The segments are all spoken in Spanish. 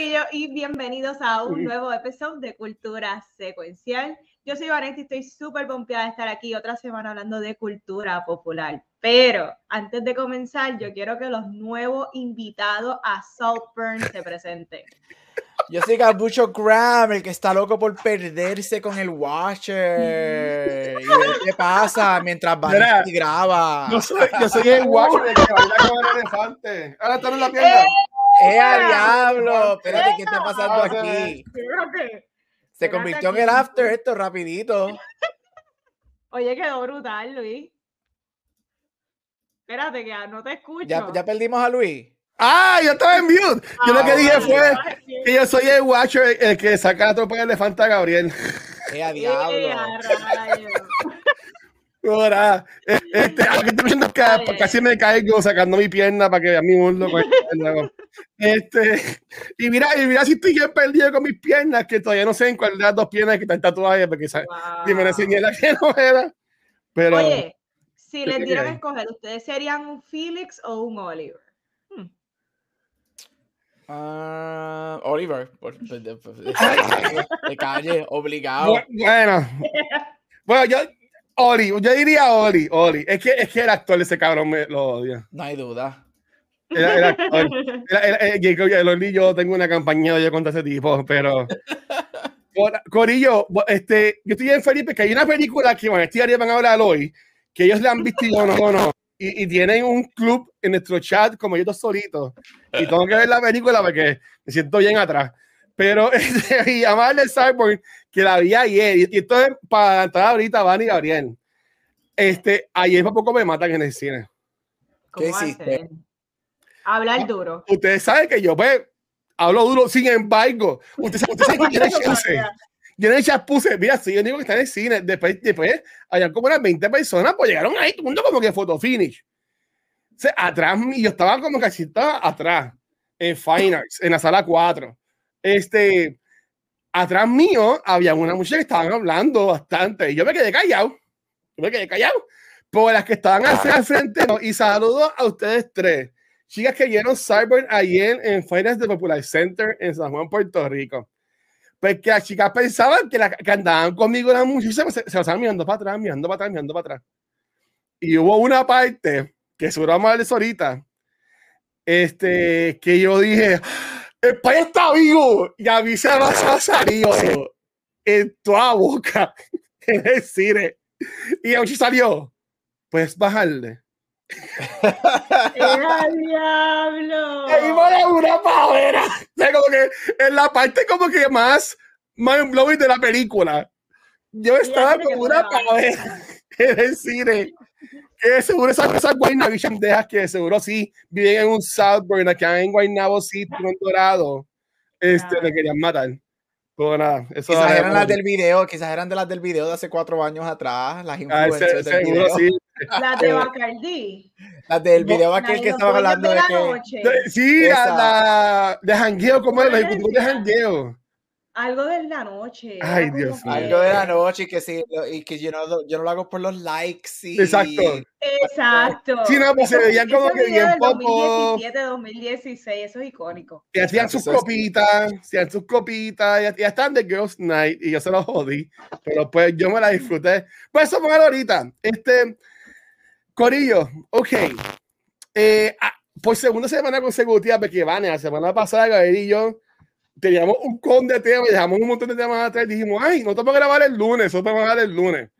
Corillo y bienvenidos a un nuevo episodio de Cultura Secuencial. Yo soy Vanessa y estoy súper pompeada de estar aquí otra semana hablando de cultura popular. Pero antes de comenzar, yo quiero que los nuevos invitados a Saltburn se presenten. Yo soy Gabucho Graham, el que está loco por perderse con el Watcher. ¿Y ver qué pasa mientras Vanessa graba? Yo soy, yo soy el Watcher el que baila con el elefante. Ahora está en la pierna. ¡Eh, a diablo! Espérate, ¿qué está pasando aquí? Se convirtió en el after esto rapidito. Oye, quedó brutal, Luis. Espérate, que no te escucho. ¿Ya, ya perdimos a Luis? ¡Ah! Yo estaba en mute. Yo lo que Ah, dije fue ay, que yo soy el Watcher el que saca la tropa de elefante a Gabriel. ¡Eh, a Eh, diablo! Ahora, eh, este, aunque estoy viendo que casi me caigo sacando mi pierna para que a mi luego. Este, y mira, y mira si estoy bien perdido con mis piernas, que todavía no sé en cuál de las dos piernas que están tatuadas, porque Wow. si me la enseñé la que no era. Pero Oye, si ¿qué les dieran a escoger, ¿ustedes serían un Felix o un Oliver? Hmm. Ah, Oliver, por, por- de, por- de calle, de calle, obligado. Bu- Bueno, bueno, yo, Oli, yo diría Oli, Oli. Es que, es que el actor de ese cabrón me lo odia. No hay duda. Era, era actor. Era- era- Jacob y el Oli y yo tengo una campaña yo contra ese tipo, pero. Cor- Corillo, este, yo estoy bien feliz porque hay una película que bueno, este día van a hablar hoy, que ellos la han visto y yo no, no. Y, y tienen un club en nuestro chat como yo dos solitos. Y tengo que ver la película porque me siento bien atrás. Pero este, y además de Cyborg, que la vi ayer, y, y esto es para entrar ahorita, Van y Gabriel. Este, ayer por poco me matan en el cine. ¿Cómo ¿Qué hiciste? Hablar duro. Ustedes saben que yo pues, hablo duro, sin embargo, ustedes usted saben que yo puse- yo en el chat puse, mira, sí, yo digo que está en el cine, después, después, había como unas 20 personas, pues llegaron ahí, todo el mundo como que photo finish. O sea, atrás, yo estaba como que así, estaba atrás, en Fine Arts, en la sala 4. Este, atrás mío había una muchacha que estaban hablando bastante, y yo me quedé callado, yo me quedé callado, por las que estaban al al frente, y saludo a ustedes tres. Chicas que vieron Cyber ayer en Finance de Popular Center en San Juan, Puerto Rico. Pues que las chicas pensaban que, la, que andaban conmigo las muchachas, se, se lo estaban mirando para atrás, mirando para atrás, mirando para atrás. Y hubo una parte, que seguro vamos a ahorita, este, que yo dije, el país está vivo, y a mí se me ha salido en toda boca, en el cine. Y a salió, pues bajarle. ¡Era diablo! Ahí va una pavera. O sea, como que en la parte como que más mind blowing de la película. Yo estaba como una pavera en el cine. Que seguro esas esas guaynabichas que seguro sí viven en un Southburn, acá en Guaynabo City, en Dorado. Este, Ah. le querían matar. Pero nada, eso Quizás era- eran las del video, quizás eran de las del video de hace cuatro años atrás, las Ah, influencers ese- del seguro video. sí. Las de Bacardi. Las del video aquel que dueños hablando de de la que... Sí, la, la de jangueo, ¿cómo es? Los ejecutivos de jangueo. Algo de la noche. Ay, como Dios mío. Algo de la noche y que sí, y que yo no, lo- yo no lo hago por los likes y... Exacto. Exacto. Sí, no, pues se veían como que bien popo. 2017, 2016, eso es icónico. Y hacían sus copitas, hacían sus copitas, ya, ya están de Girls Night y yo se los jodí, pero pues yo me la disfruté. Pues eso póngalo ahorita. Este, Corillo, ok. Eh, ah, por segunda semana consecutiva, porque Vane, la semana pasada, Gabriel y yo teníamos un con de temas, dejamos un montón de temas atrás y dijimos, ay, no te vamos a grabar el lunes, no te vamos a grabar el lunes.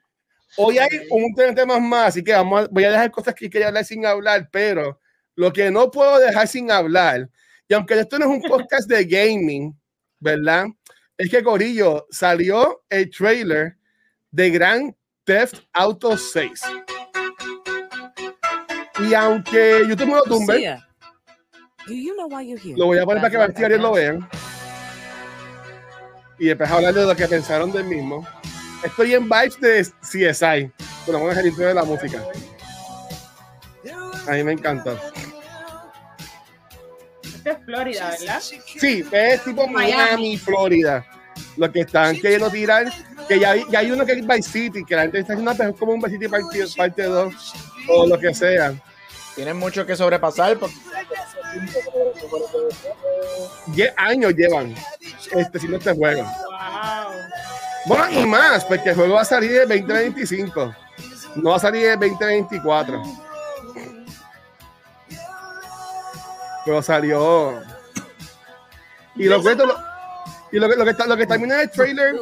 Hoy hay un montón de temas más, así que vamos a- voy a dejar cosas que quería hablar sin hablar, pero lo que no puedo dejar sin hablar, y aunque esto no es un podcast de gaming, ¿verdad? Es que Corillo salió el trailer de Grand Theft Auto 6. Y aunque YouTube me lo tumbe, Sia, do you know why you're here? lo voy a poner para que Martí y Ariel lo vean. Y después hablar de lo que pensaron del mismo. Estoy en vibes de CSI. Pero vamos a dejar el intro de la música. A mí me encanta. Esto es Florida, ¿verdad? Sí, es tipo Miami, Miami. Florida. Lo que están queriendo tirar, que ya hay, ya hay uno que es Vice City, que la gente está haciendo pero es como un Vice City parte 2 o lo que sea. Tienen mucho que sobrepasar. porque- 10 años llevan este, haciendo este juego. Wow. Bueno, y más, porque el juego va a salir en 2025. No va a salir en 2024. Pero salió. Y lo cuento. lo- Y lo que, lo que, está- lo que termina en el trailer,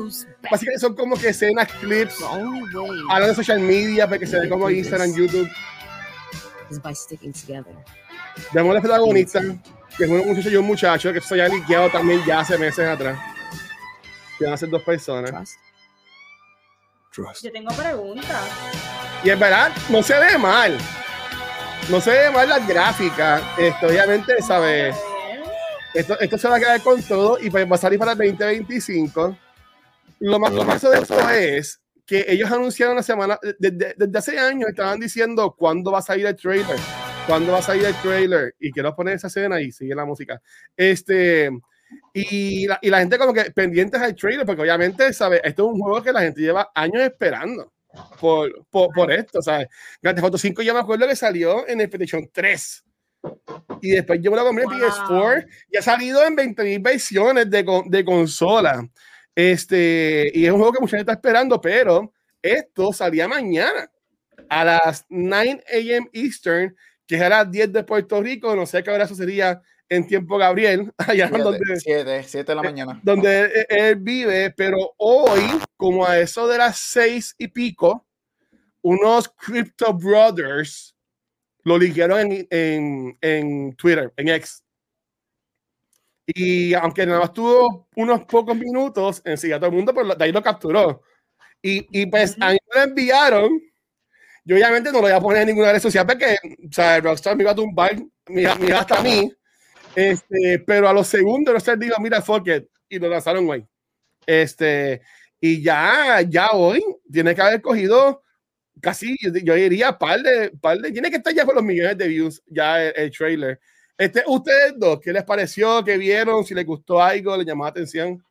básicamente son como que escenas, clips, way hablando de social media, porque se ve como Instagram, YouTube. Is by sticking together. Vemos al protagonista, que es un muchacho y un muchacho, que se ya liqueado también ya hace meses atrás. Que van a ser dos personas. Trust. Yo tengo preguntas. Y es verdad, no se ve mal. No se ve mal las gráficas. Esto, obviamente, ¿sabes? Esto, esto se va a quedar con todo y pues va a salir para el 2025. Lo más curioso de esto es que ellos anunciaron la semana, desde, desde hace años estaban diciendo cuándo va a salir el trailer, cuándo va a salir el trailer. Y quiero poner esa escena y sigue la música. Este, y la, y la gente como que pendientes al trailer, porque obviamente, ¿sabes? Esto es un juego que la gente lleva años esperando por, por, por esto, ¿sabes? Grand Theft Auto 5 yo me acuerdo que salió en el PlayStation 3. Y después yo me lo compré en Wow. PS4 y ha salido en 20.000 versiones de, de consola. Este, y es un juego que mucha gente está esperando, pero esto salía mañana a las 9 a.m. Eastern, que es a las 10 de Puerto Rico. No sé qué hora eso sería en tiempo Gabriel, allá donde, 7, 7 de la mañana. donde él, él vive, pero hoy, como a eso de las seis y pico, unos Crypto Brothers lo ligaron en, en, en Twitter, en X. Y aunque nada más tuvo unos pocos minutos, enseguida todo el mundo, pues de ahí lo capturó. Y, y pues a mí me lo enviaron. Yo obviamente no lo voy a poner en ninguna red social porque, o sea, el Rockstar me iba a tumbar, me iba, me iba hasta a mí. Este, pero a los segundos Rockstar dijo, mira, fuck it, y lo lanzaron hoy. Este, y ya, ya hoy tiene que haber cogido casi, yo, yo diría, par de, par de, tiene que estar ya con los millones de views, ya el, el trailer. Este, ustedes dos, ¿qué les pareció? ¿Qué vieron? Si les gustó algo, les llamó la atención.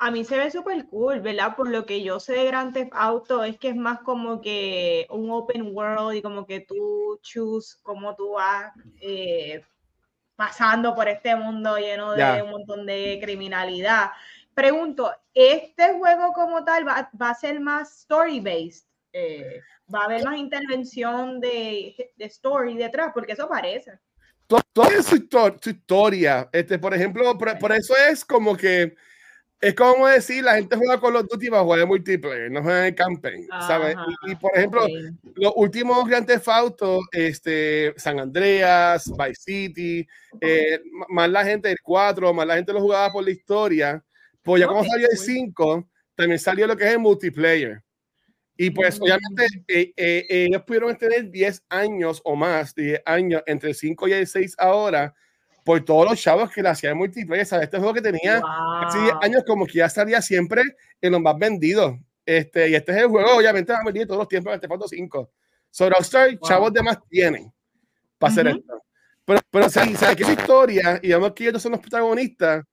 A mí se ve súper cool, ¿verdad? Por lo que yo sé de Grand Theft Auto es que es más como que un open world y como que tú choose cómo tú vas eh, pasando por este mundo lleno de Ya. un montón de criminalidad. Pregunto, ¿este juego como tal va, va a ser más story-based? Eh, ¿Va a haber más intervención de, de story detrás? Porque eso parece. Todo tiene su, su historia. Este, por ejemplo, por, por eso es como que es como decir, la gente juega con los Duty para jugar en multiplayer, no juega en campaign, ¿sabes? Y, y, por ejemplo, ok. los últimos Grand Theft Auto, este, San Andreas, Vice City, eh, más la gente del 4, más la gente lo jugaba por la historia, pues ya como Ok, salió el cool. 5, también salió lo que es el multiplayer. Y pues obviamente eh, eh, ellos pudieron tener 10 años o más, 10 años entre el 5 y el 6 ahora, por todos los chavos que le hacían multiplayer. ¿sabes? Este juego que tenía casi 10 Wow. años como que ya salía siempre en los más vendidos. Este, y este es el juego, obviamente, va a venir todos los tiempos en este Auto 5. So, Rockstar, Wow. chavos de más tienen para hacer Ujú. esto. Pero, pero si sabes que esa historia, y vemos que ellos son los protagonistas,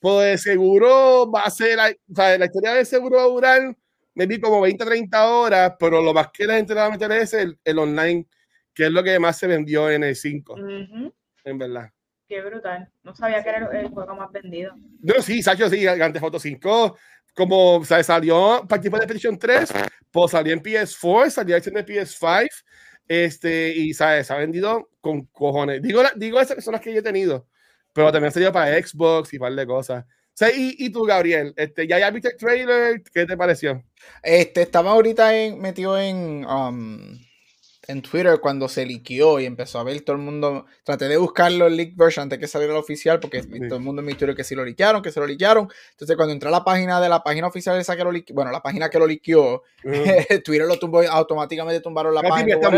pues seguro va a ser, la, o sea, la historia de seguro va a durar, maybe como 20, 30 horas, pero lo más que la gente le va a meter es el, el online, que es lo que más se vendió en el 5, Ujú. en verdad. Qué brutal. No sabía que era el, juego más vendido. Yo sí, Sacho, sí, Theft Auto 5, como o sea, salió participó de PlayStation 3, pues salió en PS4, salió en PS5, este, y ¿sabes? se ha vendido con cojones. Digo, la- digo esas que son las que yo he tenido, pero también salió para Xbox y un par de cosas. Sea, y, y tú, Gabriel, este, ¿ya, ya viste el trailer? ¿Qué te pareció? Este, estaba ahorita en, metido en, um, en Twitter cuando se liqueó y empezó a ver todo el mundo. Traté de buscarlo en leak version antes que saliera el oficial, porque todo el mundo en mi Twitter que sí lo liquearon, que se lo liquearon. Entonces, cuando entré a la página de la página oficial esa que lo liqueó, bueno, la página que lo liqueó, Twitter lo tumbó, automáticamente tumbaron la página. está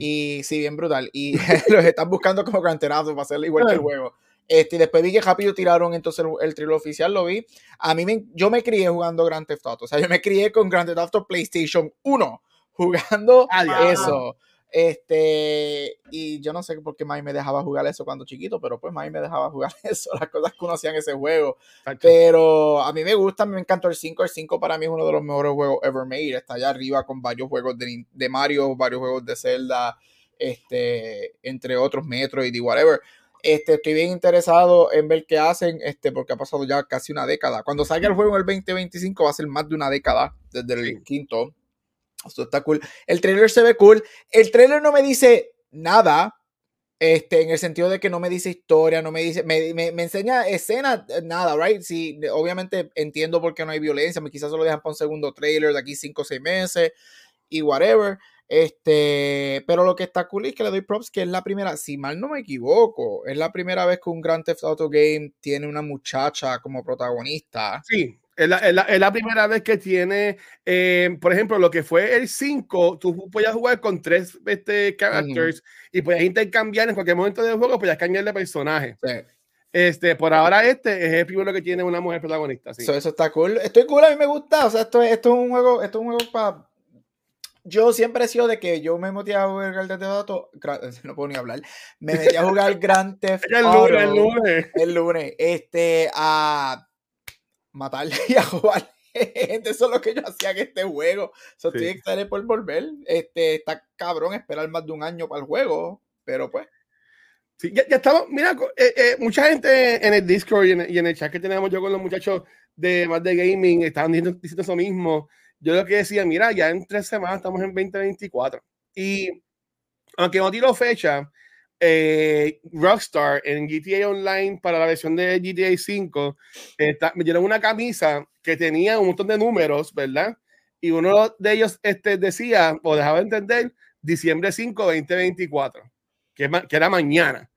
Y sí, bien brutal. Y los están buscando como canterazo para hacerle igual que el juego. Este, y después vi que rápido tiraron entonces el, el trailer oficial, lo vi. A mí me, yo me crié jugando Grand Theft Auto. O sea, yo me crié con Grand Theft Auto PlayStation 1, jugando Ah, eso. Este, y yo no sé por qué Mike me dejaba jugar eso cuando chiquito, pero pues Mike me dejaba jugar eso, las cosas que uno hacía en ese juego. Pero a mí me gusta, me encantó el 5. El 5 para mí es uno de los mejores juegos ever made. Está allá arriba con varios juegos de, de Mario, varios juegos de Zelda, este, entre otros Metroid y whatever. Este, estoy bien interesado en ver qué hacen, este, porque ha pasado ya casi una década. Cuando salga el juego en el 2025 va a ser más de una década desde el quinto. Esto está cool. El trailer se ve cool. El trailer no me dice nada. Este, en el sentido de que no me dice historia, no me dice, me, me, me enseña escena, nada, right? Sí, obviamente entiendo por qué no hay violencia, quizás solo dejan para un segundo trailer de aquí 5 o 6 meses y whatever. Este, pero lo que está cool es que le doy props que es la primera, si mal no me equivoco, es la primera vez que un Grand Theft Auto Game tiene una muchacha como protagonista. Sí, es la, es la, primera vez que tiene, eh, por ejemplo, lo que fue el 5, tú podías jugar con tres este, characters y podías intercambiar en cualquier momento del juego, podías cambiarle personaje. Este, por ahora este es el primero que tiene una mujer protagonista. Sí. eso está cool. Estoy cool, a mí me gusta. O sea, esto, esto es un juego, esto es un juego para yo siempre he sido de que yo me metí a jugar Grand Theft Auto, no puedo ni hablar, me metí a jugar Grand Theft Auto el lunes, el lunes, este, a matar y a jugar gente, eso es lo que yo hacía en este juego, so, estoy extraño por volver, este, está cabrón esperar más de un año para el juego, pero pues. Sí, ya, ya estamos, mira, eh, eh, mucha gente en el Discord y en, el chat que tenemos yo con los muchachos de más de gaming estaban diciendo, diciendo eso mismo, yo lo que decía, mira, ya en tres semanas estamos en 2024. Y aunque no tiro fecha, eh, Rockstar en GTA Online para la versión de GTA 5 me dieron una camisa que tenía un montón de números, ¿verdad? Y uno de ellos este, decía, o dejaba de entender, diciembre 5, 2024, que, que era mañana,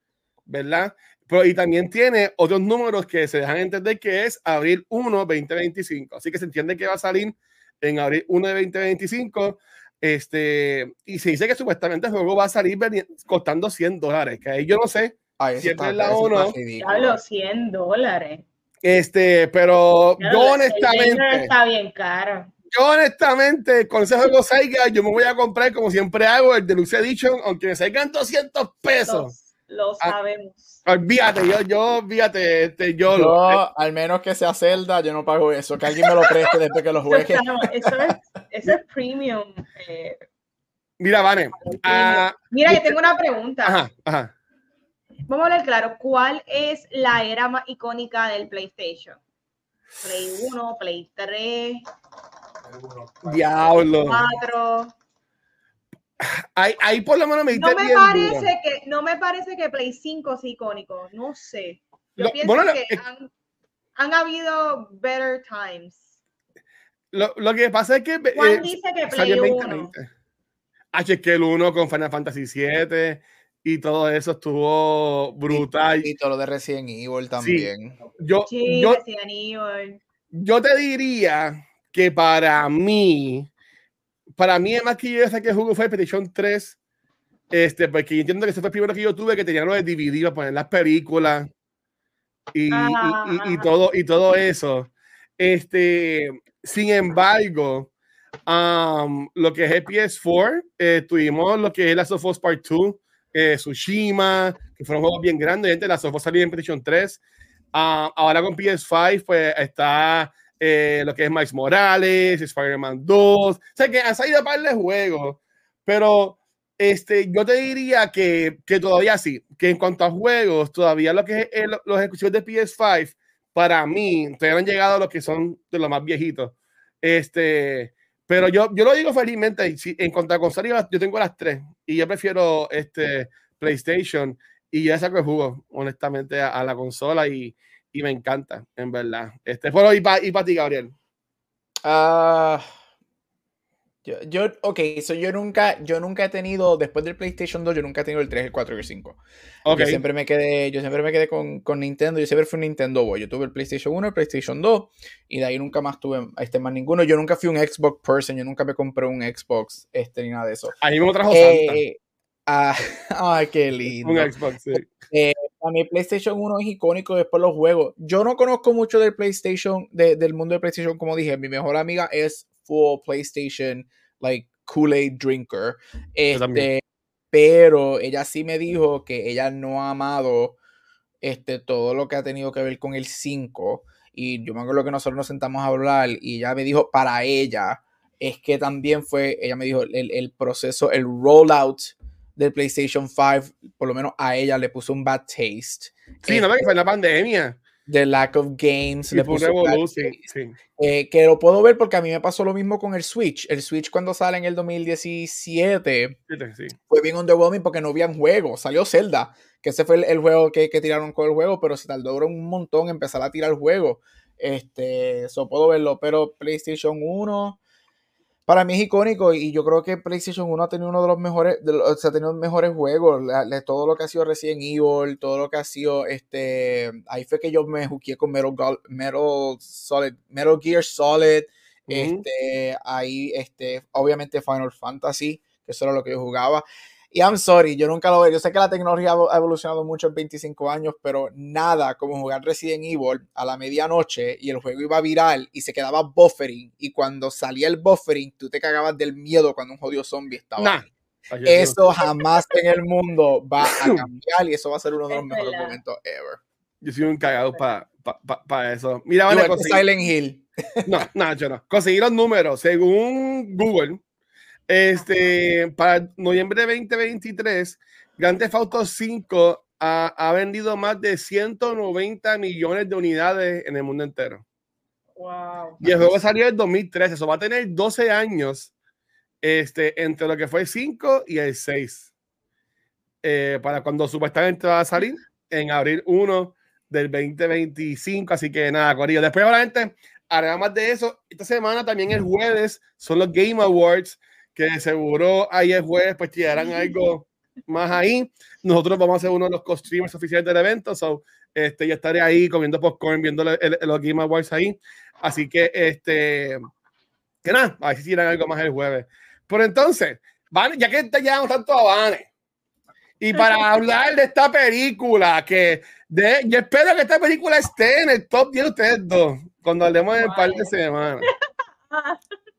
¿verdad? Pero, y también tiene otros números que se dejan entender que es abril 1, 2025. Así que se entiende que va a salir en abril 1 de 2025. Este, y se dice que supuestamente el juego va a salir costando 100 dólares, que ahí yo no sé si es la o no. los 100 dólares. Este, pero yo honestamente. Está bien caro. Yo honestamente, con ese juego salga, yo me voy a comprar como siempre hago el Deluxe Edition, aunque me salgan 200 pesos. Lo ah, sabemos. Olvídate, yo, yo, fíjate, este, yo, yo al menos que sea Zelda, yo no pago eso, que alguien me lo preste después que lo juegue. eso, es, eso es premium. Eh, Mira, Vane. Uh, Mira, yo tengo una pregunta. Ajá, ajá. Vamos a hablar claro, ¿cuál es la era más icónica del PlayStation? Play 1, Play 3, Diablo. 4. Ahí, por lo menos me no me parece que No me parece que Play 5 es icónico, no sé. Yo pienso que han, habido better times. Lo, lo, que pasa es que. Juan eh, dice que Play 1. H que el 1 con Final Fantasy 7 y todo eso estuvo brutal. Y, todo lo de Resident Evil también. Yo, sí, yo, Resident Evil. yo te diría que para mí para mí, es más que yo que juego fue PlayStation 3, este, porque yo entiendo que ese fue el primero que yo tuve que tenía lo de dividir para poner las películas y, y, todo, y todo eso. Este, sin embargo, um, lo que es el PS4, eh, tuvimos lo que es la Us Part 2, eh, Tsushima, que fueron juegos bien grandes. Gente, la Us salió en PlayStation 3. Ah, ahora con PS5, pues está eh, lo que es Miles Morales, Spider-Man 2. O sea que han salido par de juegos, pero este, yo te diría que, que, todavía sí, que en cuanto a juegos, todavía lo que es los ejecutivos de PS5, para mí, todavía han llegado a los que son de los más viejitos. Este, pero yo, yo lo digo felizmente, en cuanto a consolas, yo tengo las tres y yo prefiero este PlayStation y ya saco el juego, honestamente, a la consola y, y me encanta, en verdad. Este fue y para ti, Gabriel. Ah. yo, yo, ok, so yo nunca, yo nunca he tenido, después del PlayStation 2, yo nunca he tenido el 3, el 4 y el 5. Okay. Yo siempre me quedé, yo siempre me quedé con, con, Nintendo, yo siempre fui un Nintendo Boy. Yo tuve el PlayStation 1, el PlayStation 2, y de ahí nunca más tuve este más ninguno. Yo nunca fui un Xbox person, yo nunca me compré un Xbox, este, ni nada de eso. A mí me trajo Santa. Eh, ah, ay, qué lindo. Un Xbox, sí. Eh, a mí PlayStation 1 es icónico después los juegos. Yo no conozco mucho del PlayStation, del mundo de PlayStation, como dije. Mi mejor amiga es full PlayStation, like Kool-Aid drinker. Este, pero ella sí me dijo que ella no ha amado este, todo lo que ha tenido que ver con el 5. Y yo me acuerdo que nosotros nos sentamos a hablar y ella me dijo para ella es que también fue, ella me dijo, el, el proceso, el rollout del PlayStation 5, por lo menos a ella le puso un bad taste. Sí, no, que fue la pandemia. The lack of games. Sí, le fue un puso bad sí, taste. sí. Eh, que lo puedo ver porque a mí me pasó lo mismo con el Switch. El Switch cuando sale en el 2017 Fíjate, sí. fue bien underwhelming porque no habían juegos. Salió Zelda, que ese fue el, el juego que, que tiraron con el juego, pero se tardó un montón empezar a tirar el juego. Este, eso puedo verlo, pero PlayStation 1 para mí es icónico y yo creo que PlayStation 1 ha tenido uno de los mejores, de los- o sea, ha tenido mejores juegos, la- la- todo lo que ha sido Resident Evil, todo lo que ha sido, este, ahí fue que yo me juqué con Metal, Metal Solid, Metal Gear Solid, este, ahí, este, obviamente Final Fantasy, que eso era lo que yo jugaba. Y I'm sorry, yo nunca lo veo. Yo sé que la tecnología ha evolucionado mucho en 25 años, pero nada como jugar Resident Evil a la medianoche y el juego iba viral y se quedaba buffering. Y cuando salía el buffering, tú te cagabas del miedo cuando un jodido zombie estaba. Nah. ahí. Ay, Dios mío. Eso jamás en el mundo va a cambiar y eso va a ser uno de los Es mejores momentos ever. Yo soy un cagado para pa, pa- pa eso. Mira, van a conseguir. Silent Hill. No, no, yo no. Conseguí los números. Según Google, este, para noviembre de 2023, Grand Theft Auto 5 ha, ha vendido más de 190 millones de unidades en el mundo entero. Wow. Y el juego salió en 2013. Eso va a tener 12 años este, entre lo que fue el 5 y el 6. Eh, para cuando supuestamente va a salir en abril 1 del 2025. Así que nada, Corillo. Después, obviamente, hará más de eso. Esta semana, también el jueves, son los Game Awards. Que seguro ahí el jueves, pues tirarán algo más ahí. Nosotros vamos a ser uno de los co-streamers oficiales del evento. So, este, yo estaré ahí comiendo popcorn, viendo el- el- los Game Awards ahí. Así que, este, que nada, a ver si tiran algo más el jueves. Pero entonces, Vane, ya que te llevamos tanto a Vane, y para hablar de esta película, que de, yo espero que esta película esté en el top 10 de ustedes dos, cuando hablemos en el par de semanas.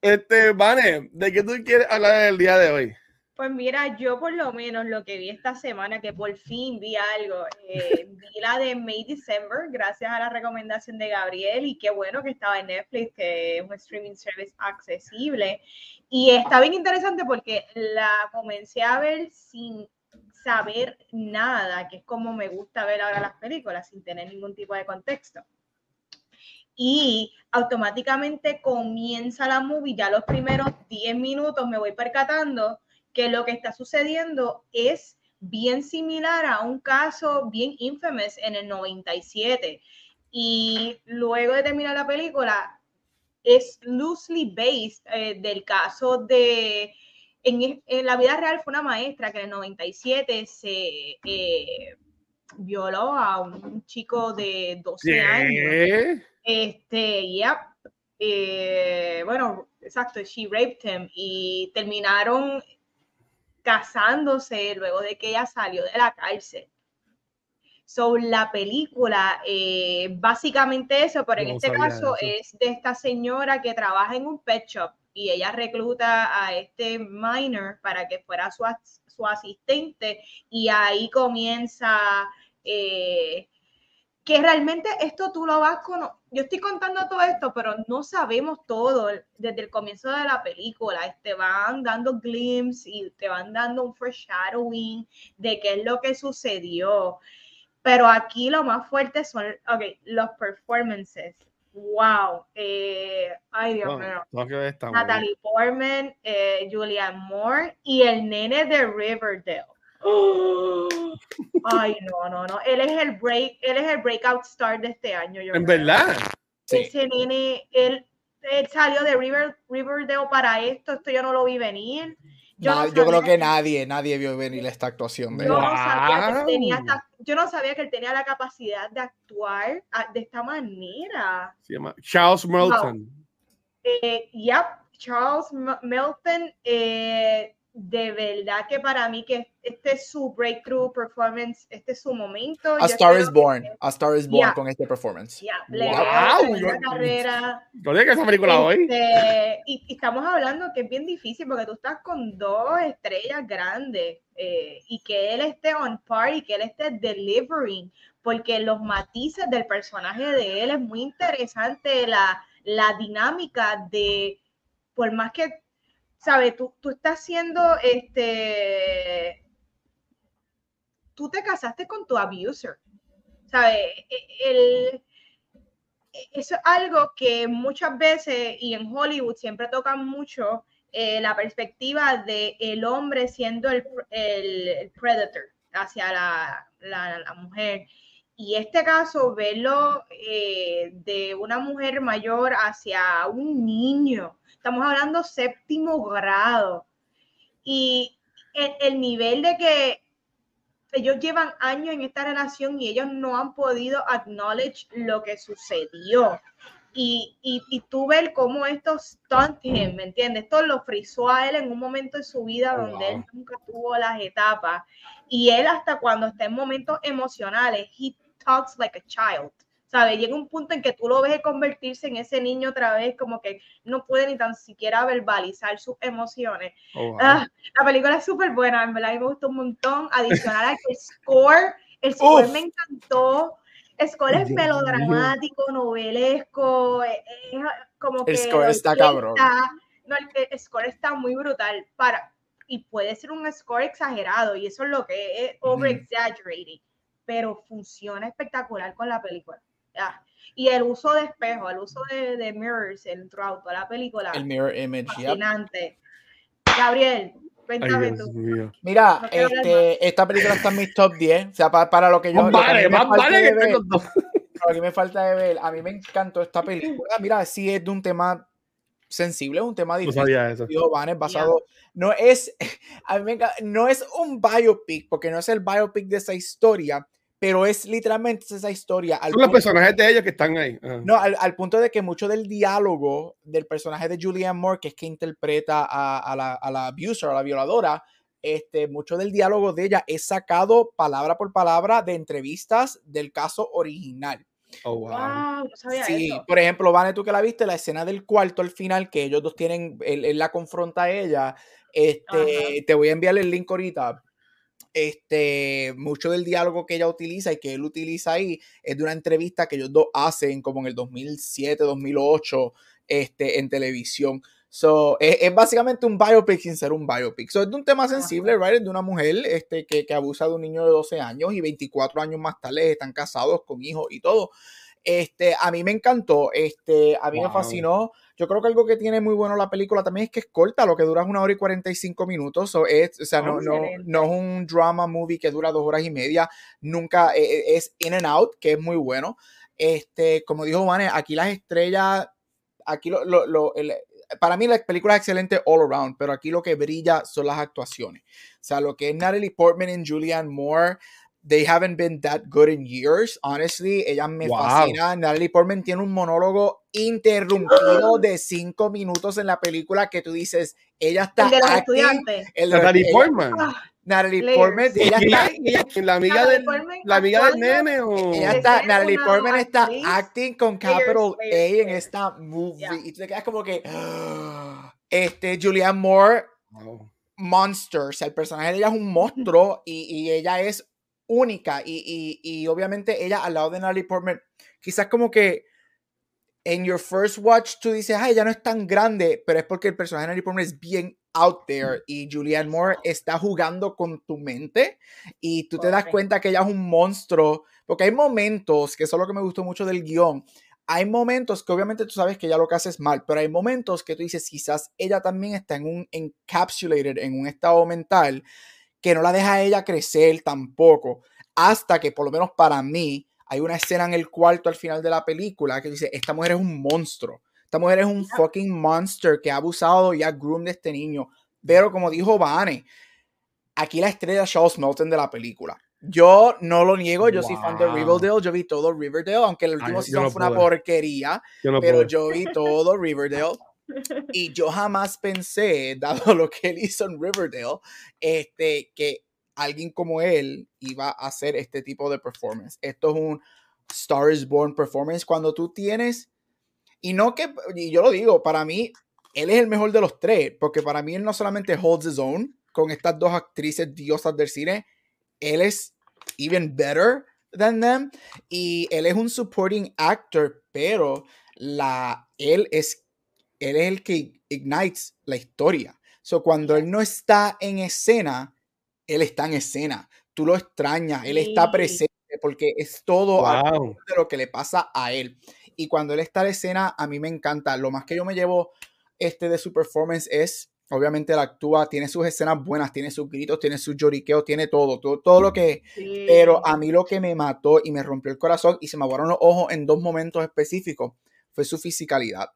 Este, Vane, ¿de qué tú quieres hablar el día de hoy? Pues mira, yo por lo menos lo que vi esta semana, que por fin vi algo, eh, vi la de May December, gracias a la recomendación de Gabriel, y qué bueno que estaba en Netflix, que es un streaming service accesible. Y está bien interesante porque la comencé a ver sin saber nada, que es como me gusta ver ahora las películas, sin tener ningún tipo de contexto. Y automáticamente comienza la movie, ya los primeros 10 minutos me voy percatando que lo que está sucediendo es bien similar a un caso bien infamous en el 97. Y luego de terminar la película, es loosely based eh, del caso de... En, la vida real fue una maestra que en el 97 se eh, violó a un chico de 12 años. Este, yep. Eh, bueno, exacto, she raped him y terminaron casándose luego de que ella salió de la cárcel. So, la película, eh, básicamente eso, pero en No este caso eso. es de esta señora que trabaja en un pet shop y ella recluta a este minor para que fuera su, su asistente y ahí comienza eh, que realmente esto tú lo vas con... Yo estoy contando todo esto, pero no sabemos todo desde el comienzo de la película. Te van dando glimpses y te van dando un foreshadowing de qué es lo que sucedió. Pero aquí lo más fuerte son okay, los performances. Wow. Eh, ay, Dios mío. Natalie Portman, eh, Julianne Moore y el nene de Riverdale. Ay, no, no, no. Él es el break, él es el breakout star de este año. Yo En creo. verdad. Sí. Ese nene, él, él salió de River, Riverdale para esto. Esto yo no lo vi venir. Yo, no yo creo que nadie, nadie vio venir esta actuación de yo él. no sabía que él tenía Wow. esta- yo no sabía que él tenía la capacidad de actuar ah, de esta manera. Se llama Charles Melton. Eh, yep, Charles M- Melton, eh, de verdad que para mí que este es su breakthrough performance, este es su momento. A Yo Star is que- Born. A Star is Born Yeah. con este performance. Ya, le Wow, tremenda yo- carrera. No digas que esa película hoy. Este, y, y estamos hablando que es bien difícil porque tú estás con dos estrellas grandes eh, y que él esté on par y que él esté delivering, porque los matices del personaje de él es muy interesante, la, la dinámica de, por más que, ¿sabes? Tú, tú estás haciendo, este, tú te casaste con tu abuser, ¿sabes? E- El, eso es algo que muchas veces y en Hollywood siempre tocan mucho eh, la perspectiva de el hombre siendo el, el- predator hacia la, la- la mujer. Y este caso, verlo eh, de una mujer mayor hacia un niño, estamos hablando séptimo grado. Y el, el nivel de que ellos llevan años en esta relación y ellos no han podido acknowledge lo que sucedió. Y, y, y tú ver cómo esto stunt him, ¿me entiendes? Esto lo frizó a él en un momento de su vida donde él wow. nunca tuvo las etapas. Y él hasta cuando está en momentos emocionales, he talks like a child. ¿Sabes? Llega un punto en que tú lo ves convertirse en ese niño otra vez, como que no puede ni tan siquiera verbalizar sus emociones. Oh, wow. Ah, la película es súper buena, en verdad a me gustó un montón. Adicional al que el score, el score Uf. me encantó. El score es Dios melodramático, novelesco, es, es como que El score está cabrón. No, el, score está muy brutal para y puede ser un score exagerado y eso es lo que es over exaggerating, pero funciona espectacular con la película. Ya. Y el uso de espejo, el uso de, de mirrors en throughout toda la película, El mirror image. yep. fascinante. Gabriel, Ay. Mira, No este, esta película está en mis top 10. O sea, para, para lo que yo. Más vale, me más falta vale de que ver- lo que me falta de ver, a mí me encantó esta película. Mira, sí es de un tema sensible, es un tema No difícil. sabía eso. Dijo Van, es basado, no es, a mí me no es un biopic, porque no es el biopic de esa historia, pero es literalmente esa historia. Al Son los personajes de ellos que están ahí. Ajá. no, al, al punto de que mucho del diálogo del personaje de Julianne Moore, que es que interpreta a, a la, a la abuser, a la violadora, este, mucho del diálogo de ella es sacado palabra por palabra de entrevistas del caso original. Oh, wow. Wow, no sabía Sí, eso. por ejemplo, Vane, tú que la viste, la escena del cuarto al final, que ellos dos tienen, él, él la confronta a ella, este, te voy a enviar el link ahorita. Este, mucho del diálogo que ella utiliza y que él utiliza ahí es de una entrevista que ellos dos hacen como en el 2007, 2008, este, en televisión. So, es, es básicamente un biopic sin ser un biopic. So, es de un tema sensible, right? Es de una mujer este, que, que abusa de un niño de 12 años y 24 años más tarde están casados con hijos y todo. Este, a mí me encantó, este, a mí me fascinó. Yo creo que algo que tiene muy bueno la película también es que es corta, lo que dura es una hora y 45 minutos. So, es, o sea, no, no, no es un drama movie que dura dos horas y media. Nunca eh, eh, es in and out, que es muy bueno. Este, como dijo Vane, aquí las estrellas, aquí lo, lo- lo- el- para mí la película es excelente all around, pero aquí lo que brilla son las actuaciones. O sea, lo que es Natalie Portman y Julianne Moore, they haven't been that good in years, honestly. Ellas me Wow. fascinan. Natalie Portman tiene un monólogo interrumpido de cinco minutos en la película que tú dices, ella está El de los acting, estudiantes. el de- Natalie ella- Portman. Ah, Natalie Layers. Portman, ¿Y ella ella- está, ella- la amiga del, la amiga del nene o ella está, es Natalie Portman está actriz. acting con Layers, capital A en esta movie Yeah. y tú te quedas como que este Julianne Moore Wow. monster, o sea, el personaje de ella es un monstruo y, y ella es única y, y- y obviamente ella al lado de Natalie Portman, quizás como que en your first watch tú dices, ay, ella no es tan grande, pero es porque el personaje de Natalie Portman es bien out there y Julianne Moore está jugando con tu mente y tú te das cuenta que ella es un monstruo, porque hay momentos, que eso es lo que me gustó mucho del guion, hay momentos que obviamente tú sabes que ella lo que hace es mal, pero hay momentos que tú dices, quizás ella también está en un encapsulated, en un estado mental que no la deja a ella crecer tampoco, hasta que por lo menos para mí hay una escena en el cuarto al final de la película que dice, esta mujer es un monstruo, esta mujer es un fucking monster que ha abusado y ha groomed de este niño, pero como dijo Vane, aquí la estrella es Charles Melton de la película. Yo no lo niego, yo soy fan de Wow. Riverdale, yo vi todo Riverdale, aunque el último season no fue una porquería, Yo no pero yo vi todo Riverdale. Y yo jamás pensé, dado lo que él hizo en Riverdale, este, que alguien como él iba a hacer este tipo de performance. Esto es un Star is Born performance cuando tú tienes, y no que, y yo lo digo, para mí, él es el mejor de los tres, porque para mí él no solamente holds his own con estas dos actrices diosas del cine, él es even better than them, y él es un supporting actor, pero la, él es, él es el que ignites la historia. So, cuando él no está en escena, él está en escena. Tú lo extrañas, él está presente porque es todo Wow. de lo que le pasa a él. Y cuando él está en escena, a mí me encanta. Lo más que yo me llevo este de su performance es, obviamente, él actúa, tiene sus escenas buenas, tiene sus gritos, tiene sus lloriqueos, tiene todo, todo, todo lo que... Sí. Pero a mí lo que me mató y me rompió el corazón y se me aguaron los ojos en dos momentos específicos fue su fisicalidad.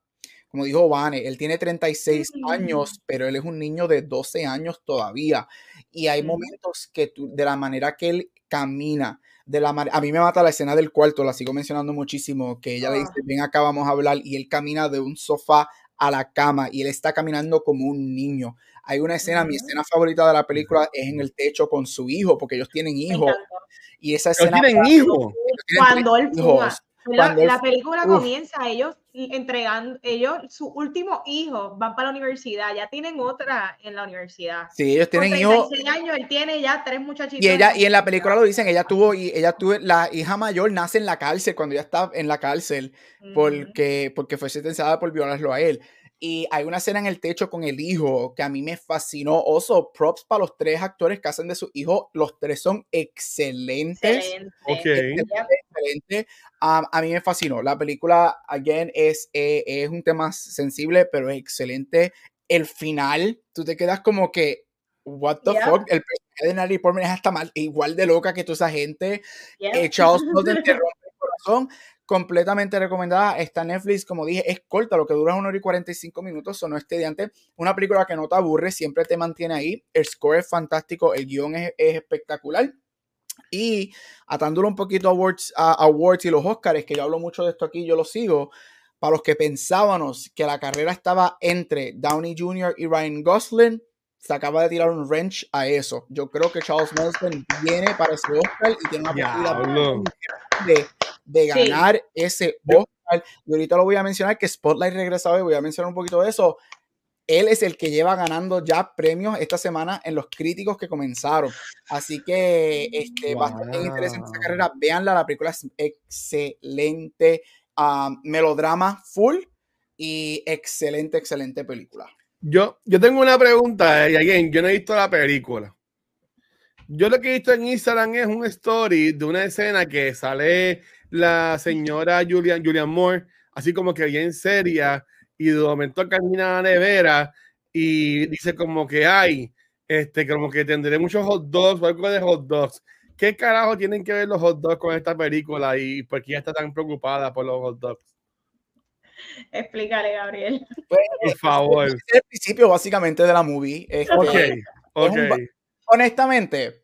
Como dijo Vane, él tiene 36 Mm. años, pero él es un niño de 12 años todavía. Y hay Ujú. momentos que tú, de la manera que él camina, de la manera, a mí me mata la escena del cuarto, la sigo mencionando muchísimo, que ella le Ah. dice, ven acá, vamos a hablar, y él camina de un sofá a la cama y él está caminando como un niño. Hay una escena, mi Ujú. escena favorita de la película es en el techo con su hijo, porque ellos tienen hijos, y esa escena tienen hijos. ellos tienen Cuando él fuma. hijos. La, Cuando él- la película Uf. comienza, ellos entregando, ellos, su último hijo, van para la universidad, ya tienen otra en la universidad. Sí, ellos tienen hijos. 36 años, él tiene ya tres muchachitos. Y ella, en y en la película lo dicen, ella tuvo, y ella tuvo, la hija mayor nace en la cárcel cuando ella está en la cárcel, porque, porque fue sentenciada por violarlo a él. Y hay una escena en el techo con el hijo que a mí me fascinó. Oso, props para los tres actores que hacen de su hijo. Los tres son excelentes. Excelente. Ok. Yep. excelente. Um, a mí me fascinó. La película, again, es, eh, es un tema sensible, pero es excelente. El final, tú te quedas como que, what the Yeah. fuck? El personaje de Natalie Portman es hasta mal, igual de loca que toda esa gente. Yep. Eh, Charles Melton te rompe corazón. Completamente recomendada. Está Netflix, como dije, es corta, lo que dura es una hora y 45 minutos, o no es tediante. Una película que no te aburre, siempre te mantiene ahí. El score es fantástico, el guion es, es espectacular. Y atándolo un poquito a awards, a awards y los Oscars, que yo hablo mucho de esto aquí, yo lo sigo. Para los que pensábamos que la carrera estaba entre Downey Jr. y Ryan Gosling, se acaba de tirar un wrench a eso. Yo creo que Charles Manson viene para ese Oscar y tiene una Diablo. De, Sí. ganar ese Oscar. Y ahorita lo voy a mencionar, que Spotlight regresa hoy, voy a mencionar un poquito de eso. Él es el que lleva ganando ya premios esta semana en los críticos que comenzaron. Así que este, bastante Wow. interesante esa carrera. Veanla, la película es excelente. um, melodrama full y excelente, excelente película. Yo, yo tengo una pregunta, y again, yo no he visto la película. Yo lo que he visto en Instagram es un story de una escena que sale la señora Julian, Julian Moore, así como que bien seria, y de momento camina a la nevera y dice como que hay, este, como que tendré muchos hot dogs o algo de hot dogs. ¿Qué carajo tienen que ver los hot dogs con esta película y por qué ella está tan preocupada por los hot dogs? Explícale, Gabriel. Por favor. Es el principio básicamente de la movie. Este, Ok, ok. un ba- honestamente,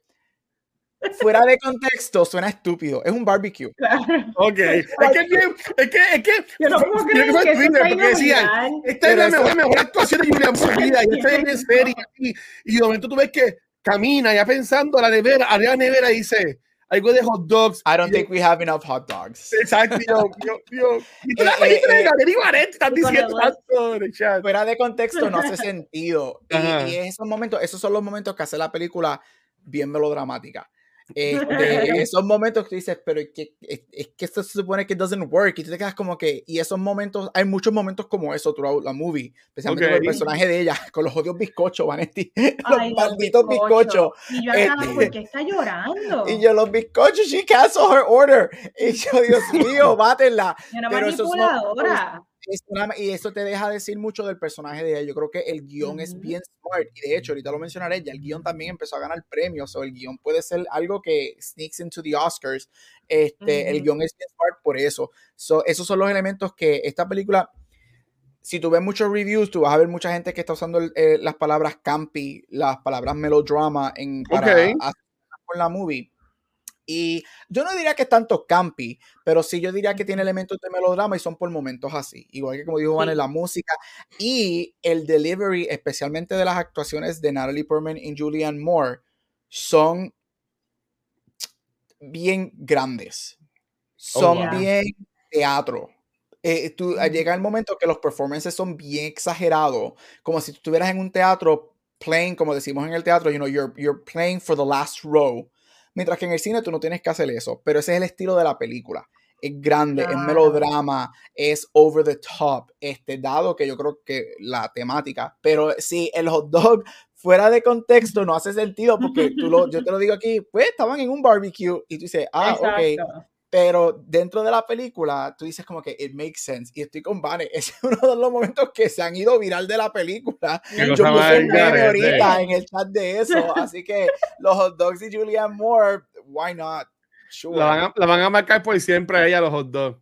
fuera de contexto, suena estúpido. Es un barbecue. Claro. Ok, es que, es que, es que, es que, Yo no puedo yo creer que eso Twitter, porque decían, esta es la mejor, mejor actuación de Julian vida, y esta es en serio, y, y de momento tú ves que camina ya pensando a la nevera, arriba la nevera dice algo de hot dogs. I don't y yo- think we have enough hot dogs. Exacto, y yo, yo, yo, y tú Eh, la eh, de eh, estás y con diciendo tanto chat. Fuera de contexto no hace sentido. Y, y esos momentos, esos son los momentos que hace la película bien melodramática. Este, esos momentos que tú dices, pero es que, es, es que esto se supone que doesn't work y tú te quedas como que, y esos momentos, hay muchos momentos como eso throughout la movie, especialmente con Ok. el personaje de ella, con los odios bizcochos, Vanetti, los malditos bizcochos. Y yo acá, Este- ¿por qué está llorando? Y yo, los bizcochos, she canceled her order. Y yo, Dios mío, mátenla. Una pero manipuladora. Es una- y eso te deja decir mucho del personaje de ella. Yo creo que el guion es Ujú. bien smart. Y de hecho, ahorita lo mencionaré, ya el guion también empezó a ganar premios. O el guion puede ser algo que sneaks into the Oscars. Este, El Ujú. guion es bien smart por eso. So, esos son los elementos que esta película. Si tú ves muchos reviews, tú vas a ver mucha gente que está usando el- eh, las palabras campy, las palabras melodrama en, para Ok. hacer con la movie. Y yo no diría que es tanto campi, pero sí yo diría que tiene elementos de melodrama y son por momentos así. Igual que como dijo Juan, Sí. en la música y el delivery, especialmente de las actuaciones de Natalie Portman y Julianne Moore, son bien grandes. Son yeah. bien teatro. Eh, tú, Ujú. Llega el momento que los performances son bien exagerados, como si tú estuvieras en un teatro playing, como decimos en el teatro, you know, you're, you're playing for the last row. Mientras que en el cine tú no tienes que hacer eso, pero ese es el estilo de la película. Es grande, es melodrama, es over the top, este, dado que yo creo que la temática, pero sí, el hot dog fuera de contexto no hace sentido porque tú lo, yo te lo digo aquí, pues estaban en un barbecue y tú dices, ah, ok, Exacto. Pero dentro de la película tú dices como que it makes sense y estoy con Vane, ese es uno de los momentos que se han ido viral de la película yo puse un ahorita en el chat de eso, así que los hot dogs y Julianne Moore, why not? Sure. La van, a, la van a marcar por siempre a ella los hot dogs.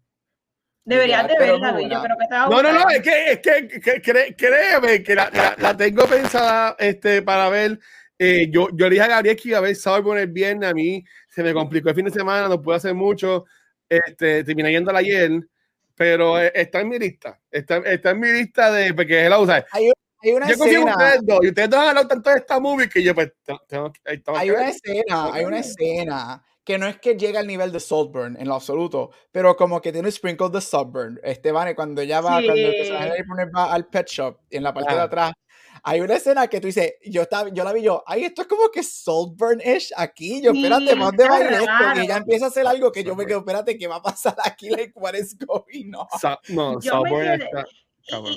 Deberías de Pero verla, Luis. Yo no. creo que te va a No, no, no, es que, es que, que- cre- créeme que la, la- la tengo pensada este, para ver. Eh, yo, yo le dije a Gabriel que iba a ver Sauerborn el viernes. A mí se me complicó el fin de semana, no pude hacer mucho. Este, terminé yéndola ayer, pero eh, está en mi lista. Está, está en mi lista de. Porque es la usa. Hay, hay una Yo confío en escena, ustedes dos y ustedes dos han hablado tanto de esta movie que yo, pues, tengo- tengo hay que una ver. escena, hay una escena que no es que llega al nivel de Saltburn en lo absoluto, pero como que tiene un sprinkle de Saltburn. Este Vane, cuando ella va, cuando el personaje Sí. de va al pet shop, en la parte de Ah. atrás, hay una escena que tú dices, yo, estaba, yo la vi yo, ay, esto es como que Saltburn-ish aquí, yo, Sí, espérate, ¿para dónde va a ir está esto? Y ella empieza a hacer algo que yo me Saltburn. quedo, espérate, ¿qué va a pasar aquí? Like, what is going on? Sa- no, quedé- está. Y- cabrón.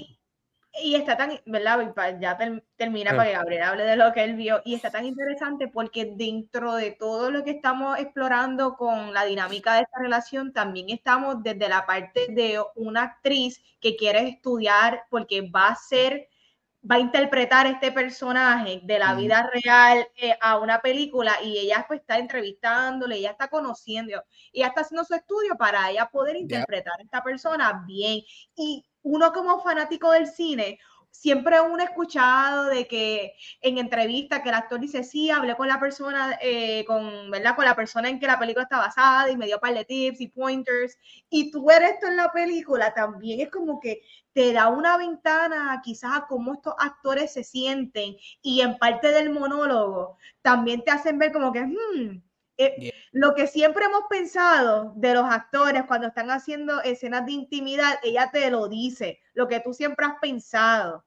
Y, está tan, ¿verdad? Ya ter- termina Ah. para que Gabriel hable de lo que él vio. Y está tan interesante porque dentro de todo lo que estamos explorando con la dinámica de esta relación, también estamos desde la parte de una actriz que quiere estudiar porque va a ser, va a interpretar este personaje de la vida real eh, a una película y ella pues está entrevistándole, ella está conociendo, y ella está haciendo su estudio para ella poder interpretar a esta persona bien. Y uno como fanático del cine, siempre uno ha escuchado de que en entrevistas que el actor dice, sí, hablé con la persona, eh, con, ¿verdad? Con la persona en que la película está basada y me dio par de tips y pointers. Y tú ver esto en la película también es como que te da una ventana quizás a cómo estos actores se sienten y en parte del monólogo también te hacen ver como que, hmm, eh. Lo que siempre hemos pensado de los actores cuando están haciendo escenas de intimidad, ella te lo dice, lo que tú siempre has pensado.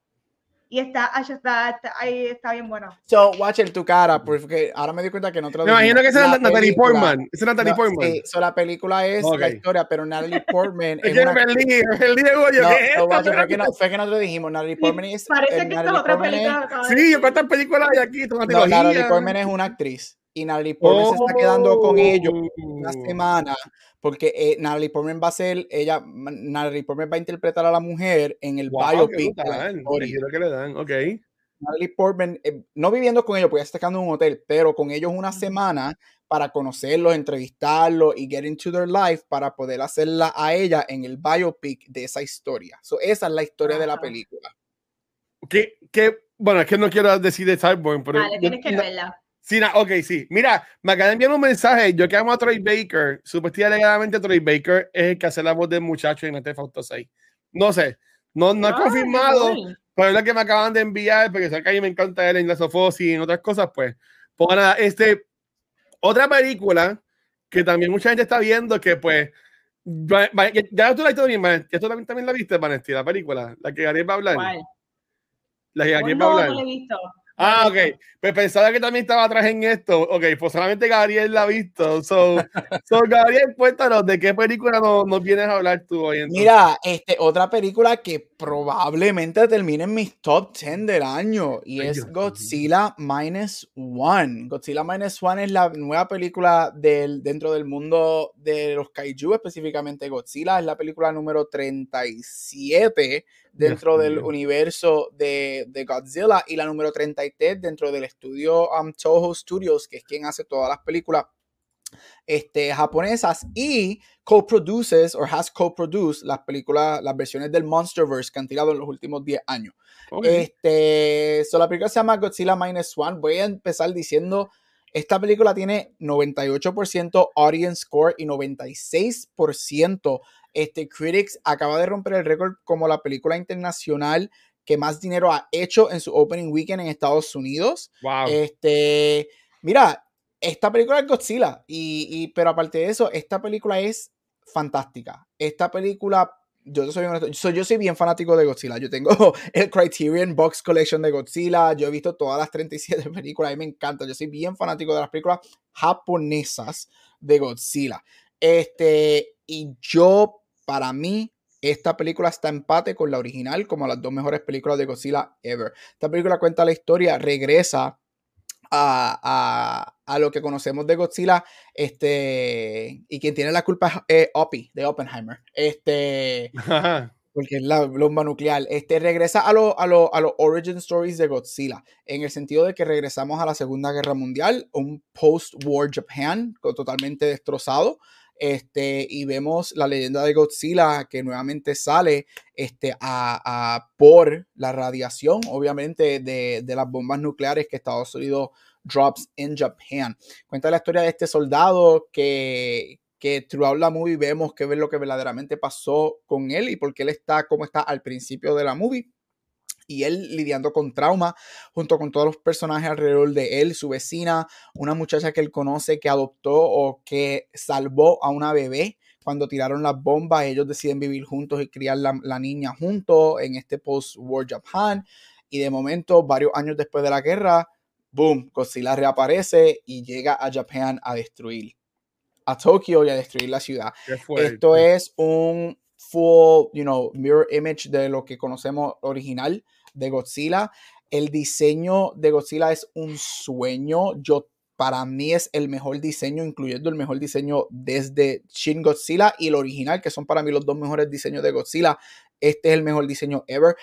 Y está, está, está, ay, está bien bueno. So, watch el tu cara, porque ahora me di cuenta que no lo Me imagino que esa es Natalie Portman. Esa es Natalie No, Portman. Sí, so la película es Ok. la historia, pero Natalie Portman Es es una... perdí, perdí, oye, No, ¿qué es esto? guacho, fue, que no, fue que nosotros dijimos, Natalie Portman es... Parece eh, que esta es Natalie otra Portman es- película. de Sí. ¿cuántas películas hay aquí? Es No, Natalie. Portman es una actriz y Natalie Portman se está quedando con ellos una Oh. semana porque eh, Natalie Portman va a ser, ella, Natalie Portman va a interpretar a la mujer en el Wow, qué biopic historia. giro que le dan, ok. Natalie Portman, eh, no viviendo con ellos, porque ella está quedando en un hotel, pero con ellos una semana para conocerlos, entrevistarlos y get into their life para poder hacerla a ella en el biopic de esa historia. So, esa es la historia de la película. ¿Qué, qué? Bueno, es que no quiero decir de Cyborg, pero. Dale, tienes que verla. Sí, na- ok, sí. Mira, me acaban de enviar un mensaje. Yo que amo a Troy Baker. Supuestamente Troy Baker es el que hace la voz del muchacho en este Fausto 6. No sé. No, no confirmado, pero es lo que me acaban de enviar, porque sé que a mí me encanta él en la Sofosi y en otras cosas, pues. Pues nada, este. Otra película que también mucha gente está viendo, que pues. Ya, ya tú la viste también, ya tú también, también la viste, Vanesti, la película, la que Gabriel va a hablar. ¿Cuál? La que Gabriel va a no, hablar. no la he visto. Ah, ok. Pues pensaba que también estaba atrás en esto. Ok, pues solamente Gabriel la ha visto. So, so Gabriel, cuéntanos de qué película nos, nos vienes a hablar tú hoy. entonces? Mira, este, otra película que probablemente termine en mis top 10 del año y Ay, es Dios. Godzilla Minus One. Godzilla Minus One es la nueva película del, dentro del mundo de los kaiju, específicamente Godzilla. Es la película número 37 dentro del mío. universo de, de Godzilla y la número 33 dentro del estudio um, Toho Studios, que es quien hace todas las películas este, japonesas y co-produces o has co-produced las películas, las versiones del Monsterverse que han tirado en los últimos 10 años. Ok. Este, so la película se llama Godzilla Minus One. Voy a empezar diciendo, Esta película tiene 98% audience score y 96% este, critics. Acaba de romper el récord como la película internacional que más dinero ha hecho en su opening weekend en Estados Unidos. Wow. Este, mira, esta película es Godzilla, y, y- pero aparte de eso, esta película es fantástica. Esta película, yo soy, honesto, yo soy, yo soy bien fanático de Godzilla. Yo tengo el Criterion Box Collection de Godzilla. Yo he visto todas las 37 películas. A mí me encanta. Yo soy bien fanático de las películas japonesas de Godzilla. Este, y yo, para mí, esta película está en empate con la original como las dos mejores películas de Godzilla ever. Esta película cuenta la historia, regresa a, a- a lo que conocemos de Godzilla, este, y quien tiene la culpa es eh, Opie, de Oppenheimer, este, porque es la bomba nuclear, este, regresa a los a lo- a los origin stories de Godzilla, en el sentido de que regresamos a la Segunda Guerra Mundial, un post-war Japan totalmente destrozado, este, y vemos la leyenda de Godzilla que nuevamente sale este, a, a- por la radiación, obviamente, de, de las bombas nucleares que Estados Unidos drops in Japan. Cuenta la historia de este soldado que, que throughout la movie vemos que ver lo que verdaderamente pasó con él y por qué él está como está al principio de la movie. Y él lidiando con trauma junto con todos los personajes alrededor de él, su vecina, una muchacha que él conoce que adoptó o que salvó a una bebé cuando tiraron las bombas, ellos deciden vivir juntos y criar la, la niña juntos en este post-war Japan. Y de momento, varios años después de la guerra, boom, Godzilla reaparece y llega a Japan a destruir a Tokio y a destruir la ciudad. Esto es un full, you know, mirror image de lo que conocemos original de Godzilla. El diseño de Godzilla es un sueño. Yo, para mí es el mejor diseño, incluyendo el mejor diseño desde Shin Godzilla y el original, que son para mí los dos mejores diseños de Godzilla. Este es el mejor diseño ever.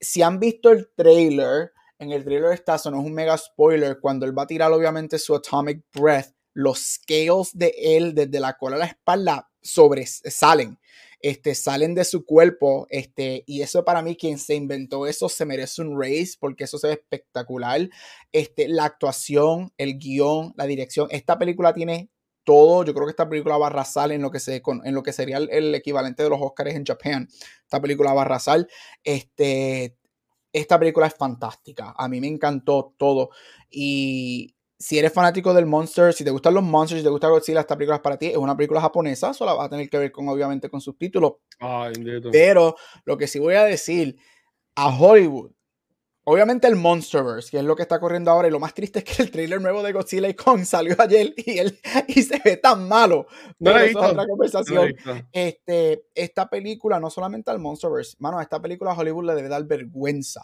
Si han visto el trailer, en el trailer está, eso no es un mega spoiler, cuando él va a tirar obviamente su Atomic Breath, los scales de él desde la cola a la espalda sobresalen, este, salen de su cuerpo, este, y eso para mí, quien se inventó eso se merece un raise porque eso se ve espectacular. Este, la actuación, el guion, la dirección, esta película tiene todo, yo creo que esta película va a arrasar en lo que, se, en lo que sería el, equivalente de los Oscars en Japan. Esta película va a arrasar. Este, esta película es fantástica. A mí me encantó todo. Y si eres fanático del Monster, si te gustan los Monsters, si te gusta Godzilla, esta película es para ti. Es una película japonesa, solo va a tener que ver con, obviamente, con subtítulos. Pero lo que sí voy a decir a Hollywood, obviamente el Monsterverse, que es lo que está corriendo ahora, y lo más triste es que el trailer nuevo de Godzilla y Kong salió ayer y, él, y se ve tan malo. No Pero la eso es otra conversación. Este, esta película, no solamente al Monsterverse, mano, a esta película a Hollywood le debe dar vergüenza,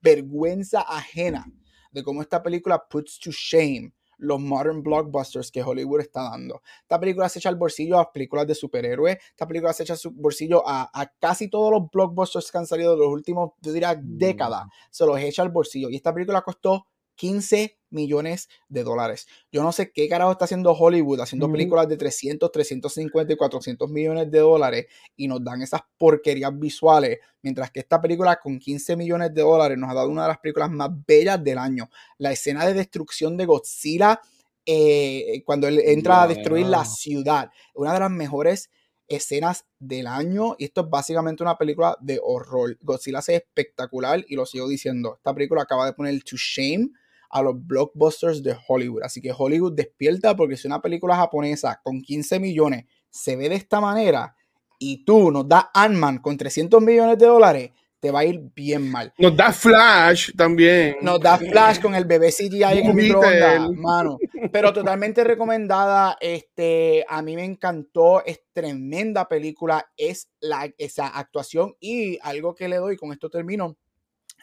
vergüenza ajena de cómo esta película puts to shame los modern blockbusters que Hollywood está dando. Esta película se echa al bolsillo a películas de superhéroes, esta película se echa su bolsillo a, a casi todos los blockbusters que han salido de los últimos, yo diría, décadas, se los echa al bolsillo. Y esta película costó 15 millones de dólares. Yo no sé qué carajo está haciendo Hollywood, haciendo películas de 300, 350 y 400 millones de dólares y nos dan esas porquerías visuales, mientras que esta película con 15 millones de dólares nos ha dado una de las películas más bellas del año. La escena de destrucción de Godzilla, eh, cuando él entra a destruir la ciudad, una de las mejores escenas del año y esto es básicamente una película de horror. Godzilla ve espectacular y lo sigo diciendo. Esta película acaba de poner to shame a los blockbusters de Hollywood. Así que Hollywood despierta porque si una película japonesa con 15 millones se ve de esta manera y tú nos das Ant-Man con 300 millones de dólares, te va a ir bien mal. Nos da Flash también. Nos da Flash con el bebé CGI en el microondas, mano. Pero totalmente recomendada. Este, a mí me encantó. Es tremenda película. Es la, esa actuación. Y algo que le doy, con esto termino,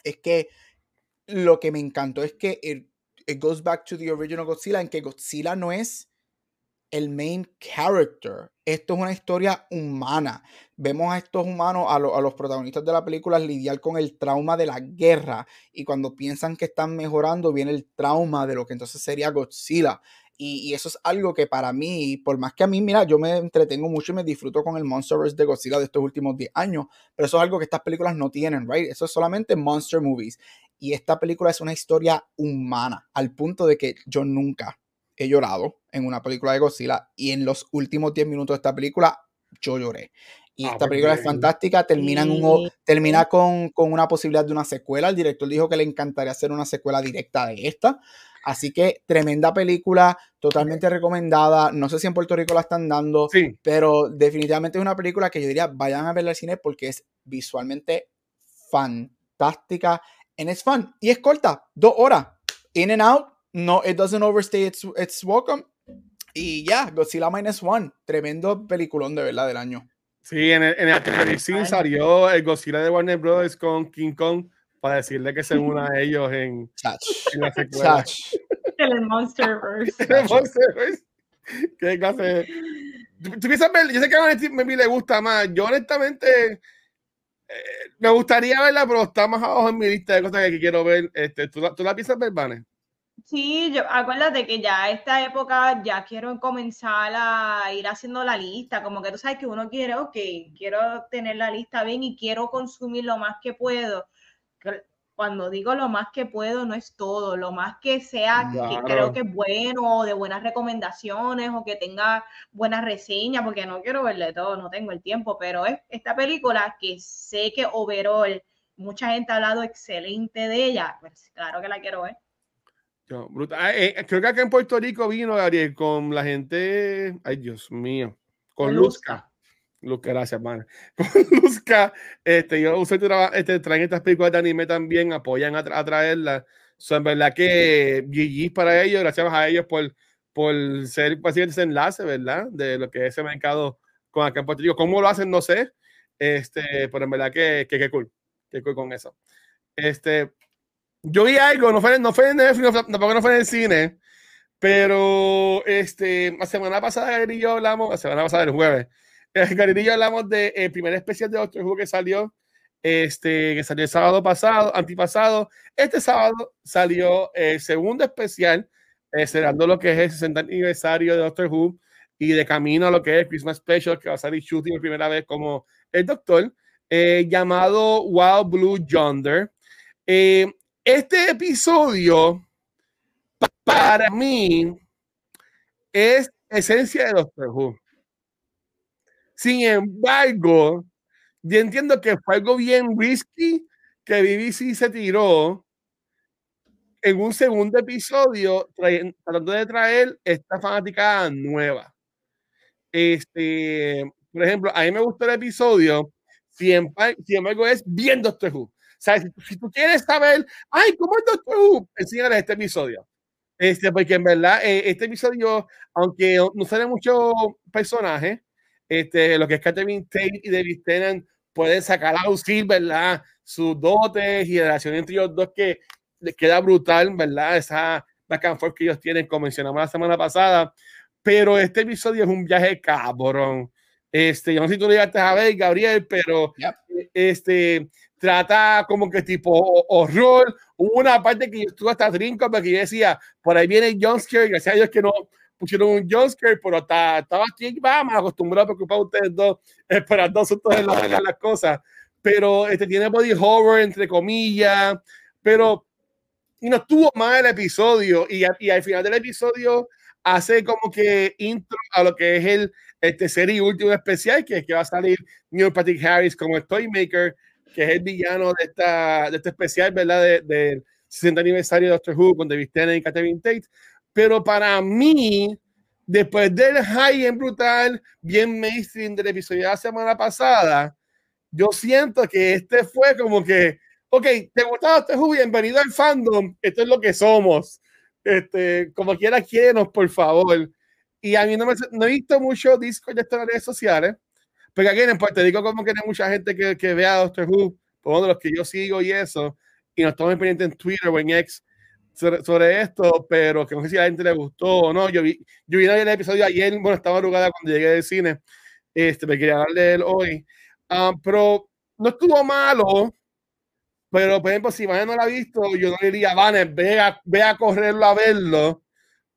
es que lo que me encantó es que it, goes back to the original Godzilla, en que Godzilla no es el main character. Esto es una historia humana. Vemos a estos humanos, a, lo- a los protagonistas de la película, lidiar con el trauma de la guerra. Y cuando piensan que están mejorando, viene el trauma de lo que entonces sería Godzilla. Y, y eso es algo que para mí, por más que a mí, mira, yo me entretengo mucho y me disfruto con el Monsterverse de Godzilla de estos últimos 10 años, pero eso es algo que estas películas no tienen, ¿right? Eso es solamente monster movies. Y esta película es una historia humana, al punto de que yo nunca he llorado en una película de Godzilla y en los últimos 10 minutos de esta película yo lloré. Y Ah, esta pues película es fantástica, termina, en un termina con, con una posibilidad de una secuela. El director dijo que le encantaría hacer una secuela directa de esta. Así que tremenda película, totalmente recomendada. No sé si en Puerto Rico la están dando, Sí, pero definitivamente es una película que yo diría vayan a verla al cine porque es visualmente fantástica and it's fun. Y es corta, dos horas. In and out, no, it doesn't overstay its, its welcome. Y ya, Godzilla Minus One, tremendo peliculón de verdad del año. sí, en el, en el Scene salió el Godzilla de Warner Brothers con King Kong para decirle que se una a ellos en, en la secuela. En el Monsterverse. Monsterverse. ¿Qué clase? ¿Tú, tú piensas ver? Yo sé que a maybe le gusta más. Yo, honestamente, me gustaría verla, pero está más abajo en mi lista de cosas que quiero ver. Este, ¿tú, la, ¿Tú la piensas ver, Vane? Sí, yo, acuérdate que ya esta época ya quiero comenzar a ir haciendo la lista, como que tú sabes que uno quiere, ok, quiero tener la lista bien y quiero consumir lo más que puedo. Cuando digo lo más que puedo, no es todo, lo más que sea, que creo que es bueno, o de buenas recomendaciones, o que tenga buenas reseñas, porque no quiero verle todo, no tengo el tiempo, pero es esta película que sé que overall, mucha gente ha hablado excelente de ella, pues claro que la quiero ver. Yo, brutal. Ah, eh, creo que acá en Puerto Rico vino Gabriel con la gente. Ay, Dios mío. Con Con Luzca. Luzca, gracias, man. Con Luzca. Este, yo uso este, traen estas películas de anime también, apoyan a, tra- a traerlas. So, en verdad que GG para ellos, gracias a ellos por, por ser básicamente ese enlace, ¿verdad? De lo que es ese mercado con acá en Puerto Rico. ¿Cómo lo hacen? No sé. Este, pero en verdad que, que, que cool. Que cool con eso. Este, yo vi algo, no fue, no fue en Netflix, tampoco no fue en el cine, pero este, la semana pasada Gary y yo hablamos, la semana pasada el jueves, eh, Gary y yo hablamos del de, primer especial de Doctor Who que salió, este, que salió el sábado pasado, antipasado. Este sábado salió el segundo especial, eh, celebrando lo que es el 60 aniversario de Doctor Who y de camino a lo que es el Christmas Special, que va a salir shooting por primera vez como el Doctor, eh, llamado Wild Blue Yonder. Eh, este episodio, pa- para mí, es esencia de Doctor Who. Sin embargo, yo entiendo que fue algo bien risky que BBC se tiró en un segundo episodio tratando de traer esta fanática nueva. Este, por ejemplo, a mí me gustó el episodio, sin embargo, es bien Doctor Who. O si, si tú quieres saber, ay, ¿cómo es Doctor Who? Enséñale este episodio. Este, porque en verdad, eh, este episodio, aunque no sale mucho personaje, este, lo que es Catherine Tate y David Tennant pueden sacar a lucir, ¿verdad? Sus dotes y la relación entre ellos dos que les queda brutal, ¿verdad? Esa back and forth que ellos tienen, como mencionamos la semana pasada. Pero este episodio es un viaje cabrón. Este, yo no sé si tú lo llegaste a ver, Gabriel, pero Yep. este, trata como que tipo ho- horror. Hubo una parte que yo estuve hasta trinco porque yo decía, por ahí viene el jumpscare, gracias a Dios que no pusieron un jumpscare, pero está, estaba aquí, vamos, acostumbrado a preocupar a ustedes dos, esperando en las, en las cosas. Pero este tiene body horror, entre comillas, pero y no estuvo mal el episodio y, y al final del episodio hace como que intro a lo que es el tercer y último especial que, que va a salir Neil Patrick Harris como Toymaker que es el villano de, esta, de este especial, ¿verdad? De- Del 60 aniversario de Doctor Who con David Tennant y Catherine Tate. Pero para mí, después del high en brutal, bien mainstream del episodio de la semana pasada, yo siento que este fue como que, ok, ¿te gustaba Doctor Who? Bienvenido al fandom, esto es lo que somos. Este, como quiera, quierenos, por favor. Y a mí no, me, no he visto mucho Discord de estas redes sociales, porque aquí en Puerto Rico como que hay mucha gente que, que vea Doctor Who, por uno de los que yo sigo y eso, y no estamos pendientes en Twitter o en X sobre, sobre esto, pero que no sé si a la gente le gustó o no. Yo vi, yo vi el episodio ayer, bueno, estaba madrugada cuando llegué del cine, este, me quería de él hoy, Ah, pero no estuvo malo, pero por ejemplo, si Vane no la ha visto, yo no le diría, Vane, ve a, ve a correrlo a verlo,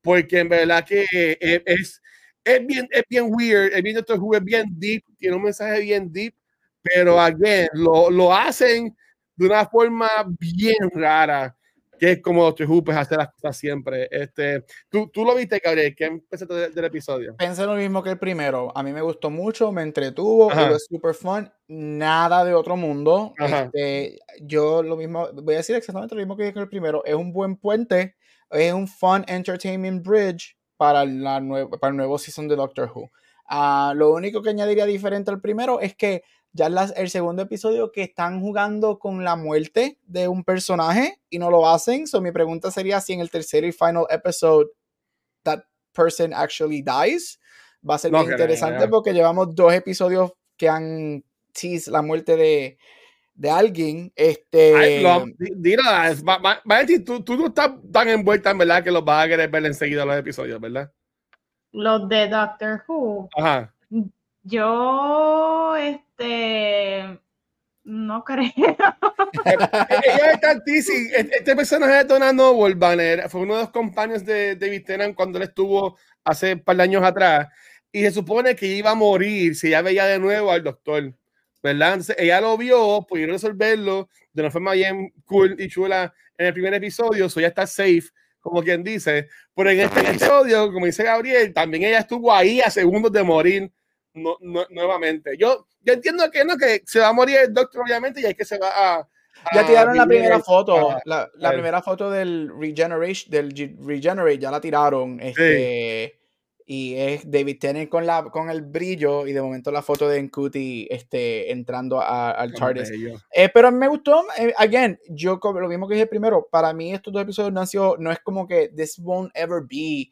porque en verdad que es, es, es bien, es bien weird, es bien Doctor Who, es bien deep, tiene un mensaje bien deep, pero again, lo, lo hacen de una forma bien rara, que es como Doctor Who pues hace las cosas siempre. Este, ¿tú, tú lo viste, Gabriel? ¿Qué pensaste de- del episodio? Pensé lo mismo que el primero. A mí me gustó mucho, me entretuvo, fue super fun. Nada de otro mundo. Este, yo lo mismo, voy a decir exactamente lo mismo que dije el primero. Es un buen puente, es un fun entertainment bridge para, la para el nuevo season de Doctor Who. Ah, lo único que añadiría diferente al primero es que ya el segundo episodio que están jugando con la muerte de un personaje y no lo hacen. So mi pregunta sería si en el tercer y final episode that person actually dies. Va a ser No bien interesante porque llevamos dos episodios que han teased la muerte de, de alguien. Este, Ay, lo- di- dilo, es- va- tú, tú no estás tan envuelta en verdad que los vas a querer ver enseguida los episodios, ¿verdad? Los de Doctor Who. Ajá. Yo, este, no creo. Ella está teasing. Este, este personaje de Donna Noble, Banner, fue uno de los compañeros de David Tennant cuando él estuvo hace un par de años atrás. Y se supone que iba a morir si ella veía de nuevo al doctor. ¿Verdad? Entonces ella lo vio, pudieron resolverlo de una forma bien cool y chula en el primer episodio. So ya está safe, como quien dice. Pero en este episodio, como dice Gabriel, también ella estuvo ahí a segundos de morir no- no- nuevamente. Yo, yo entiendo que no, que se va a morir el doctor, obviamente, y hay que se va a. ya tiraron la primera foto, a- la, la primera foto del Regeneration, del Regenerate, ya la tiraron. Este, Y es David Tennant con, la, con el brillo y de momento la foto de Nkuti este, entrando a- al TARDIS. Eh, pero me gustó, eh, again, yo como lo mismo que dije primero, para mí estos dos episodios no, han sido- no es como que this won't ever be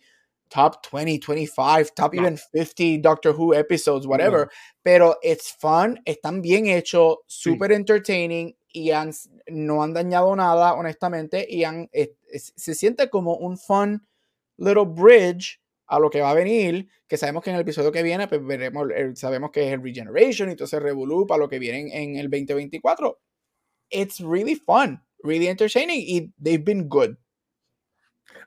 top 20, 25, top No. even 50 Doctor Who episodes, whatever, pero it's fun, están bien hechos, super entertaining y han, no han dañado nada, honestamente, y han, es- es- se siente como un fun little bridge a lo que va a venir, que sabemos que en el episodio que viene, pues veremos, sabemos que es el Regeneration, entonces Revolu para lo que viene en, en el 2024. It's really fun, really entertaining, y they've been good.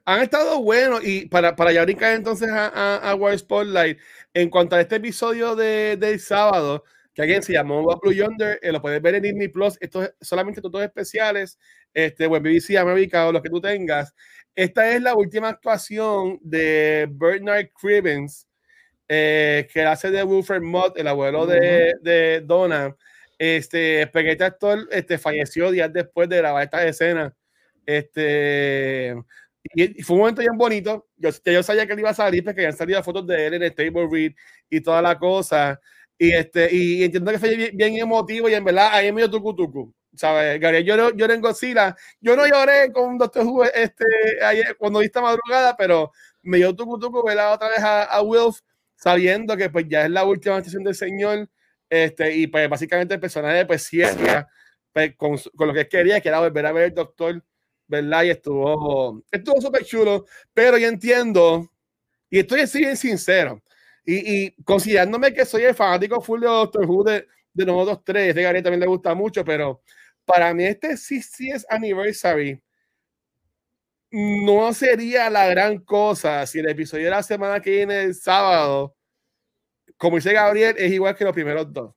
Han estado buenos y para, para ya brincar entonces a, a, a World Spotlight, en cuanto a este episodio de, del sábado, que alguien se llamó Blue Yonder, eh, lo puedes ver en Disney Plus, estos solamente estos dos especiales, este, o en BBC America o lo que tú tengas. Esta es la última actuación de Bernard Cribbins, eh, que hace de Wilfred Mott, el abuelo de, de Donna. Este, porque este actor este, falleció días después de grabar esta escena. Este, y, fue un momento bien bonito. Yo, yo sabía que él iba a salir porque habían salido fotos de él en el table read y toda la cosa. Y, este, y entiendo que fue bien, bien emotivo y en verdad ahí me dio tucu tucu. ¿Sabes? Gabriel lloró, lloré en Godzilla. Yo no lloré con Doctor Who este, ayer, cuando vi esta madrugada, pero me dio tucu tucu ver otra vez a, a Wilf sabiendo que pues ya es la última estación del señor este, y pues básicamente el personaje pues cierra pues, con, con lo que quería, que era volver a ver el doctor, ¿verdad? Y estuvo estuvo súper chulo, pero yo entiendo, y estoy así bien sincero, y, y considerándome que soy el fanático full de Doctor Who de, de nosotros tres, de Gary también le gusta mucho, pero para mí este CCS Anniversary no sería la gran cosa si el episodio de la semana que viene, el sábado, como dice Gabriel, es igual que los primeros dos.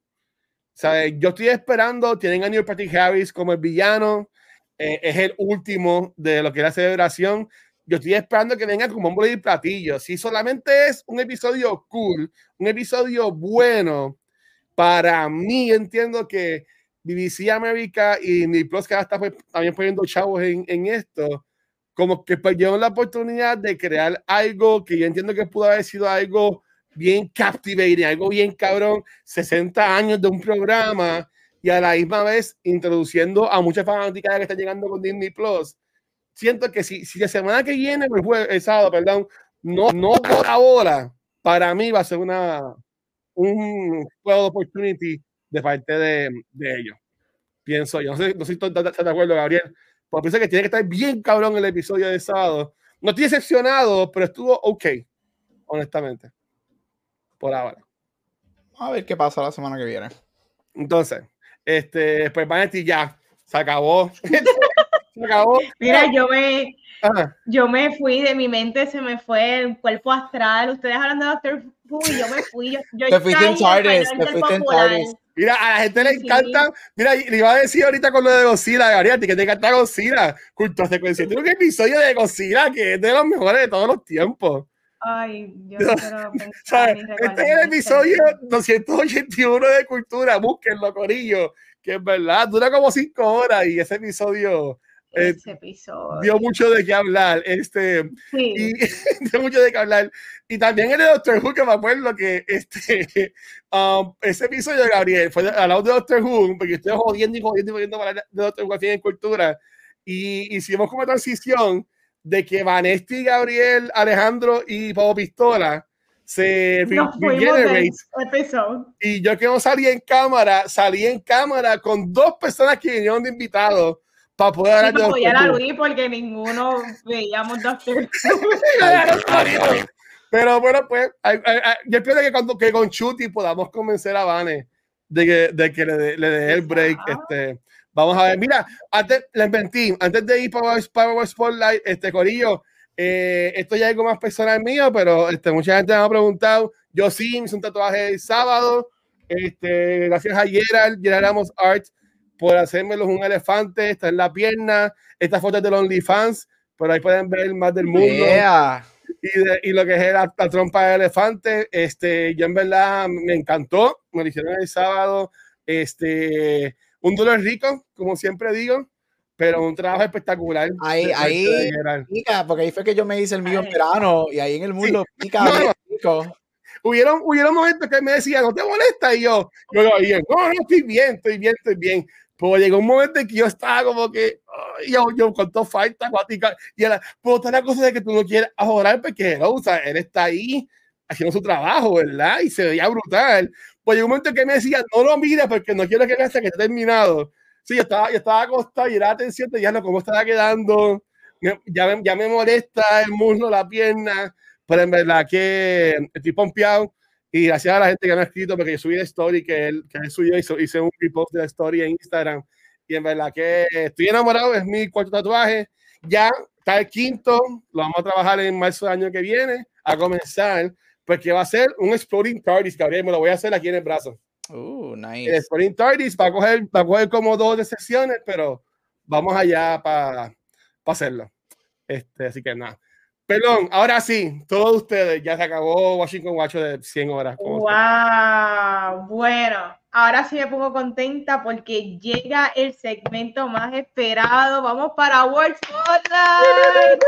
Sea, yo estoy esperando, tienen a Neil Patrick Harris como el villano, eh, es el último de lo que es la celebración. Yo estoy esperando que venga como un y platillo. Si solamente es un episodio cool, un episodio bueno, para mí entiendo que BBC América y Disney Plus que ahora está pues, también poniendo chavos en, en esto, como que perdieron la oportunidad de crear algo que yo entiendo que pudo haber sido algo bien captivating, algo bien cabrón, 60 años de un programa y a la misma vez introduciendo a muchas fanáticas que están llegando con Disney Plus. Siento que si, si la semana que viene, el, jueves, el sábado, perdón, no, no por ahora, para mí va a ser una un juego de opportunity de parte de, de ellos. Pienso yo. No sé, no sé si tú estás de acuerdo, Gabriel. Porque pienso que tiene que estar bien cabrón el episodio de sábado. No estoy decepcionado, pero estuvo ok, honestamente. Por ahora. A ver qué pasa la semana que viene. Entonces, este, pues Vanetti ya se acabó. se acabó. Mira, yo me, Ajá. yo me fui de mi mente, se me fue el cuerpo astral. Ustedes hablando de Doctor Who y yo me fui. Yo, yo Te fuiste en TARDIS, te fuiste en. TARDIS. Mira, a la gente le Sí. encanta. Mira, le iba a decir ahorita con lo de Godzilla, Gabriel, que te encanta Godzilla. Culto secuencia. Tiene un episodio de Godzilla que es de los mejores de todos los tiempos. Ay, yo no quiero ¿Sabes? Este es el episodio día. 281 de Cultura. Búsquenlo, Corillo. Que es verdad, dura como cinco horas y ese episodio Ese episodio. dio mucho de qué hablar. Este, Sí. y dio mucho de qué hablar. Y también el de Doctor Who, que me acuerdo que este, um, ese episodio de Gabriel fue al lado de Doctor Who, porque estoy jodiendo y jodiendo y jodiendo para de Doctor Who aquí en Cultura. Y hicimos como transición de que Vanesti, Gabriel, Alejandro y Pablo Pistola se regenerate. Y yo que no salí en cámara, salí en cámara con dos personas que vinieron de invitados para poder Sí, hablar de Doctor apoyar a Who. Luis porque ninguno veíamos Doctor Pero bueno, pues yo espero que, cuando, que con Chuti podamos convencer a Vane de que, de que le dé le dé el break. Este, vamos a ver, mira, antes, les mentí, antes de ir para Power Spotlight, este Corillo, eh, esto ya es algo más personal mío, pero este, mucha gente me ha preguntado. Yo sí me hice un tatuaje el sábado. Este, gracias a Gerald, Gerald Ramos Art, por hacérmelo un elefante. Está en la pierna. Esta foto es del OnlyFans, pero ahí pueden ver más del mundo Yeah. y, de- y lo que es la, la trompa de elefante, este, yo en verdad me encantó, me lo hicieron el sábado, este, un dolor rico, como siempre digo, pero un trabajo espectacular. Ahí- de ahí- de. Pica, porque ahí fue que yo me hice el mío en verano y ahí en el mundo pica. No, rico. Hubieron, hubieron momentos que me decía, ¿no te molesta? Y yo, yo oía, no, no, estoy bien, estoy bien, estoy bien. Pero llegó un momento en que yo estaba como que, ay, yo, yo todo falta, guatica, y era, pero está la cosa de que tú no quieres adorar porque, no, o sea, él está ahí haciendo su trabajo, ¿verdad? Y se veía brutal. Pues llegó un momento en que me decía, no lo mires porque no quiero que veas que esté terminado. Sí, yo estaba, yo estaba acostado y era atención de ya no, cómo estaba quedando, ya, me- ya me molesta el muslo, la pierna, pero en verdad que estoy pompeado y gracias a la gente que me ha escrito porque yo subí la story que él, que él subió, hizo, hice un repost de la story en Instagram y en verdad que estoy enamorado, es mi cuarto tatuaje, ya está el quinto, lo vamos a trabajar en marzo del año que viene, a comenzar, porque va a ser un Exploding TARDIS, Gabriel, me lo voy a hacer aquí en el brazo. Uh, El nice. Exploding TARDIS va a coger, va a coger como dos de sesiones, pero vamos allá para hacerlo. Este, así que nada. Perdón, ahora sí, todos ustedes, ya se acabó Washington Watch de 100 horas. Wow, bueno, ahora sí me pongo contenta porque llega el segmento más esperado. Vamos para World Spotlight.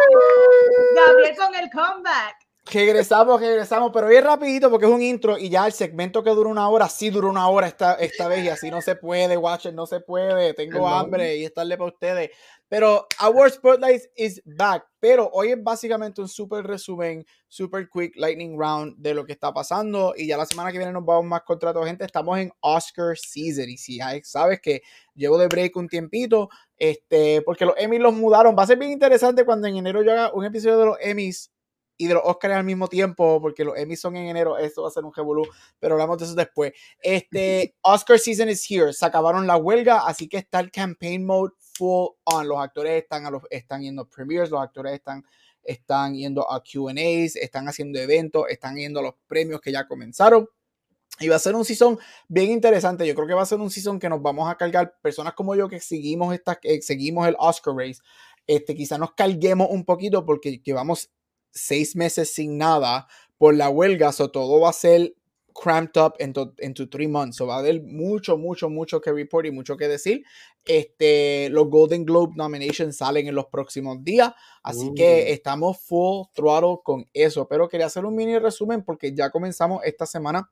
Gabriel con el comeback. Regresamos, regresamos, pero bien rapidito porque es un intro y ya el segmento que dura una hora, sí dura una hora esta, esta vez y así no se puede, Watcher, no se puede, tengo hambre y es tarde para ustedes. Pero Our Spotlight is back, pero hoy es básicamente un super resumen, super quick lightning round de lo que está pasando. Y ya la semana que viene nos vamos más contratos, gente, estamos en Oscar season. Y si sabes que llevo de break un tiempito, este, porque los Emmys los mudaron, va a ser bien interesante cuando en enero yo haga un episodio de los Emmys y de los Oscars al mismo tiempo, porque los Emmys son en enero, esto va a ser un revolú, pero hablamos de eso después. Este, Oscar season is here, se acabaron la huelga, así que está el campaign mode full on. Los actores están, a los, están yendo a premieres, los actores están, están yendo a Q&As, están haciendo eventos, están yendo a los premios que ya comenzaron. Y va a ser un season bien interesante. Yo creo que va a ser un season que nos vamos a cargar. Personas como yo que seguimos, esta, que seguimos el Oscar race, este, quizá nos carguemos un poquito porque llevamos seis meses sin nada por la huelga, so todo va a ser cramped up into, into three months. So va a haber mucho, mucho, mucho que report y mucho que decir. Este, los Golden Globe nominations salen en los próximos días, así Uh. que estamos full throttle con eso. Pero quería hacer un mini resumen porque ya comenzamos esta semana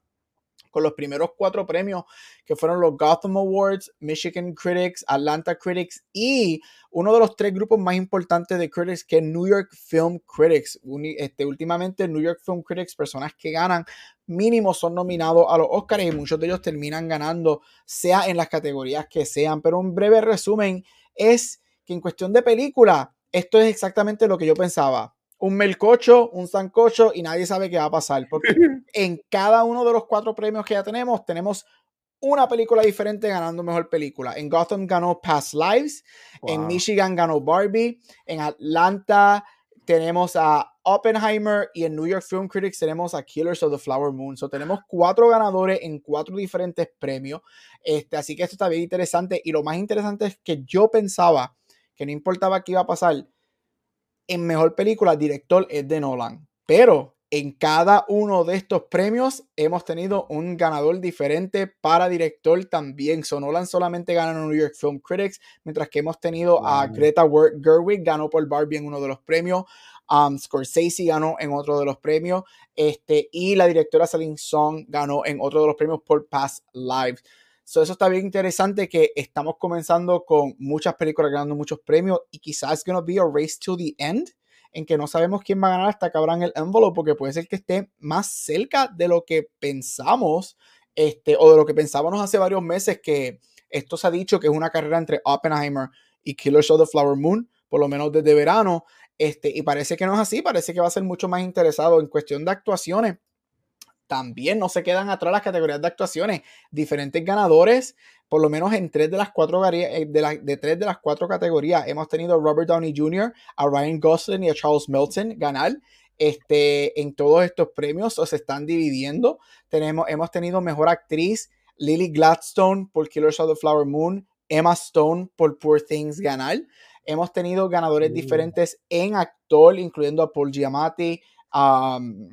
con los primeros cuatro premios que fueron los Gotham Awards, Michigan Critics, Atlanta Critics y uno de los tres grupos más importantes de critics que es New York Film Critics. Este, últimamente New York Film Critics, personas que ganan mínimo son nominados a los Oscars y muchos de ellos terminan ganando, sea en las categorías que sean. Pero un breve resumen es que en cuestión de película, esto es exactamente lo que yo pensaba. Un melcocho, un sancocho y nadie sabe qué va a pasar. Porque en cada uno de los cuatro premios que ya tenemos, tenemos una película diferente ganando mejor película. En Gotham ganó Past Lives, en. Michigan ganó Barbie, en Atlanta tenemos a Oppenheimer y en New York Film Critics tenemos a Killers of the Flower Moon. So, tenemos cuatro ganadores en cuatro diferentes premios. Este, así que esto está bien interesante. Y lo más interesante es que yo pensaba que no importaba qué iba a pasar. En mejor película, director es de Nolan. Pero en cada uno de estos premios hemos tenido un ganador diferente para director también. So, Nolan solamente gana en New York Film Critics, mientras que hemos tenido a. Greta Gerwig, ganó por Barbie en uno de los premios. Um, Scorsese ganó en otro de los premios. Este, y la directora Celine Song ganó en otro de los premios por Past Lives. So, eso está bien interesante que estamos comenzando con muchas películas ganando muchos premios y quizás gonna be a race to the end en que no sabemos quién va a ganar hasta que abran el envelope porque puede ser que esté más cerca de lo que pensamos este, o de lo que pensábamos hace varios meses que esto se ha dicho que es una carrera entre Oppenheimer y Killers of the Flower Moon, por lo menos desde verano, este, y parece que no es así, parece que va a ser mucho más interesado en cuestión de actuaciones. También no se quedan atrás las categorías de actuaciones. Diferentes ganadores, por lo menos en tres de las cuatro, eh, de, la- de tres de las cuatro categorías. Hemos tenido a Robert Downey Jr., a Ryan Gosling y a Charles Melton ganar este, en todos estos premios o se están dividiendo. Tenemos, hemos tenido mejor actriz Lily Gladstone por Killers of the Flower Moon, Emma Stone por Poor Things ganar. Hemos tenido ganadores Mm. diferentes en actor, incluyendo a Paul Giamatti, um,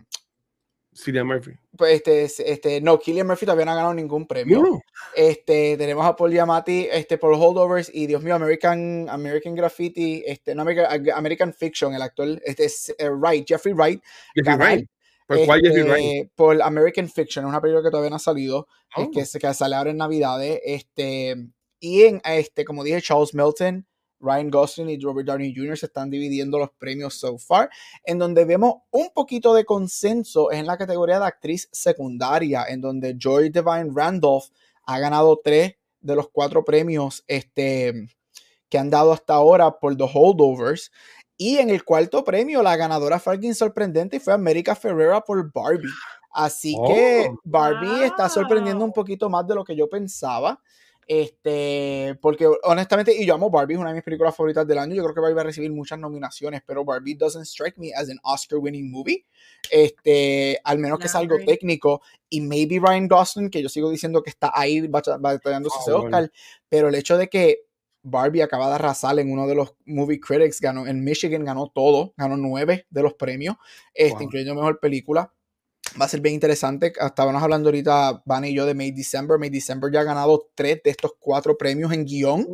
Cillian Murphy. pues este, este, no, Killian Murphy todavía no ha ganado ningún premio. No. Este, tenemos a Paul Giamatti, este, por Holdovers y Dios mío, American, American Graffiti, este, no American, American Fiction, el actor, este es eh, Wright, Jeffrey Wright, Jeffrey Wright. ¿Por cuál Jeffrey Wright? este, por American Fiction, es una película que todavía no ha salido, es Oh. que, se- que sale ahora en Navidades, este, y en, este, como dije, Charles Melton, Ryan Gosling y Robert Downey Jr. se están dividiendo los premios so far, en donde vemos un poquito de consenso es en la categoría de actriz secundaria, en donde Joy Divine Randolph ha ganado tres de los cuatro premios este, que han dado hasta ahora por The Holdovers. Y en el cuarto premio, la ganadora fue alguien sorprendente y fue América Ferrera por Barbie. Así que Oh. Barbie está sorprendiendo un poquito más de lo que yo pensaba. Este, porque honestamente, y yo amo Barbie, es una de mis películas favoritas del año. Yo creo que Barbie va a recibir muchas nominaciones, pero Barbie doesn't strike me as an Oscar winning movie. Este, al menos que No, es algo técnico. Y maybe Ryan Gosling, que yo sigo diciendo que está ahí bata- batallándose ese Ah, bueno. Oscar, pero el hecho de que Barbie acaba de arrasar en uno de los movie critics, ganó en Michigan, ganó todo, ganó nueve de los premios, este, Wow. incluyendo mejor película. Va a ser bien interesante. Estábamos hablando ahorita, Van y yo, de May December. May December ya ha ganado tres de estos cuatro premios en guion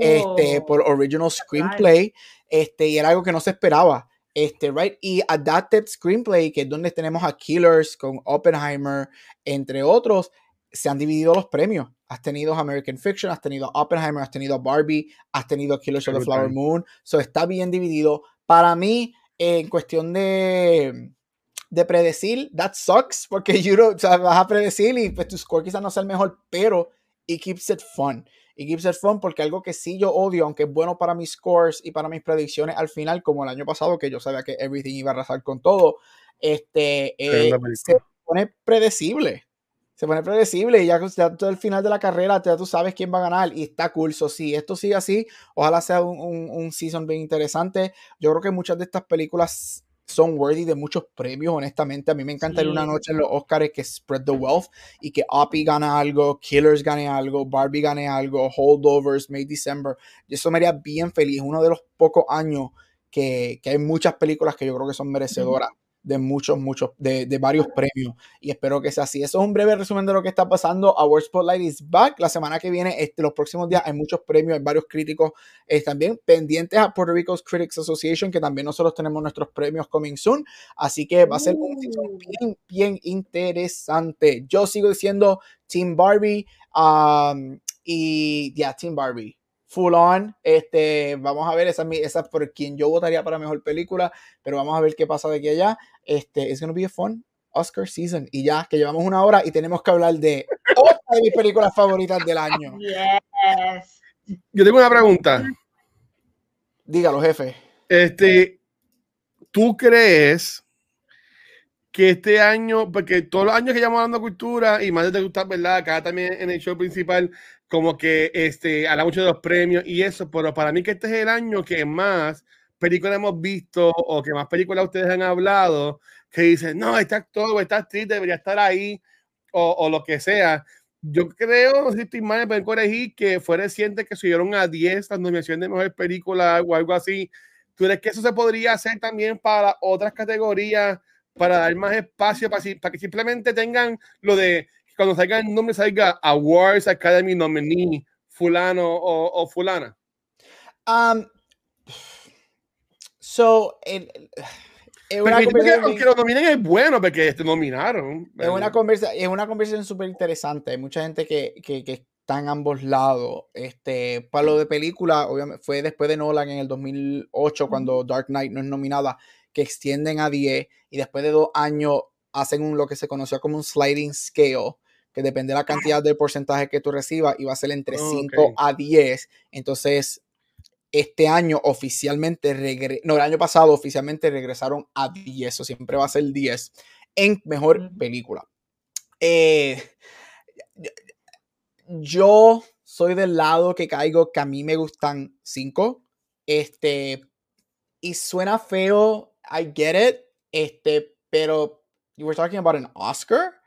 este, Oh. por Original Screenplay, este, y era algo que no se esperaba, este, right, y Adapted Screenplay, que es donde tenemos a Killers con Oppenheimer, entre otros, se han dividido los premios. Has tenido American Fiction, has tenido Oppenheimer, has tenido a Barbie, has tenido a Killers of the. Flower Moon, so está bien dividido. Para mí, en cuestión de de predecir, that sucks, porque you know, o sea, vas a predecir y pues tu score quizás no sea el mejor, pero it keeps it fun. It keeps it fun porque algo que sí yo odio, aunque es bueno para mis scores y para mis predicciones al final, como el año pasado, que yo sabía que everything iba a arrasar con todo, este, eh, se pone predecible. Se pone predecible y ya, ya todo el final de la carrera ya tú sabes quién va a ganar y está cool. So, si esto sigue así, ojalá sea un, un, un season bien interesante. Yo creo que muchas de estas películas son worthy de muchos premios, honestamente. A mí me encantaría Sí. una noche en los Oscars que spread the wealth y que Oppie gane algo, Killers gane algo, Barbie gane algo, Holdovers, May December. Y eso me haría bien feliz. Uno de los pocos años que, que hay muchas películas que yo creo que son merecedoras de muchos, muchos, de, de varios premios. Y espero que sea así. Eso es un breve resumen de lo que está pasando. Our Spotlight is back. La semana que viene, este, los próximos días, hay muchos premios, hay varios críticos eh, también pendientes a Puerto Rico's Critics Association, que también nosotros tenemos nuestros premios coming soon. Así que va a ser un season bien, bien interesante. Yo sigo diciendo Team Barbie. um, y ya, Team Barbie. Full on. Este, vamos a ver, esa, es mi- esa es por quien yo votaría para mejor película, pero vamos a ver qué pasa de aquí a allá. Este, it's gonna be a fun Oscar season. Y ya, que llevamos una hora y tenemos que hablar de otra de mis películas favoritas del año. Yes. Yo tengo una pregunta. Dígalo, jefe. Este, ¿tú crees que este año, porque todos los años que llevamos hablando de cultura y más de te gusta, ¿verdad? Acá también en el show principal, como que este, habla mucho de los premios y eso, pero para mí que este es el año que más películas hemos visto o que más películas ustedes han hablado que dicen, no, este actor o esta actriz debería estar ahí o, o lo que sea. Yo creo, no sé si estoy mal, me pueden corregir, que fue reciente que subieron a 10 las nominaciones de mejor película o algo así. ¿Tú crees que eso se podría hacer también para otras categorías, para dar más espacio, para, para que simplemente tengan lo de cuando salga el nombre, salga Awards Academy nominee, fulano o, o fulana? Um, so, el- una que bien- lo nominen es bueno, porque te nominaron. Es una, conversa, es una conversación súper interesante. Hay mucha gente que, que, que está en ambos lados. Este, para lo de película, obviamente, fue después de Nolan en el 2008, cuando Dark Knight no es nominada, que extienden a 10 y después de dos años hacen un, lo que se conoció como un sliding scale, que depende de la cantidad del porcentaje que tú recibas y va a ser entre Oh, 5 ok. a 10. Entonces, este año oficialmente, regre- no, el año pasado oficialmente regresaron a 10, o siempre va a ser 10 en mejor película. Eh, yo soy del lado que caigo que a mí me gustan 5. Este, y suena feo, I get it, este, pero you were talking about an Oscar.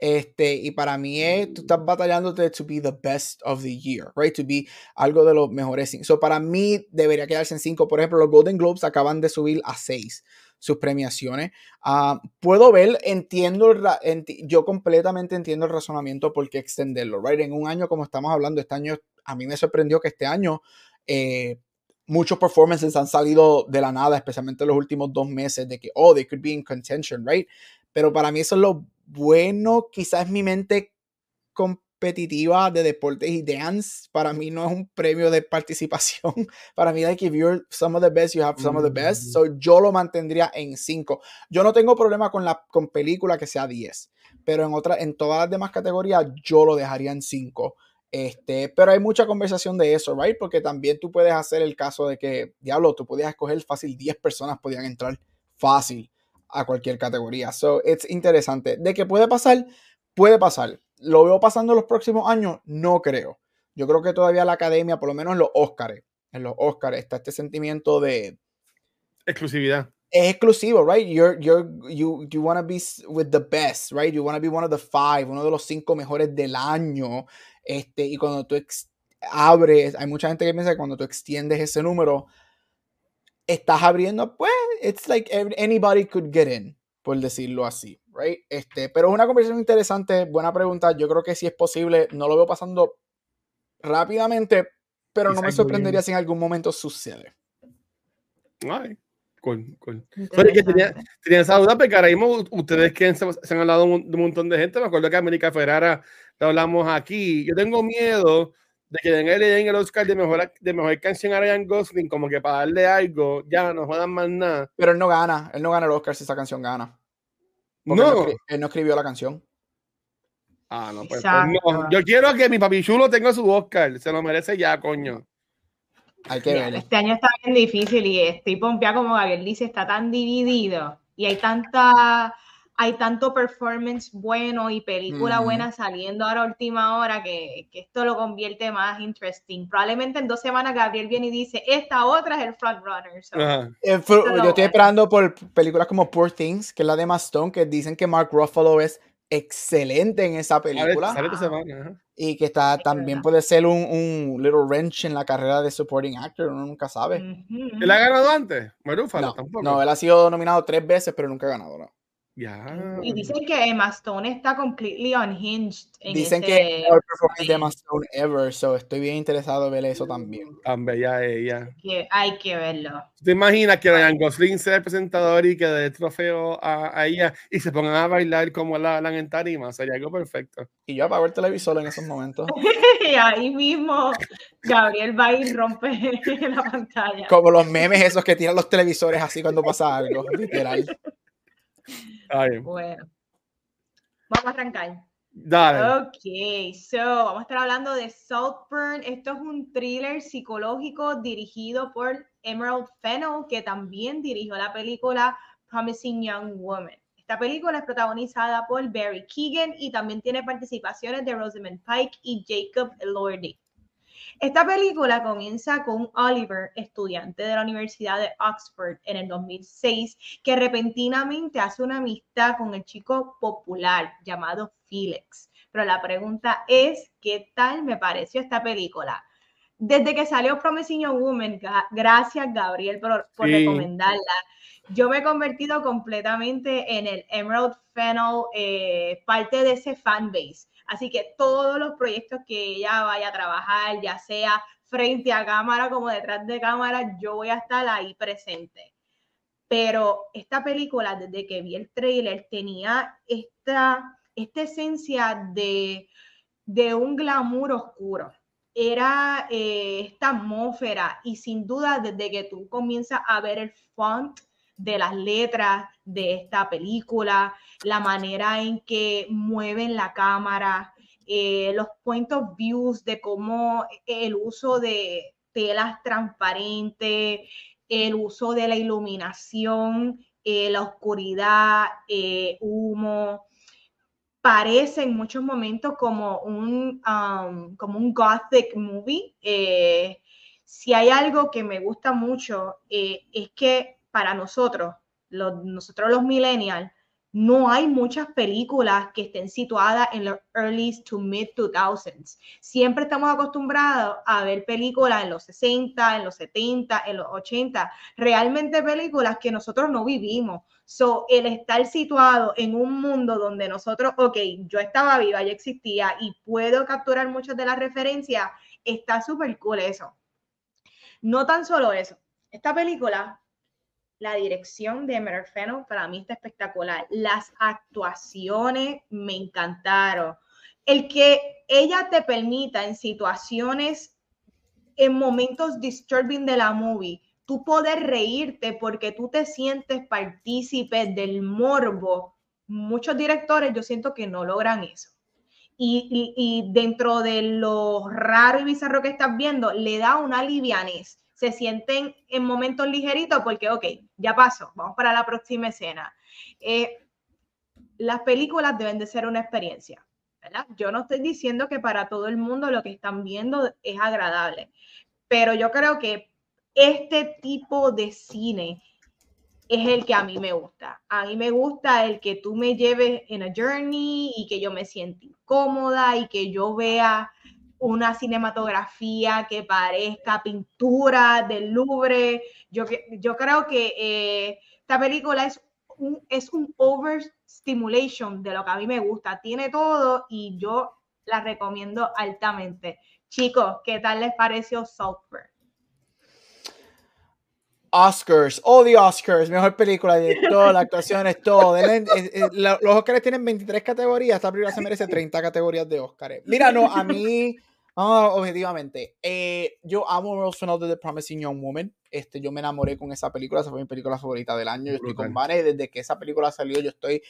Este, y para mí es, tú estás batallándote to be the best of the year, right? To be algo de los mejores. cin- So, para mí debería quedarse en 5. Por ejemplo, los Golden Globes acaban de subir a 6 sus premiaciones. Ah, puedo ver, entiendo, enti- yo completamente entiendo el razonamiento por qué extenderlo, right? En un año como estamos hablando, este año, a mí me sorprendió que este año eh, muchos performances han salido de la nada, especialmente en los últimos dos meses, de que, oh, they could be in contention, right? Pero para mí eso es lo bueno, quizás mi mente competitiva de deportes y dance, para mí no es un premio de participación. Para mí, like, if you're some of the best, you have some of the best. Mm. So, yo lo mantendría en 5. Yo no tengo problema con la con película que sea 10, pero en otra, en todas las demás categorías, yo lo dejaría en 5. Este, pero hay mucha conversación de eso, right? Porque también tú puedes hacer el caso de que, diablo, tú podías escoger fácil, 10 personas podían entrar fácil a cualquier categoría. So, it's interesante. De que puede pasar, puede pasar. ¿Lo veo pasando los próximos años? No creo. Yo creo que todavía la academia, por lo menos en los Oscars, en los Oscars está este sentimiento de Exclusividad. es exclusivo, right? You're, you're, you, you want to be with the best, right? You want to be one of the five, uno de los cinco mejores del año. Este, y cuando tú abres, hay mucha gente que piensa que cuando tú extiendes ese número, estás abriendo, pues, it's like anybody could get in, por decirlo así, right? Este, pero es una conversación interesante, buena pregunta. Yo creo que si es posible, no lo veo pasando rápidamente, pero no me sorprendería si en algún momento sucede. Ay, cool, cool. Que tenía, tenía esa duda, porque ahora mismo ustedes que se, se han hablado un- de un montón de gente, me acuerdo que América Ferrara lo hablamos aquí. Yo tengo miedo de que den, le den el Oscar de mejor, de mejor canción a Ryan Gosling, como que para darle algo, ya no jodan más nada. Pero él no gana, él no gana el Oscar si esa canción gana. Porque él, No. él no escribió la canción. Ah, no, pues, pues no. Yo quiero que mi papi chulo tenga su Oscar, se lo merece ya, coño. Hay que verlo. Este año está bien difícil y estoy pompeada como Gabriel dice, está tan dividido y hay tanta, hay tanto performance bueno y película buena saliendo ahora a última hora que, que esto lo convierte más interesting. Probablemente en dos semanas Gabriel viene y dice, esta otra es el frontrunner. So, Ajá. Eh, lo yo estoy bueno. esperando por películas como Poor Things, que es la de Emma Stone, que dicen que Mark Ruffalo es excelente en esa película sale esta semana. y que está Es también verdad. puede ser un, un little wrench en la carrera de supporting actor, uno nunca sabe. ujú. ¿Él ha ganado antes? Marúfalo, No, tampoco. no, él ha sido nominado tres veces, pero nunca ha ganado. ¿no? Ya. Y dicen que Emma Stone está completely unhinged en Dicen ese que es el mejor performance de. Emma Stone ever, so estoy bien interesado en ver eso también. Tan bella ella. que hay que verlo. ¿Te imaginas que Ryan Gosling sea el presentador y que dé el trofeo a, a ella y se pongan a bailar como la hablan en tarima? Sería algo perfecto. Y yo apago el televisor en esos momentos. Y ahí mismo Gabriel va y rompe la pantalla. Como los memes esos que tiran los televisores así cuando pasa algo, literal. Ay, Bueno, vamos a arrancar. dale. Ok, so vamos a estar hablando de Saltburn. Esto es un thriller psicológico dirigido por Emerald Fennell, que también dirigió la película Promising Young Woman. Esta película es protagonizada por Barry Keegan y también tiene participaciones de Rosamund Pike y Jacob Elordi. Esta película comienza con Oliver, estudiante de la Universidad de Oxford en el 2006, que repentinamente hace una amistad con el chico popular llamado Felix. Pero la pregunta es, ¿qué tal me pareció esta película? Desde que salió Promising Young Woman, gracias Gabriel por, por recomendarla yo me he convertido completamente en el Emerald Fennel, eh, parte de ese fanbase. Así que todos los proyectos que ella vaya a trabajar, ya sea frente a cámara como detrás de cámara, yo voy a estar ahí presente. Pero esta película, desde que vi el trailer, tenía esta, esta esencia de, de un glamour oscuro. Era eh, esta atmósfera y sin duda desde que tú comienzas a ver el font de las letras de esta película, la manera en que mueven la cámara, eh, los point of views de cómo el uso de telas transparentes, el uso de la iluminación, eh, la oscuridad, eh, humo, parece en muchos momentos como un, um, como un gothic movie. si hay algo que me gusta mucho es que para nosotros, los, nosotros los millennials, no hay muchas películas que estén situadas en los early to mid 2000s. Siempre estamos acostumbrados a ver películas en los 60, en los 70, en los 80, realmente películas que nosotros no vivimos. So, el estar situado en un mundo donde nosotros, ok, yo estaba viva, yo existía y puedo capturar muchas de las referencias, está súper cool eso. No tan solo eso, esta película la dirección de Emerald Fennel para mí está espectacular. Las actuaciones me encantaron. El que ella te permita en situaciones, en momentos disturbing de la movie, tú poder reírte porque tú te sientes partícipe del morbo. Muchos directores yo siento que no logran eso. Y, y dentro de lo raro y bizarro que estás viendo, le da una livianez se sienten en momentos ligeritos porque, ok, ya pasó, vamos para la próxima escena. Eh, las películas deben de ser una experiencia. Yo no estoy diciendo que para todo el mundo lo que están viendo es agradable, pero yo creo que este tipo de cine es el que a mí me gusta. A mí me gusta el que tú me lleves en a journey y que yo me sienta cómoda y que yo vea una cinematografía que parezca pintura del Louvre. Yo, yo creo que eh, esta película es un, es un overstimulation de lo que a mí me gusta. Tiene todo y yo la recomiendo altamente. Chicos, ¿qué tal les pareció Saltburn? Oscars, oh the Oscars, mejor película, director, la actuación es todo. los Oscars tienen 23 categorías, esta película se merece 30 categorías de Oscars. Mira, no, a mí, objetivamente, eh, yo amo Rose de The Promising Young Woman. Este, yo me enamoré con esa película, esa fue mi película favorita del año. Yo estoy con Vane, desde que esa película salió, yo estoy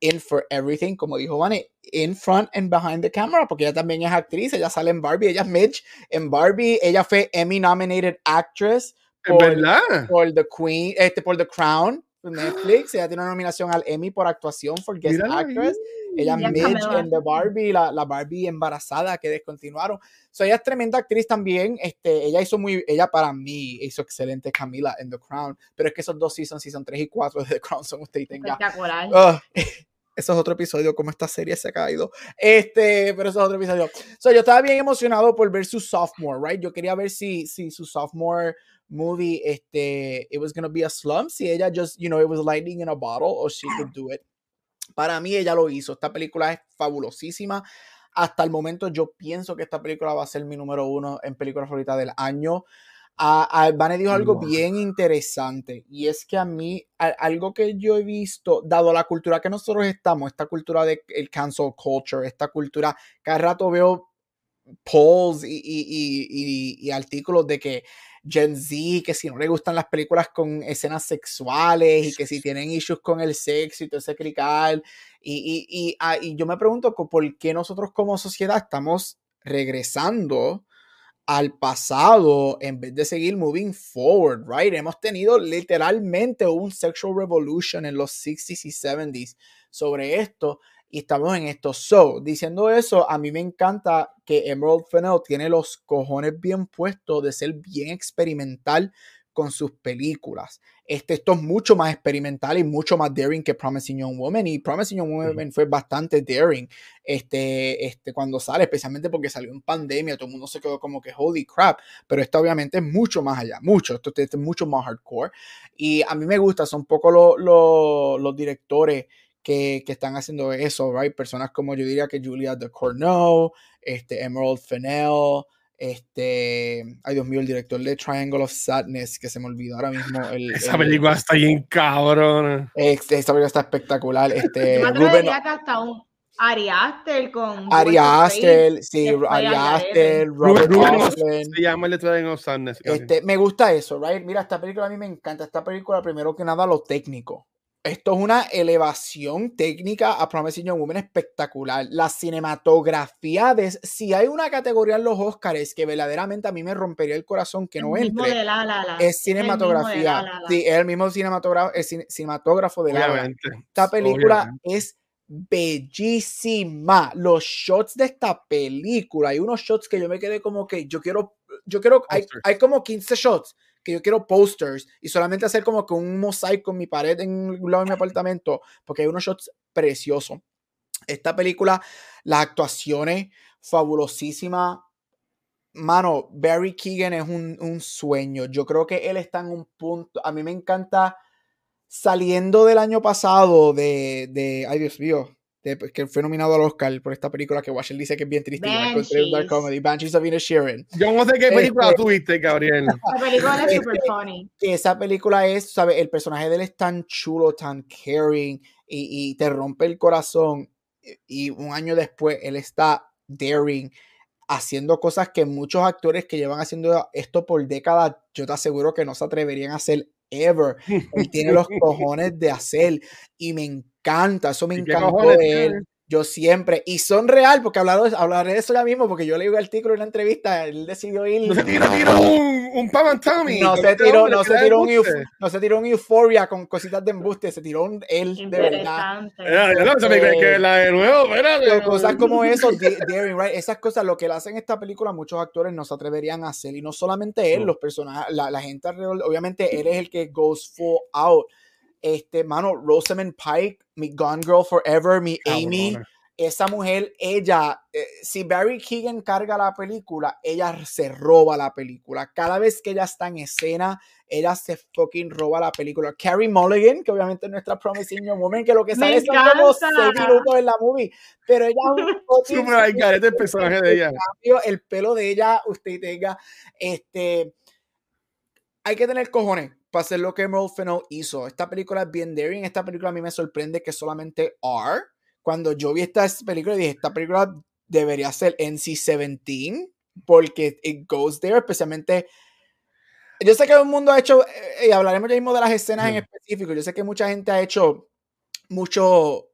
in for everything, como dijo Vane, in front and behind the camera, porque ella también es actriz, ella sale en Barbie, ella es Midge en Barbie, ella fue Emmy nominated actress por, ¿verdad? por The Queen, este, por The Crown, Netflix. Ella tiene una nominación al Emmy por actuación por Guest Actress. Ella Midge en The Barbie, la, la, Barbie embarazada que descontinuaron. So, ella es tremenda actriz también. Este, ella hizo muy, ella para mí hizo excelente Camila en The Crown. Pero es que esos dos seasons, season 3 y 4 de The Crown son usted y tenga. Espectacular. Uh, eso es otro episodio, como esta serie se ha caído. Este, pero eso es otro episodio. So, yo estaba bien emocionado por ver su sophomore, right? Yo quería ver si, si su sophomore movie, este, it was gonna be a slump, si ella just, you know, it was lightning in a bottle, or she could do it. Para mí ella lo hizo. Esta película es fabulosísima. Hasta el momento yo pienso que esta película va a ser mi número uno en película favorita del año. Uh, dijo algo bien interesante y es que a mí algo que yo he visto, dado la cultura que nosotros estamos, esta cultura del el cancel culture, esta cultura, cada rato veo polls y, y, y, y artículos de que Gen Z, que si no le gustan las películas con escenas sexuales y que si tienen issues con el sexo y todo ese crical. Y, y, ah, y, yo me pregunto por qué nosotros como sociedad estamos regresando al pasado en vez de seguir moving forward, right? Hemos tenido literalmente un sexual revolution en los 60s y 70s sobre esto y estamos en esto. So, diciendo eso, a mí me encanta que Emerald Fennell tiene los cojones bien puestos de ser bien experimental con sus películas. Este, esto es mucho más experimental y mucho más daring que Promising Young Woman. Y Promising Young Woman fue bastante daring este, este, cuando sale, especialmente porque salió en pandemia. Todo el mundo se quedó como que holy crap. Pero esto obviamente es mucho más allá, mucho. Esto, esto es mucho más hardcore. Y a mí me gusta, son un poco los directores. Que, que, están haciendo eso, right? Personas como yo diría que Julia de Corneau, este, Emerald Fennell, este, ay Dios mío, el director de Triangle of Sadness, que se me olvidó ahora mismo. El, esa película está bien cabrón. Este, esta película está espectacular. Este, Yo Ruben, que hasta un Ari Aster con. Ari Aster, sí, Ari Aster, Robert Ruben Se llama el de Triangle of Sadness. Este, me gusta eso, right? Mira, esta película a mí me encanta. Esta película, primero que nada, lo técnico esto es una elevación técnica a Promising Young Woman espectacular. La cinematografía, de, si hay una categoría en los Oscars que verdaderamente a mí me rompería el corazón que no entre, es cinematografía. Sí, es el mismo cinematógrafo, cinematógrafo de la Esta película es bellísima. Los shots de esta película, hay unos shots que yo me quedé como que yo quiero, yo quiero, hay, hay como 15 shots que yo quiero posters y solamente hacer como que un mosaico en mi pared en un lado de mi apartamento, porque hay unos shots preciosos. Esta película, las actuaciones fabulosísimas. Mano, Barry Keegan es un, un sueño. Yo creo que él está en un punto. A mí me encanta saliendo del año pasado de, de ay Dios mío, pues, que fue nominado al Oscar por esta película que Washington dice que es bien triste. Banshees. Dark Comedy, Banshees of Inisherin. Yo no sé qué película este, tuviste, Gabriel. La película es super este, funny. Que esa película es, ¿sabes? El personaje de él es tan chulo, tan caring y, y te rompe el corazón. Y un año después él está daring haciendo cosas que muchos actores que llevan haciendo esto por décadas, yo te aseguro que no se atreverían a hacer ever. Él tiene los cojones de hacer y me encanta, eso me encantó de él. Yo siempre, y son real, porque hablaré de eso ya mismo, porque yo leí un artículo en una entrevista, él decidió ir. No se tiró, un, un Pam Tommy. No se tiró, no se tiró, un, no se tiró un Euphoria con cositas de embuste, se tiró un él de verdad. Ya, ya no se me cree que la de nuevo, espérate. Cosas como eso, daring, right? Esas cosas, lo que le hacen esta película, muchos actores no se atreverían a hacer, y no solamente él, los personajes, la, la gente alrededor, obviamente él es el que goes full out este, mano, Rosamund Pike, mi Gone Girl Forever, mi Amy, esa mujer, ella, eh, si Barry Keegan carga la película, ella se roba la película. Cada vez que ella está en escena, ella se fucking roba la película. Carrie Mulligan, que obviamente es nuestra Promising Young Woman, que lo que sale son como seis minutos en la movie, pero ella el personaje de ella. El pelo de ella, usted tenga, este, hay que tener cojones para hacer lo que Emerald Fennell hizo. Esta película es bien daring. Esta película a mí me sorprende que solamente R. Cuando yo vi esta película, dije, esta película debería ser NC-17 porque it goes there, especialmente... Yo sé que el mundo ha hecho, eh, y hablaremos ya mismo de las escenas en específico, yo sé que mucha gente ha hecho mucho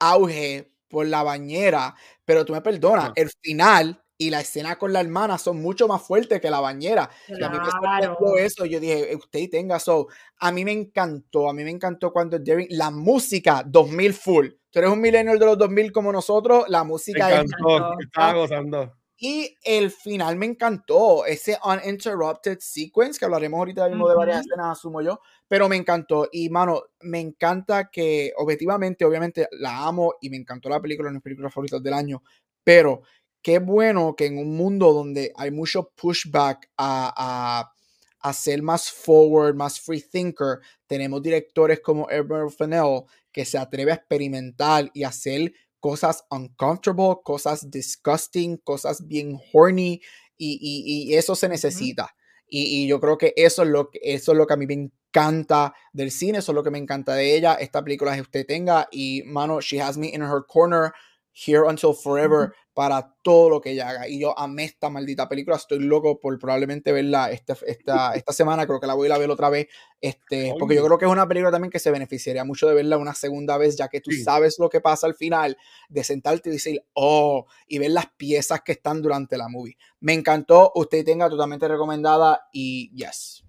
auge por la bañera, pero tú me perdonas, el final y la escena con la hermana son mucho más fuertes que la bañera. Y a mí me sorprendió eso. Yo dije, eh, usted tenga eso. A mí me encantó, a mí me encantó cuando Derek, la música 2000 full. Tú eres un millennial de los 2000 como nosotros, la música me encantó, estaba gozando. Y el final me encantó, ese uninterrupted sequence, que hablaremos ahorita mismo de varias escenas, asumo yo, pero me encantó. Y mano, me encanta que objetivamente, obviamente la amo y me encantó la película, una de mis películas favoritas del año, pero qué bueno que en un mundo donde hay mucho pushback a, a, ser más forward, más free thinker, tenemos directores como Herbert Fennell que se atreve a experimentar y hacer cosas uncomfortable, cosas disgusting, cosas bien horny y, eso se necesita. y, yo creo que eso es, lo que eso es lo que a mí me encanta del cine, eso es lo que me encanta de ella. Esta película que usted tenga y, mano, she has me in her corner here until forever para todo lo que ella haga. Y yo amé esta maldita película. Estoy loco por probablemente verla esta, esta, esta semana. Creo que la voy a ver otra vez. Este, porque yo creo que es una película también que se beneficiaría mucho de verla una segunda vez, ya que tú sabes lo que pasa al final, de sentarte y decir, oh, y ver las piezas que están durante la movie. Me encantó. Usted tenga totalmente recomendada y yes.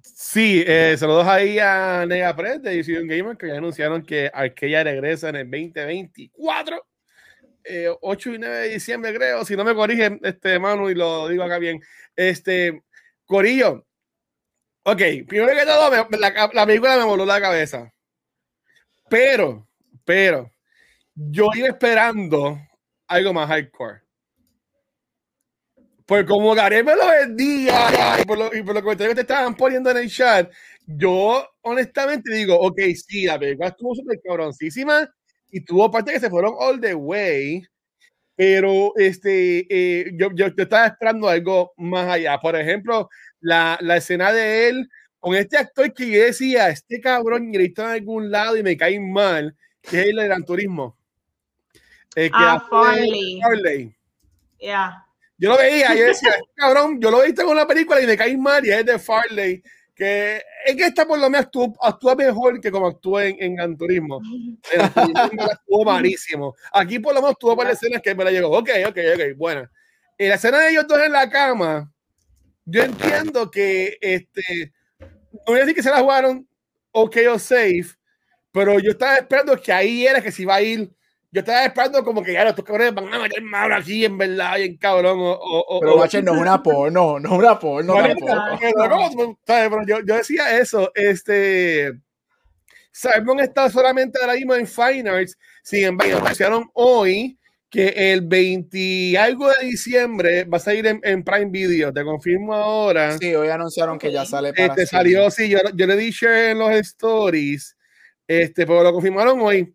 Sí, eh, saludos ahí a Negapress de Decision Gamer que ya anunciaron que Arqueya regresa en el 2024. Eh, 8 y 9 de diciembre, creo. Si no me corrigen, este Manu, y lo digo acá bien. Este, Corillo. Ok, primero que todo, la película me voló la cabeza. Pero, pero, yo iba esperando algo más hardcore. Pues como Gareth me lo vendía y por, lo, y por los comentarios que te estaban poniendo en el chat, yo honestamente digo, ok, sí, la película estuvo súper cabroncísima y tuvo partes que se fueron all the way, pero este, eh, yo, yo, yo estaba esperando algo más allá. Por ejemplo, la, la escena de él con este actor que yo decía, este cabrón, está en algún lado y me cae mal, que es el de Gran Turismo. El que Ah, Farley. Farley. Yeah. Yo lo veía, yo decía, "Este cabrón, yo lo he visto con la película y me cae mal y es de Farley, que que esta por lo menos actúa, actúa mejor que como actúa en, en Gran Turismo. En estuvo malísimo. Aquí por lo menos tuvo para escenas que me la llegó. Ok, ok, ok, buena. En la escena de ellos dos en la cama, yo entiendo que este, no voy a decir que se la jugaron ok o safe, pero yo estaba esperando que ahí era que se iba a ir. Yo estaba esperando como que ya los cabrones van a meter mano aquí, en verdad, bien cabrón. O, o, o- Pero Watcher no es una porno, no es una porno pero, yo, yo decía eso, este Simon está solamente ahora mismo en Fine Arts, sin embargo, anunciaron hoy que el 20 y algo de diciembre va a salir en, en Prime Video, te confirmo ahora. Sí, hoy anunciaron que ya sale para Este salió, sí, yo, yo le di share en los stories, este, pero lo confirmaron hoy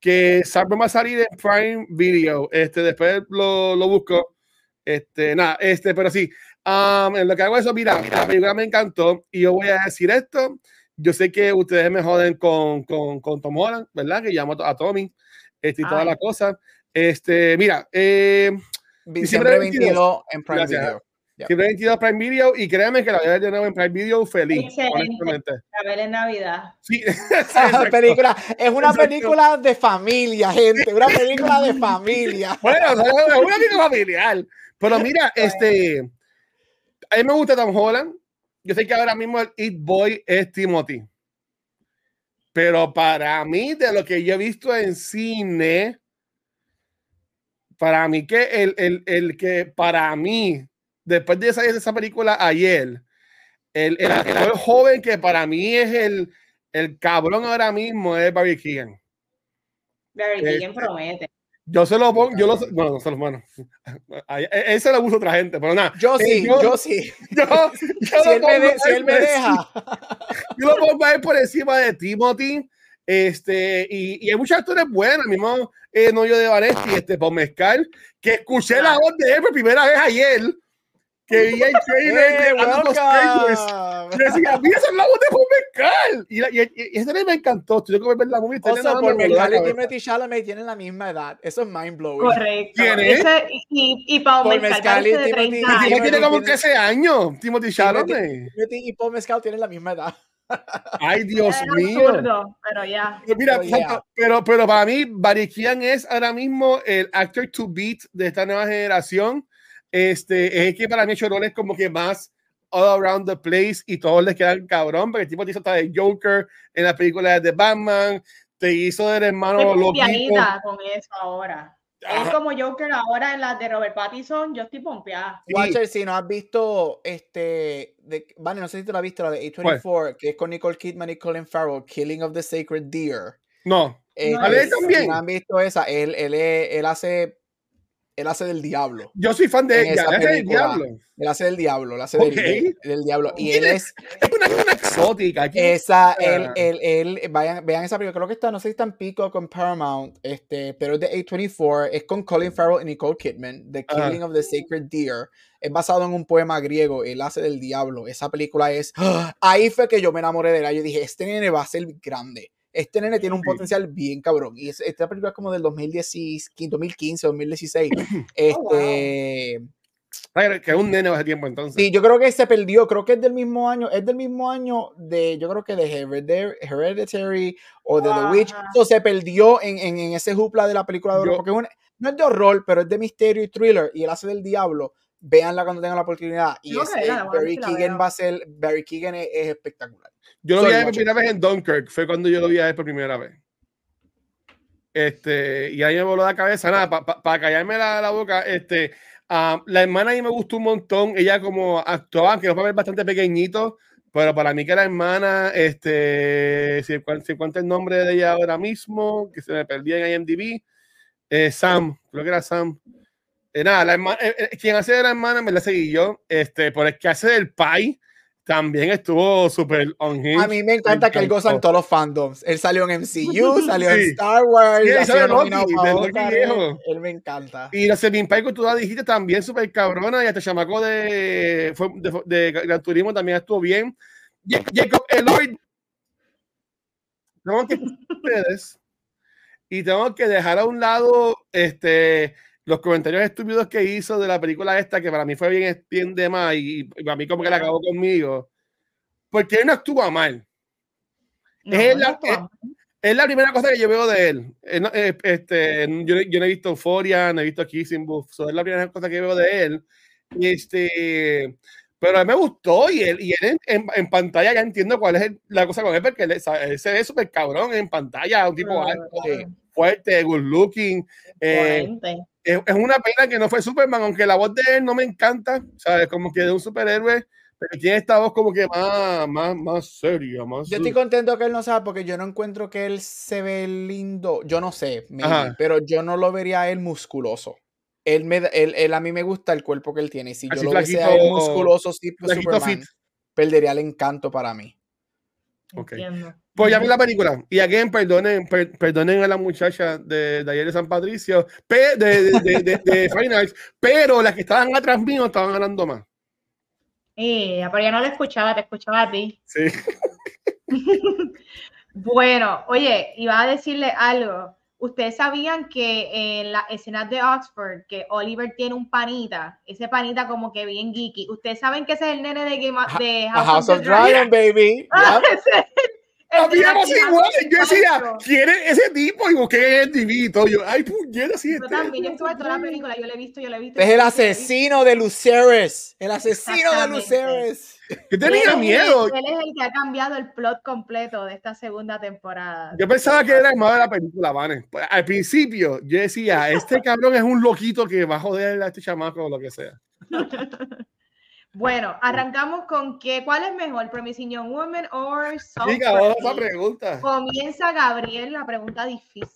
que Cyber va a salir en Prime Video. Este, después lo, lo busco. Este, nada, este, pero sí, um, en lo que hago eso, mira, la película me encantó y yo voy a decir esto. Yo sé que ustedes me joden con, con, con Tom Holland, ¿verdad? Que llamo a Tommy este, y toda Ay. la cosa. Este, mira, eh, Diciembre 22 22 en Prime Gracias. Video. Siempre 22 Prime Video y créanme que la voy a ver de nuevo en Prime Video feliz, Excelente. honestamente. A ver en Navidad. Sí, Esa película es una Exacto. película de familia, gente. Una película de familia. Bueno, es un amigo familiar. Pero mira, este, a mí me gusta Tom Holland. Yo sé que ahora mismo el It Boy es Timothy. Pero para mí, de lo que yo he visto en cine, para mí que el, el, el que para mí, después de salir de esa película ayer, el, el actor joven que para mí es el, el cabrón ahora mismo es Barry Keegan. Barry Keegan promete. Yo se lo pongo, yo lo, bueno, no se lo, bueno, a- a- ese lo usa otra gente, pero nada. Yo Eh, sí, yo- yo sí. Yo, yo Si lo él me, de- si él él me deja. yo lo pongo a él por encima de Timothy. Este, y, y hay muchos actores buenos, el mismo eh, novio de Vanetti, este, Paul Mezcal, que escuché la voz de él por primera vez ayer, que vi el trailer ¡Eh, de Animal Strangers. welcome! Y decía, mira, esa es la voz de Paul Mezcal. Y, la- y, y- ese me encantó. Tuve que ver la movie. O sea, nada por me voló la Mezcal y. Timothy Chalamet tienen la misma edad. Eso es mind blowing. Correcto. ¿Quién es? Ese, y, y, Paul Paul Mescal Mescal y Timothy- 30 Y Timothy tiene como tiene- 13 años. Timothy Chalamet. Timothy y Paul Mescal tienen la misma edad. Ay, Dios Es mío. absurdo, pero ya. Pero mira, Pero, yeah. pero, pero para mí, Barry Keoghan es ahora mismo el actor to beat de esta nueva generación. Este es que para mí ha hecho roles como que más all around the place y todos les quedan cabrón, porque el tipo te hizo hasta de Joker en la película de Batman, te hizo del hermano Estoy loquito. con eso ahora. Ajá. como Joker ahora en las de Robert Pattinson, yo estoy pompeada. Sí. Watcher, si no has visto este. De, vale, no sé si tú la has visto, la de A24, que es con Nicole Kidman y Colin Farrell, Killing of the Sacred Deer. No, Este, ¿Vale él también? Si no han visto esa, él, él, es- él hace. Él hace del diablo. yo soy fan de ella, esa es el película. diablo. Él hace del diablo, él hace Ok. del, del diablo. Y él ¿Quién es. Es una, una exótica. aquí. Esa, él, él, él, vayan, vean esa película, creo que está, no sé si está en Pico con Paramount, este, pero es de A24, es con Colin Farrell y Nicole Kidman, The. Killing of the Sacred Deer, es basado en un poema griego, él hace del diablo, esa película es, ¡ah! ahí fue que yo me enamoré de él, yo dije, este nene va a ser grande, este nene tiene un Sí. potencial bien cabrón, y es- esta película es como del 2010, 2015, 2016, Oh, wow. este... Que es un nene hace tiempo entonces. Sí, yo creo que se perdió, creo que es del mismo año, es del mismo año de, yo creo que de Hereditary, o de The Witch, so, se perdió en, en, en ese jupla de la película de horror, Yo- porque es no es de horror, pero es de misterio y thriller, y él hace del diablo, véanla cuando tengan la oportunidad. Y ese ver Barry Keegan va a ser, Barry Keegan es, es espectacular. Yo lo Sorry, vi a por primera vez en Dunkirk, fue cuando yo lo vi a ver por primera vez. Este, y ahí me voló la cabeza, nada, para callarme la, la boca, este, ah, la hermana ahí me gustó un montón, ella como actuaba, aunque los papeles bastante pequeñitos, pero para mí que la hermana, este, si, cuenta el nombre de ella ahora mismo, que se me perdía en IMDb, eh, Sam, creo que era Sam. Eh, nada, la hermana, eh, eh, quien hace de la hermana me la seguí yo, este, por el que hace del pai, también estuvo súper on him. A mí me encanta que él goza en todos los fandoms. Él salió en MCU, salió en. Star Wars, Sí, salió Loki, Oscar, él, él me encanta. Y la Semin Paico, tú la dijiste también súper cabrona. Y hasta chamaco de, fue- de, de Gran Turismo también estuvo bien. Ja- Jacob Eloy. Tengo que ustedes. Y tengo que dejar a un lado este, los comentarios estúpidos que hizo de la película esta, que para mí fue bien, bien de más. Y, y para mí, como que la acabó conmigo. Porque él no actúa mal. No, Es no la- actúa. Es la primera cosa que yo veo de él. Eh, no, este, yo, yo no he visto Euphoria, no he visto Kissing Booth. so es la primera cosa que veo de él. Este, pero a mí me gustó y él, y él en, en- en pantalla ya entiendo cuál es el- la cosa con él, porque él, él se ve súper cabrón en pantalla, un tipo alto, fuerte, good looking. eh. Es, es una pena que no fue Superman, aunque la voz de él no me encanta, ¿sabes? Como que de un superhéroe, pero tiene esta voz como que más, más, más seria, más... Yo estoy contento que él no sabe porque yo no encuentro que él se ve lindo. Yo no sé, maybe, pero yo no lo vería a él musculoso. Él, me, él, él- a mí me gusta el cuerpo que él tiene. y Si Así yo lo viese a él musculoso, sí, pues Superman, fit. perdería el encanto para mí. Ok. Entiendo. Pues ya vi la película. Y again, perdonen, per- perdonen a la muchacha de, de ayer de San Patricio, pe- de, de, de, de- pero las que estaban atrás mío estaban ganando más. Eh, pero yo no lo escuchaba, te escuchaba a ti. Sí. Bueno, oye, iba a decirle algo. Ustedes sabían que en las escenas de Oxford, que Oliver tiene un panita, ese panita como que bien geeky. Ustedes saben que ese es el nene de, Game of- de House, House of Dragon. Dragon, baby. Ah, Yep. ese Habíamos nene de igual. House of Yo decía. ¿quién es ese tipo? Y busqué el todo. Yo, ay, puñeta, sí. Yo este también, yo es estuve toda la película, yo la he visto, yo la he visto. Es el asesino de Luceres. El asesino de. Luceres. Yo tenía miedo. Él es el que ha cambiado el plot completo de esta segunda temporada. Yo pensaba que era el malo de la película, Vane. Pues, Al principio, yo decía, este cabrón es un loquito que va a joder a este chamaco o lo que sea. Bueno, arrancamos con que, ¿cuál es mejor, Promising Young Woman o Soft ahora esa pregunta. Comienza Gabriel la pregunta difícil.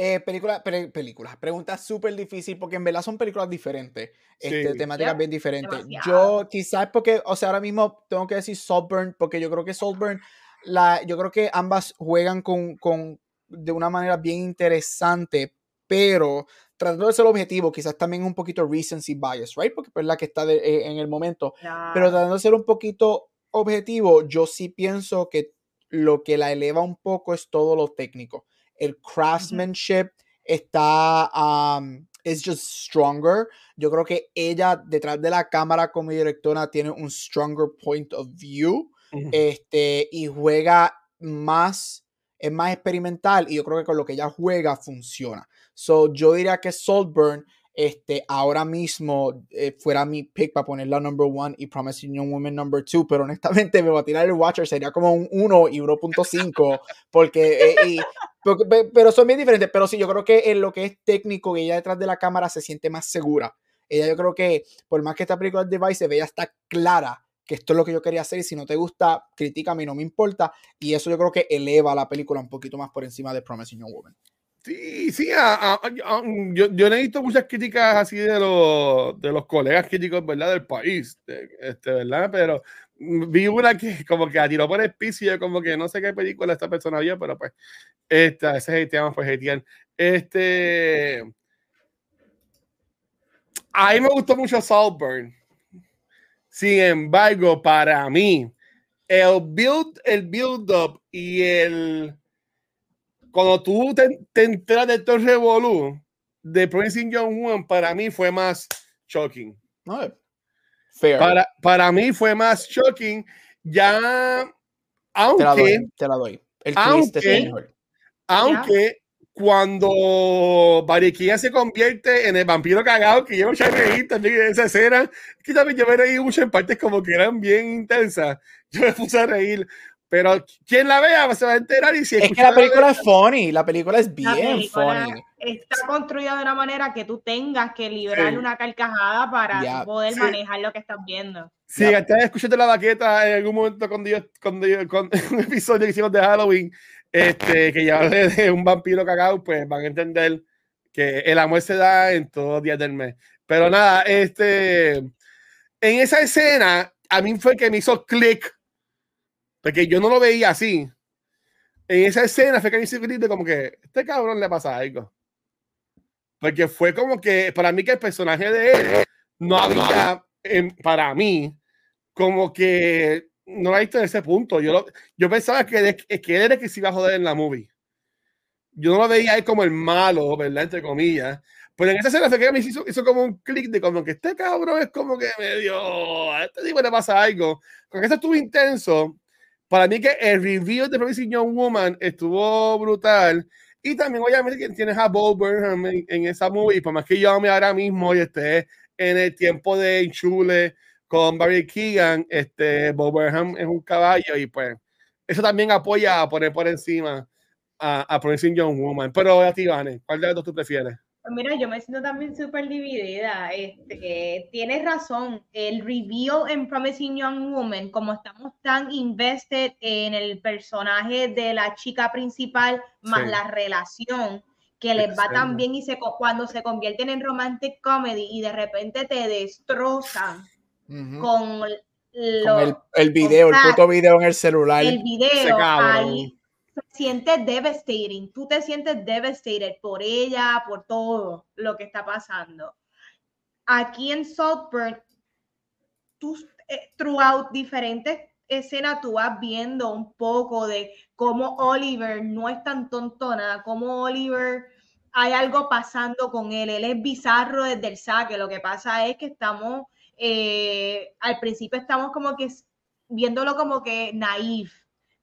Eh, película, pre- películas, pregunta súper difícil porque en verdad son películas diferentes, este, Sí. temáticas Yep, bien diferentes. demasiado. Yo quizás porque, o sea, ahora mismo tengo que decir Saltburn porque yo creo que Saltburn, la, yo creo que ambas juegan con, con de una manera bien interesante, pero tratando de ser objetivo, quizás también un poquito recency bias, right? Porque es la que está de- eh, en el momento. Pero tratando de ser un poquito objetivo, yo sí pienso que lo que la eleva un poco es todo lo técnico. El craftsmanship está, um, es just stronger. Yo creo que ella detrás de la cámara como directora tiene un stronger point of view este, y juega más, es más experimental y yo creo que con lo que ella juega funciona. So, yo diría que Saltburn este, ahora mismo eh, fuera mi pick para ponerla number one y Promising Young Woman number two, pero honestamente me va a tirar el Watcher, sería como un 1 y 1.5, porque, eh, porque- pe- pero son bien diferentes, pero sí, yo creo que en lo que es técnico, ella detrás de la cámara se siente más segura. Ella yo creo que, por más que esta película es divisive, ella está clara que esto es lo que yo quería hacer y si no te gusta, critícame, no me importa. Y eso yo creo que eleva la película un poquito más por encima de Promising Young Woman. Sí, sí, a- yo, yo he visto muchas críticas así de los, de los colegas críticos, ¿verdad? Del país, este, ¿verdad? Pero mm, vi una que como que la tiró por el piso y yo como que no sé qué película esta persona vio, pero pues, esta, ese hateamos, pues hatean. Este, a mí me gustó mucho Saltburn. Sin embargo, para mí, el build, el build up y el cuando tú te, te enteras de todo el revolú de Promising Young Woman, para mí fue más shocking. No, fair. Para, para mí fue más shocking. Ya, te la aunque, doy, te la doy. El twist aunque- mejor. aunque cuando Bariquilla se convierte en el vampiro cagado, que yo me reír también en esa escena, que también yo me reí mucho en partes como que eran bien intensas. Yo me puse a reír. Pero quien la vea se va a enterar y si Es que la película es vez- funny, la película es La bien película funny. está construida de una manera que tú tengas que librar Sí. una carcajada para tú poder Sí. manejar lo que estás viendo. Si Ya. estás escuchando la baqueta en algún momento cuando yo, cuando yo- con un episodio que hicimos de Halloween, este, que ya hablé de un vampiro cagado, pues van a entender que el amor se da en todos los días del mes. Pero nada, este, en esa escena, a mí fue que me hizo click, porque yo no lo veía así. En esa escena fue que me de como que este cabrón le pasa algo. Porque fue como que para mí que el personaje de él no había, em, para mí, como que no lo he visto en ese punto. Yo, lo- yo pensaba que, de- que él era el que se iba a joder en la movie. Yo no lo veía ahí como el malo, ¿verdad? Entre comillas. Pero en esa escena fue que me hizo, hizo como un clic de como que este cabrón es como que medio, a este tipo le pasa algo. Con eso estuvo intenso. Para mí que el review de Promising Young Woman estuvo brutal. Y también obviamente que tienes a Bo Burnham en, en esa movie. Por más que yo ame ahora mismo y esté en el tiempo de Enchule con Barry Keegan, este, Bo Burnham es un caballo y pues eso también apoya a poner por encima a, a Young Woman. Pero a ti, Vane, ¿cuál de las dos tú prefieres? Pues mira, yo me siento también súper dividida. Este, tienes razón, el reveal en Promising Young Woman, como estamos tan invested en el personaje de la chica principal, más Sí. la relación que les va tan bien y se, cuando se convierten en romantic comedy y de repente te destrozan con, Con lo- el, el video, el puto video en el celular. el video cabrón. ahí se siente devastating. Tú te sientes devastated por ella, por todo lo que está pasando. Aquí en Saltburn, tú eh, throughout diferentes escenas, tú vas viendo un poco de cómo Oliver no es tan tontona, cómo Oliver hay algo pasando con él. Él es bizarro desde el saque. Lo que pasa es que estamos, eh, al principio estamos como que viéndolo como que naif,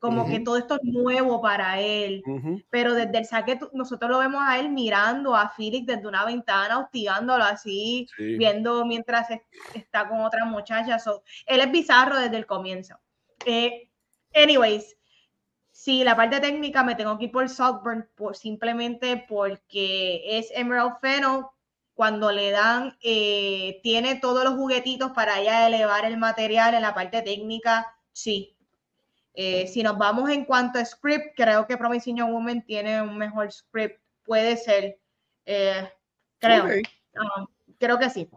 como que todo esto es nuevo para él. Pero desde el saque nosotros lo vemos a él mirando a Felix desde una ventana, hostigándolo así, Sí. viendo mientras es- está con otra muchacha. So, él es bizarro desde el comienzo. Eh, anyways, sí, la parte técnica me tengo que ir por Saltburn por, simplemente porque es Emerald Fennel. Cuando le dan, eh, tiene todos los juguetitos para ella elevar el material en la parte técnica, sí. Eh, si nos vamos en cuanto a script, creo que Promising Young Woman tiene un mejor script. Puede ser. eh, creo. Ah, creo que sí.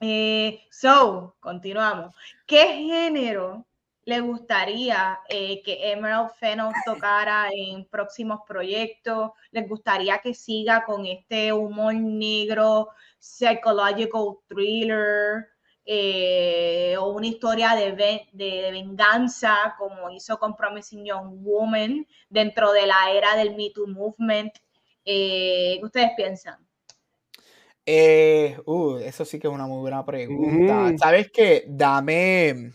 Eh, so, continuamos. ¿Qué género le gustaría eh, que Emerald Fennel tocara en próximos proyectos? ¿Les gustaría que siga con este humor negro, psychological thriller, eh, o una historia de, ve- de- de venganza, como hizo con Promising Young Woman, dentro de la era del Me Too Movement? Eh, ¿Qué ustedes piensan? Eh, uh, eso sí que es una muy buena pregunta. ¿Sabes qué? Dame.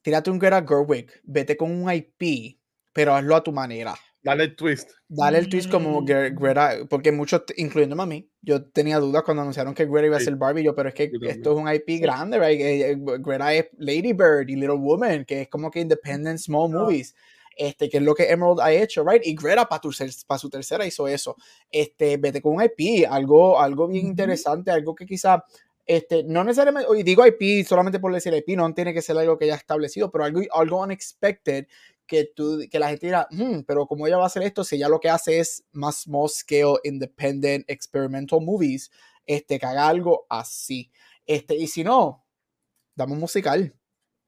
Tírate un Greta Gerwig. Vete con un IP, pero hazlo a tu manera. Dale el twist. Dale el twist como Mm. Gre- Greta, porque muchos, incluyéndome a mí, yo tenía dudas cuando anunciaron que Greta iba a ser Barbie, yo, pero es que esto es un IP grande, right? Eh, eh, Greta es Lady Bird y Little Woman, que es como que independent small movies, este, que es lo que Emerald ha hecho, right? Y Greta para su tercera hizo eso. Este, vete con un IP, algo, algo bien interesante, algo que quizá este, no necesariamente, y digo IP solamente por decir IP, no tiene que ser algo que ya establecido, pero algo, algo unexpected que, tú, que la gente dirá, "Hmm, pero ¿cómo ella va a hacer esto si ella lo que hace es más small scale, independent, experimental movies? Este, que haga algo así. Este, y si no, dame un musical.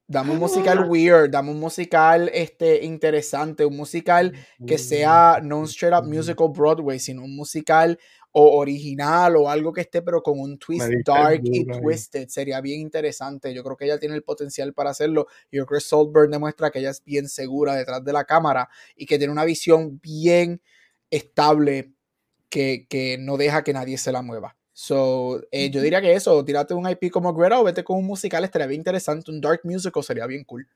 Dame un musical weird, dame un musical este, interesante, un musical que sea no un straight up musical Broadway, sino un musical o original o algo que esté, pero con un twist dark y twisted. Sería bien interesante. Yo creo que ella tiene el potencial para hacerlo. Yo creo que Saltburn demuestra que ella es bien segura detrás de la cámara y que tiene una visión bien estable que, que no deja que nadie se la mueva. So, eh, yo diría que eso, tírate un IP como Greta o vete con un musical, estaría bien interesante. Un dark musical sería bien cool.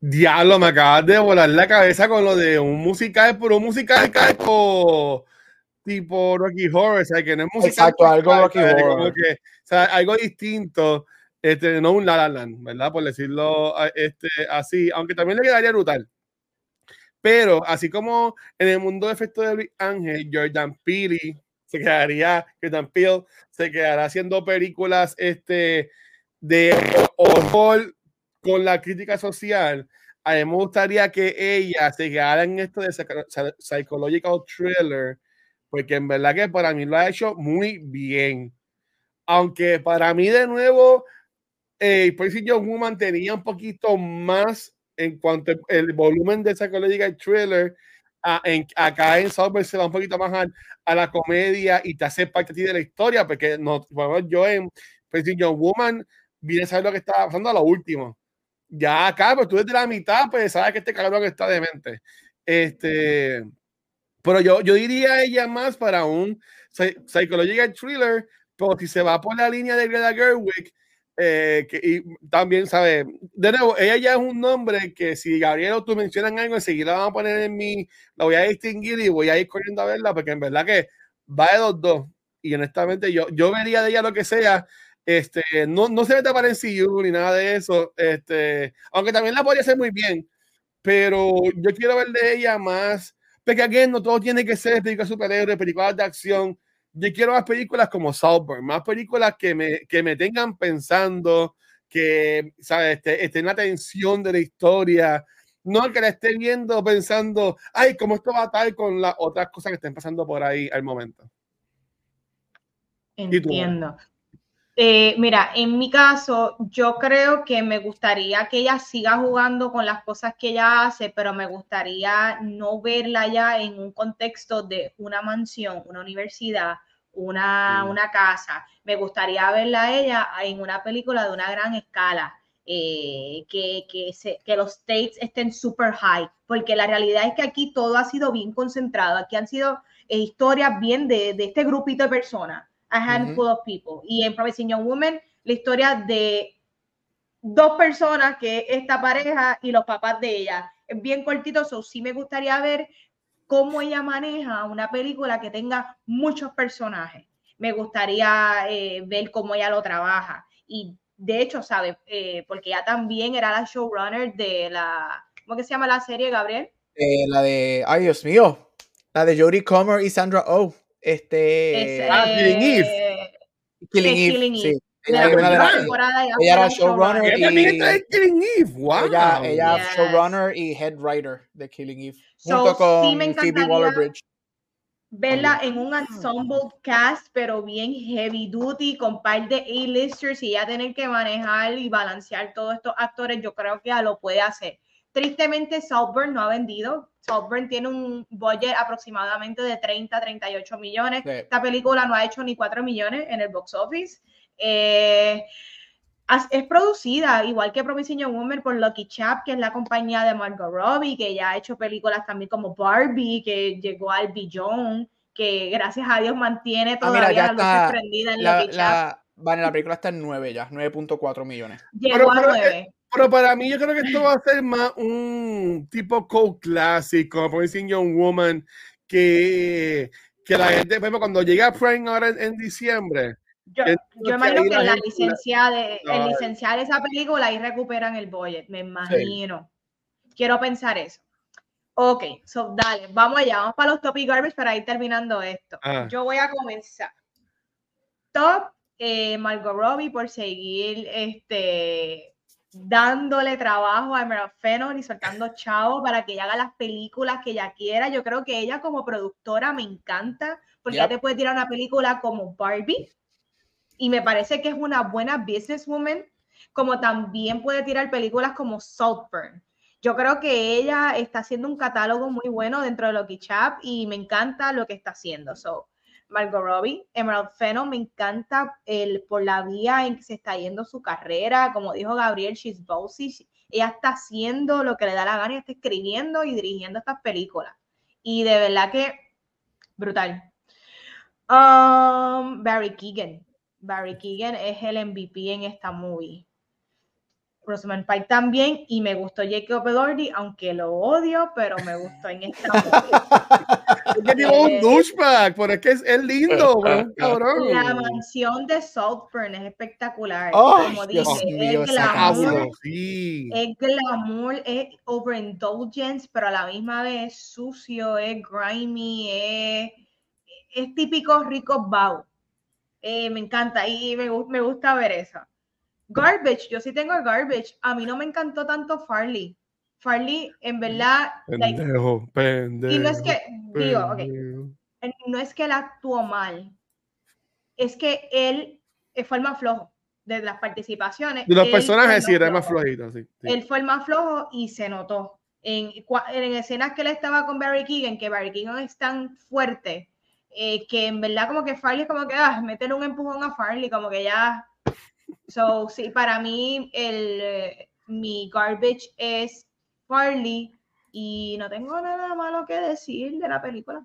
Diablo, me acabas de volar la cabeza con lo de un musical, pero un musical tipo, tipo Rocky Horror, o sea, que no es musical. Exacto, algo Rocky Horror. que, o sea, algo distinto, este, no un La La Land, ¿verdad? Por decirlo este, así, aunque también le quedaría brutal. Pero así como en el mundo de efectos de Luis Ángel, Jordan Peele se quedaría, Jordan Peele se quedará haciendo películas este, de horror con la crítica social. A mí me gustaría que ella se quedara en esto de psycho- psy- psychological thriller, porque en verdad que para mí lo ha hecho muy bien. Aunque para mí, de nuevo, eh, Percy John Woman tenía un poquito más en cuanto el volumen de psychological thriller. a- en- acá en Southwest se va un poquito más a, a la comedia y te hace parte de la historia, porque no, menos yo en Percy John Woman vine a saber lo que estaba pasando a lo último. Ya acá, pues tú desde la mitad, pues sabes que este cabrón está demente. Este, pero yo, yo diría ella más para un psy- psychological thriller, pero si se va por la línea de Greta Gerwig, eh, que, también, ¿sabes? De nuevo, ella ya es un nombre que si Gabriel o tú mencionan algo, enseguida la vamos a poner en mi, la voy a distinguir y voy a ir corriendo a verla, porque en verdad que va de los dos. Y honestamente, yo, yo vería de ella lo que sea. Este, no, no se mete para en CU ni nada de eso. Este, aunque también la podría hacer muy bien. Pero yo quiero ver de ella más. Porque aquí no todo tiene que ser películas superhéroes, películas de acción. Yo quiero más películas como Saltburn, más películas que me, que me tengan pensando, que ¿sabes? Este, estén en la tensión de la historia. No que la esté viendo pensando, ay, ¿cómo esto va a estar con las otras cosas que estén pasando por ahí al momento? Entiendo. Eh, mira, en mi caso, yo creo que me gustaría que ella siga jugando con las cosas que ella hace, pero me gustaría no verla ya en un contexto de una mansión, una universidad, una, una casa. Me gustaría verla a ella en una película de una gran escala. eh, que, que, se- que los stakes estén super high, porque la realidad es que aquí todo ha sido bien concentrado, aquí han sido eh, historias bien de, de este grupito de personas, a handful of people. Y en Promising Young Woman, la historia de dos personas, que es esta pareja y los papás de ella. Es bien cortito, so sí me gustaría ver cómo ella maneja una película que tenga muchos personajes. Me gustaría eh, ver cómo ella lo trabaja. Y de hecho, ¿sabes? Eh, porque ella también era la showrunner de la, ¿cómo que se llama la serie, Gabriel? Eh, la de, ay Dios mío, la de Jodie Comer y Sandra Oh. Este, Es, Ah, Killing Eve. Killing sí, Eve. Killing sí. Eve. de Ella, la primera las- temporada, ella era la showrunner Ella y- también está en Killing Eve. ¡Wow! ella, ella Yes. showrunner y head writer de Killing Eve. So, junto con sí me Phoebe encantaría- Waller-Bridge. verla en un ensemble cast, pero bien heavy duty, con par de A-listers y ya tener que manejar y balancear todos estos actores, yo creo que ya lo puede hacer. Tristemente, Saltburn no ha vendido. Saltburn tiene un budget aproximadamente de 30, 38 millones. Sí. Esta película no ha hecho ni 4 millones en el box office. Eh, es producida, igual que Promising Young Woman, por Lucky Chap, que es la compañía de Margot Robbie, que ya ha hecho películas también como Barbie, que llegó al billón, que gracias a Dios mantiene Ah, todavía mira, la luz está prendida en La, Lucky Chap. la, vale, la película está en 9 ya, 9.4 millones. Llegó Pero- a pero, 9. Pero para mí, yo creo que esto va a ser más un tipo cult classic, como Promising Young Woman, que, que la gente, por ejemplo, cuando llega a Prime ahora en, en diciembre, Yo, imagino que la licencia de, el licenciar esa película ahí recuperan el budget, me imagino. Quiero pensar eso. Ok, so dale, vamos allá, vamos para los topic garbage para ir terminando esto. Ah. Yo voy a comenzar. Top, eh, Margot Robbie por seguir este, dándole trabajo a Emerald Fennell y soltando chavo para que ella haga las películas que ella quiera. Yo creo que ella como productora me encanta porque Yep. ella te puede tirar una película como Barbie y me parece que es una buena businesswoman, como también puede tirar películas como Saltburn. Yo creo que ella está haciendo un catálogo muy bueno dentro de Lucky Chap y me encanta lo que está haciendo. So, Margot Robbie, Emerald Fennell, me encanta el, por la vía en que se está yendo su carrera. Como dijo Gabriel, she's bossy. She- ella está haciendo lo que le da la gana y está escribiendo y dirigiendo estas películas. Y de verdad que brutal. Um, Barry Keegan. Barry Keegan es el MVP en esta movie. Rosamund Pike también, y me gustó Jacob Elordi, aunque lo odio, pero me gustó en esta Es que tiene un Eh, douchebag, pero es que es, es lindo, pero es un cabrón. La mansión de Saltburn es espectacular. Como Dios dije, mío, es esa glamour, sí. es glamour, es overindulgence, pero a la misma vez es sucio, es grimy, es, es típico rico Bau. Eh, me encanta y me, me gusta ver eso. Garbage, yo sí tengo Garbage. A mí no me encantó tanto Farley. Farley, en verdad, like, Pendejo, pendejo. y no es que, digo, pendejo. eh, no es que él actuó mal, es que él eh, fue el más flojo de las participaciones. De los personajes sí, era más flojito, sí. sí. Él fue el más flojo y se notó. En, en escenas que él estaba con Barry Keegan, que Barry Keegan es tan fuerte, eh, que en verdad como que Farley es como que, ah, meter un empujón a Farley, como que ya... So, sí, para mí el, eh, mi garbage es Farley y no tengo nada malo que decir de la película.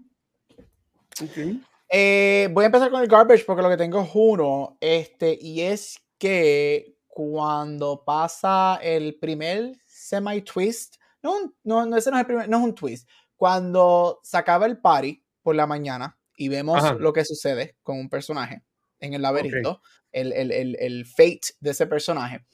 Ok. Eh, voy a empezar con el garbage porque lo que tengo es uno, este, y es que cuando pasa el primer semi-twist, no, no, no, ese no es el primer, no es un twist, cuando se acaba el party por la mañana y vemos Ajá. lo que sucede con un personaje en el laberinto, el, el, el, el fate de ese personaje.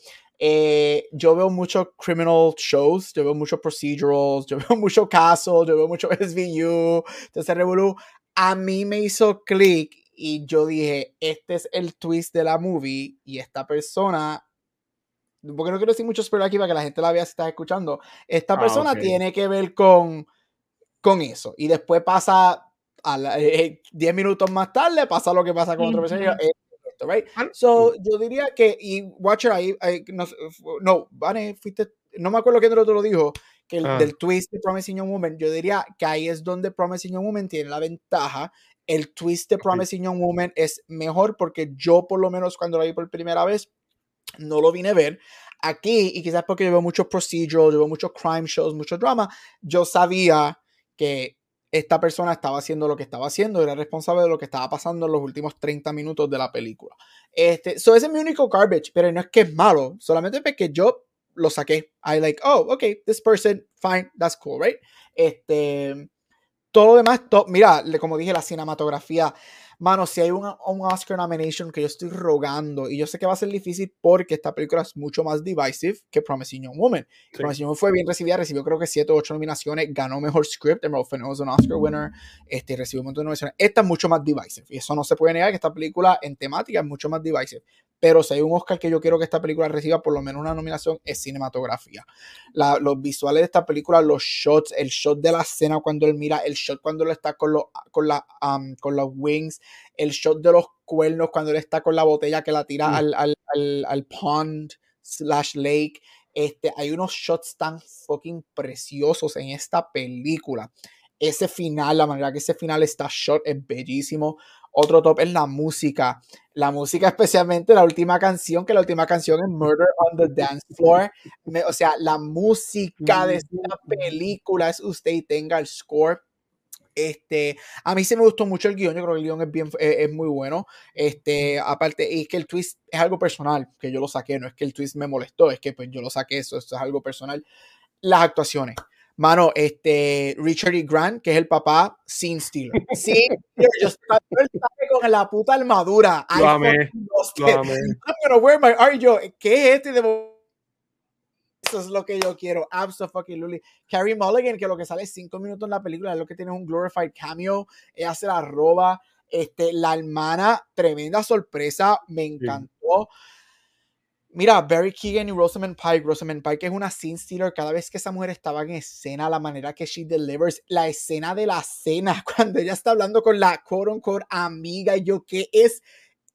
Eh, yo veo muchos criminal shows, yo veo muchos procedurals, yo veo muchos casos, yo veo mucho SVU, entonces revolú a mí me hizo clic y yo dije, este es el twist de la movie y esta persona, porque no quiero decir mucho spoiler aquí para que la gente la vea si estás escuchando, esta Ah, persona ok. tiene que ver con, con eso y después pasa a la- eh, 10 minutos más tarde, pasa lo que pasa con otra persona. y yo. "Eh, right? Ah, So, yo diría que, y Watcher ahí, ahí, no, no, Vane, fuiste, no me acuerdo quién de los otros lo dijo, que el, Ah. del twist de Promising Young Woman, yo diría que ahí es donde Promising Young Woman tiene la ventaja. El twist de. Promising Young Woman es mejor porque yo, por lo menos, cuando lo vi por primera vez, no lo vine a ver. Aquí, y quizás porque yo veo muchos procedurals, yo veo muchos crime shows, mucho drama, yo sabía que esta persona estaba haciendo lo que estaba haciendo, era responsable de lo que estaba pasando en los últimos 30 minutos de la película. Este, so ese es mi único garbage, pero no es que es malo, solamente porque yo lo saqué. I like, oh, okay, this person, fine, that's cool, right? Este, todo lo demás, to- mira, como dije, la cinematografía. Mano, si hay un, un Oscar nomination que yo estoy rogando, y yo sé que va a ser difícil porque esta película es mucho más divisive que Promising Young Woman. Sí. Promising Young Woman fue bien recibida, recibió creo que 7 o 8 nominaciones, ganó mejor script, Emerald Fennell es un Oscar winner, este, recibió un montón de nominaciones. Esta es mucho más divisive, y eso no se puede negar que esta película en temática es mucho más divisive. Pero si hay un Oscar que yo quiero que esta película reciba por lo menos una nominación, es cinematografía. La- los visuales de esta película, los shots, el shot de la escena cuando él mira, el shot cuando él está con los, con la, um, con los wings, el shot de los cuernos cuando él está con la botella que la tira Mm. al, al, al, al pond slash lake. Este, hay unos shots tan fucking preciosos en esta película. Ese final, la manera que ese final está shot es bellísimo. Otro top es la música. La música, especialmente la última canción, que la última canción es Murder on the Dance Floor. Me- o sea, la música de esta película es usted y tenga el score. Este, a mí sí me gustó mucho el guion, yo creo que el guion es, bien, eh, es muy bueno. Este, aparte, es que el twist es algo personal, que yo lo saqué, no es que el twist me molestó, es que pues yo lo saqué, eso, eso es algo personal. Las actuaciones. Mano, este, Richard E. Grant, que es el papá, sin Steeler. Sí, yo estaba con la puta armadura. Lo amé, Lo. I'm gonna wear my. Yo, ¿qué es este de Eso es lo que yo quiero. Absolutely. Carrie Mulligan, que lo que sale cinco minutos en la película, es lo que tiene un glorified cameo. Ella se la roba. Este, la hermana, tremenda sorpresa. Me encantó. Mira, Barry Keegan y Rosamund Pike. Rosamund Pike es una scene stealer. Cada vez que esa mujer estaba en escena, la manera que she delivers, la escena de la cena, cuando ella está hablando con la quote unquote amiga, y yo, ¿qué es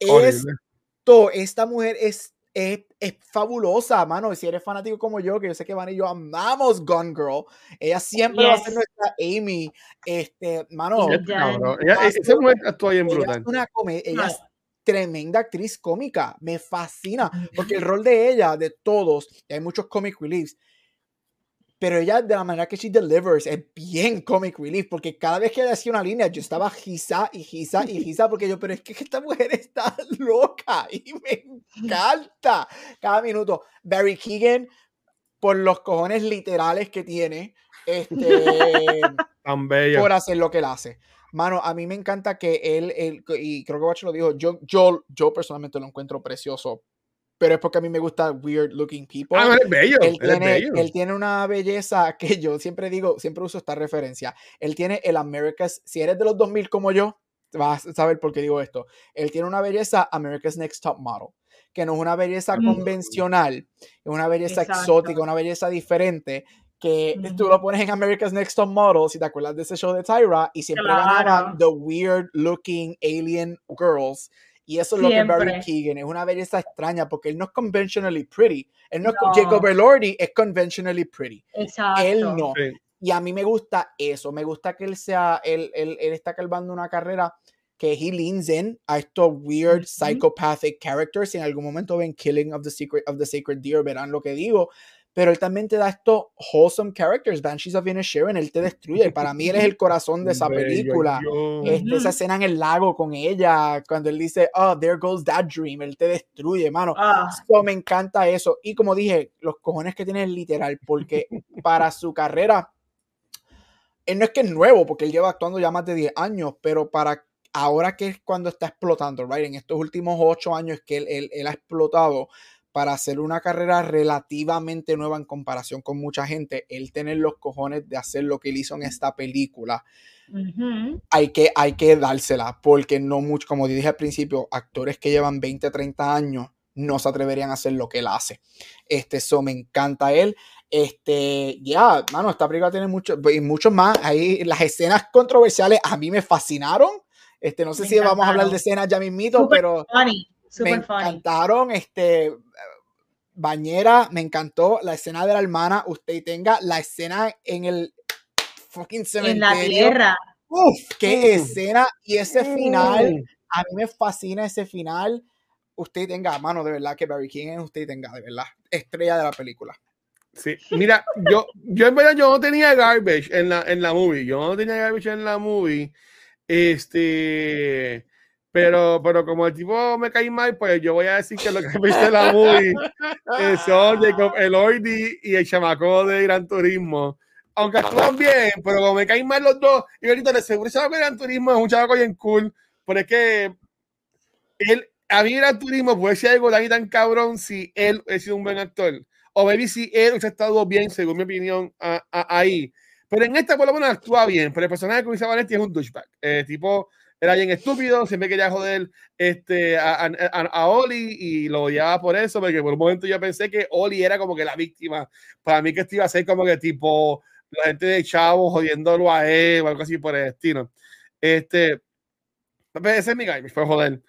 Horrible. esto? Esta mujer es, es, es fabulosa, mano. Y si eres fanático como yo, que yo sé que Van y yo amamos Gone Girl, ella siempre va a ser Yes. nuestra Amy. Este, mano, Y Esta Ya. cabrón. Ella- Esa mujer actúa bien ella brutal. es una come- ella No. es tremenda actriz cómica, me fascina, porque el rol de ella, de todos, y hay muchos comic reliefs, pero ella de la manera que she delivers es bien comic relief, porque cada vez que ella decía una línea yo estaba gisa y gisa y gisa, porque yo, pero es que esta mujer está loca y me encanta cada minuto. Barry Keegan, por los cojones literales que tiene, este, Tan bella. por hacer lo que él hace. Mano, a mí me encanta que él, él y creo que Bacho lo dijo, yo, yo, yo personalmente lo encuentro precioso, pero es porque a mí me gusta weird looking people. Ah, no, eres bello. Él tiene, bello. él tiene una belleza que yo siempre digo, siempre uso esta referencia. Él tiene el America's, si eres de los 2000 como yo, vas a saber por qué digo esto. Él tiene una belleza America's Next Top Model, que no es una belleza Mm. convencional, es una belleza Exacto. exótica, una belleza diferente, que tú Ujú. lo pones en America's Next Top Model, si te acuerdas de ese show de Tyra, y siempre Claro. ganaban the weird looking alien girls. Y eso es lo que Barry Siempre. Keegan es una belleza extraña porque él no es conventionally pretty. Él no es No. Jacob Elordi, es conventionally pretty. Exacto. Él no. Sí. Y a mí me gusta eso. Me gusta que él sea, él, él, él está calvando una carrera que he leans in a estos weird Ujú. psychopathic characters. Si en algún momento ven Killing of the Secret of the Sacred Deer, verán lo que digo. Pero él también te da estos wholesome characters. Banshees of Inisherin, él te destruye. Para mí él es el corazón de esa película. Este, esa escena en el lago con ella, cuando él dice, oh, there goes that dream, él te destruye, mano. Ah, So, me encanta eso. Y como dije, los cojones que tiene es literal, porque para su carrera, él no es que es nuevo, porque él lleva actuando ya más de 10 años, pero para ahora que es cuando está explotando, right? En estos últimos 8 años que él, él- él ha explotado para hacer una carrera relativamente nueva en comparación con mucha gente, él tener los cojones de hacer lo que él hizo en esta película, hay que, hay que dársela, porque no mucho, como dije al principio, actores que llevan 20, 30 años no se atreverían a hacer lo que él hace. Este, eso me encanta él. Este, ya, mano, esta película tiene mucho, y mucho más. Ahí las escenas controversiales a mí me fascinaron. Este, no sé Me si vamos a hablar encantaron. de escenas ya mismito, Súper pero Funny, me super funny. encantaron. Este, Bañera, me encantó la escena de la hermana. Usted tenga la escena en el fucking En cementerio. la tierra. Uf, qué Mm. escena y ese final, Mm. a mí me fascina ese final. Usted tenga, mano, de verdad que Barry King es usted tenga, de verdad, estrella de la película. Sí, mira, yo, yo en verdad yo no tenía garbage en la, en la movie, yo no tenía garbage en la movie, este, pero, pero como el tipo me cae mal, pues yo voy a decir que lo que me de la movie son Jacob Elordi y el chamaco de Gran Turismo, aunque actúan bien, pero como me caen mal los dos, y ahorita de seguro de Gran Turismo es un chamaco bien cool, pero es que él, a mí Gran Turismo puede ser algo tan tan cabrón si él hubiese sido un buen actor o maybe si él hubiese estado bien, según mi opinión, a- a- ahí. Pero en esta, por lo menos, actúa bien. Pero el personaje que usa Vanetti es un douchebag. Eh, tipo, era bien estúpido, siempre quería joder este, a, a, a- Oli y lo odiaba por eso, porque por un momento yo pensé que Oli era como que la víctima. Para mí que esto iba a ser como que tipo la gente de Chavo jodiéndolo a él o algo así por el estilo. Este, pues ese es mi guy, fue joder.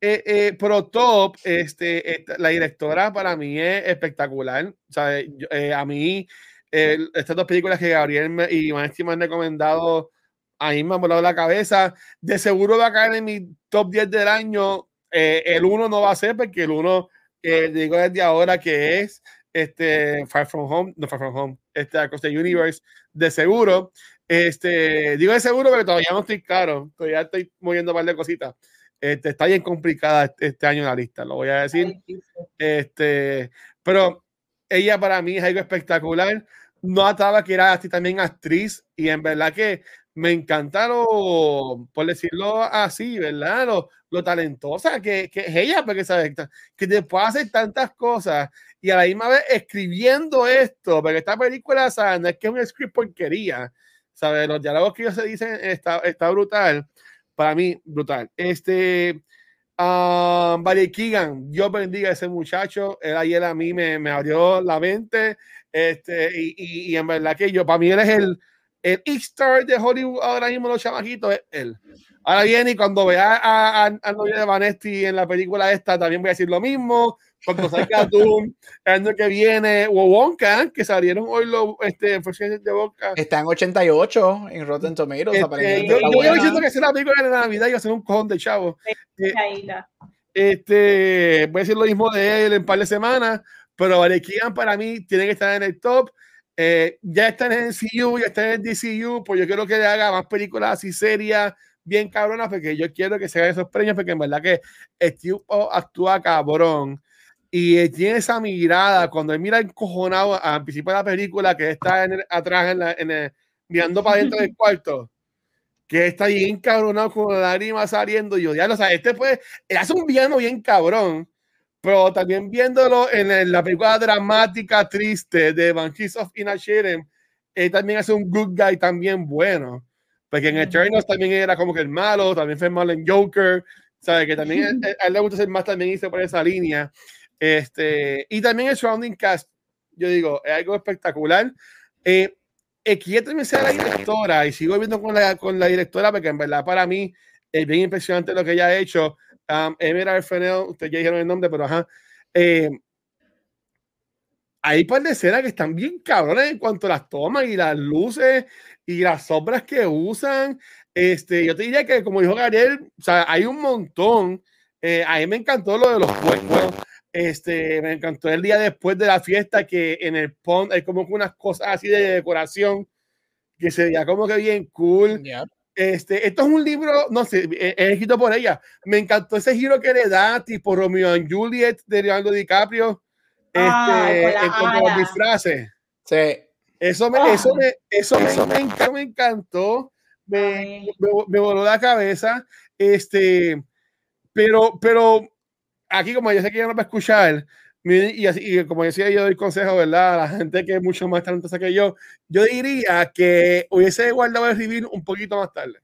Eh, eh, pero Top, este, la directora para mí es espectacular. O sea, yo- eh, a mí, estas dos películas que Gabriel me- y Vanesti me han recomendado, a mí me han volado la cabeza. De seguro va a caer en mi top 10 del año. Eh, el 1 no va a ser porque el 1, eh, digo desde ahora que es este, Far From Home, no Far From Home, este, Across the Universe, de seguro. Este, digo de seguro porque todavía no estoy claro, todavía estoy moviendo un par de cositas. Este, está bien complicada este, este año la lista, lo voy a decir. Este, pero ella para mí es algo espectacular. No ataba que era así también actriz y en verdad que me encanta lo, por decirlo así, ¿verdad? Lo, lo talentosa que, que es ella, porque sabes que te puede hacer tantas cosas y a la misma vez escribiendo esto, porque esta película, ¿sabes? No es que es un script porquería, ¿sabes? Los diálogos que ellos se dicen está, está brutal, para mí, brutal. Este, Um, Barry Keegan, Dios bendiga a ese muchacho. Él ayer a mí me, me abrió la mente. Este, y, y, y en verdad que yo, para mí, él es el, el star de Hollywood ahora mismo, los chamaquitos, es él. Ahora viene y cuando vea a, a, a novia de Vanesti en la película esta, también voy a decir lo mismo. Cuando salga Doom, el año que viene, o Wonka, que salieron hoy los este, versiones de Wonka. Está en 88 en Rotten Tomatoes. Este, aparentemente yo, yo diciendo que es la película de Navidad y va a ser un cojón de chavo. Caída. Este, voy a decir lo mismo de él en un par de semanas, pero Varekian para mí tiene que estar en el top. Eh, ya está en el MCU, ya está en el DCU, pues yo quiero que le haga más películas así serias, bien cabronas, porque yo quiero que se hagan esos premios, porque en verdad que Steve O actúa cabrón. Y tiene esa mirada, cuando él mira encojonado al principio de la película, que está en el- atrás, en la- en el- mirando para dentro del cuarto, que está bien cabronado con la lágrima saliendo. Y yo, ya, o sea, este pues, hace un villano bien cabrón, pero también viéndolo en, la película dramática triste de Banshees of Inisherin, él también hace un good guy también bueno. Porque en. Eternals también era como que el malo, también fue malo en Joker, ¿sabes? Que también a, él le gusta ser más, también hizo por esa línea. Este, y también el surrounding cast, yo digo, es algo espectacular. Eh, que ella también sea la directora, y sigo viendo con la, con la directora, porque en verdad para mí es bien impresionante lo que ella ha hecho. Um, Emerald Fennell, ustedes ya dijeron el nombre, pero ajá. Eh, hay par de escenas que están bien cabrones en cuanto a las tomas y las luces y las sombras que usan. Este, yo te diría que, como dijo Gabriel, o sea, hay un montón. Eh, a mí me encantó lo de los puestos. Este, me encantó el día después de la fiesta que en el pond hay como unas cosas así de decoración que se veía como que bien cool. Yeah. Este, esto es un libro, no sé, es escrito por ella. Me encantó ese giro que le da, tipo Romeo and Juliet de Leonardo DiCaprio. Este, con la en cuanto a los disfraces. Sí. Eso me, Ah. eso me, eso, eso me, enc- me encantó. Me, me, me voló la cabeza. Este, pero, pero aquí, como yo sé que ella no va a escuchar, y, así, y como decía, yo doy consejo, ¿verdad? A la gente que es mucho más talentosa que yo, yo diría que hubiese guardado el review un poquito más tarde.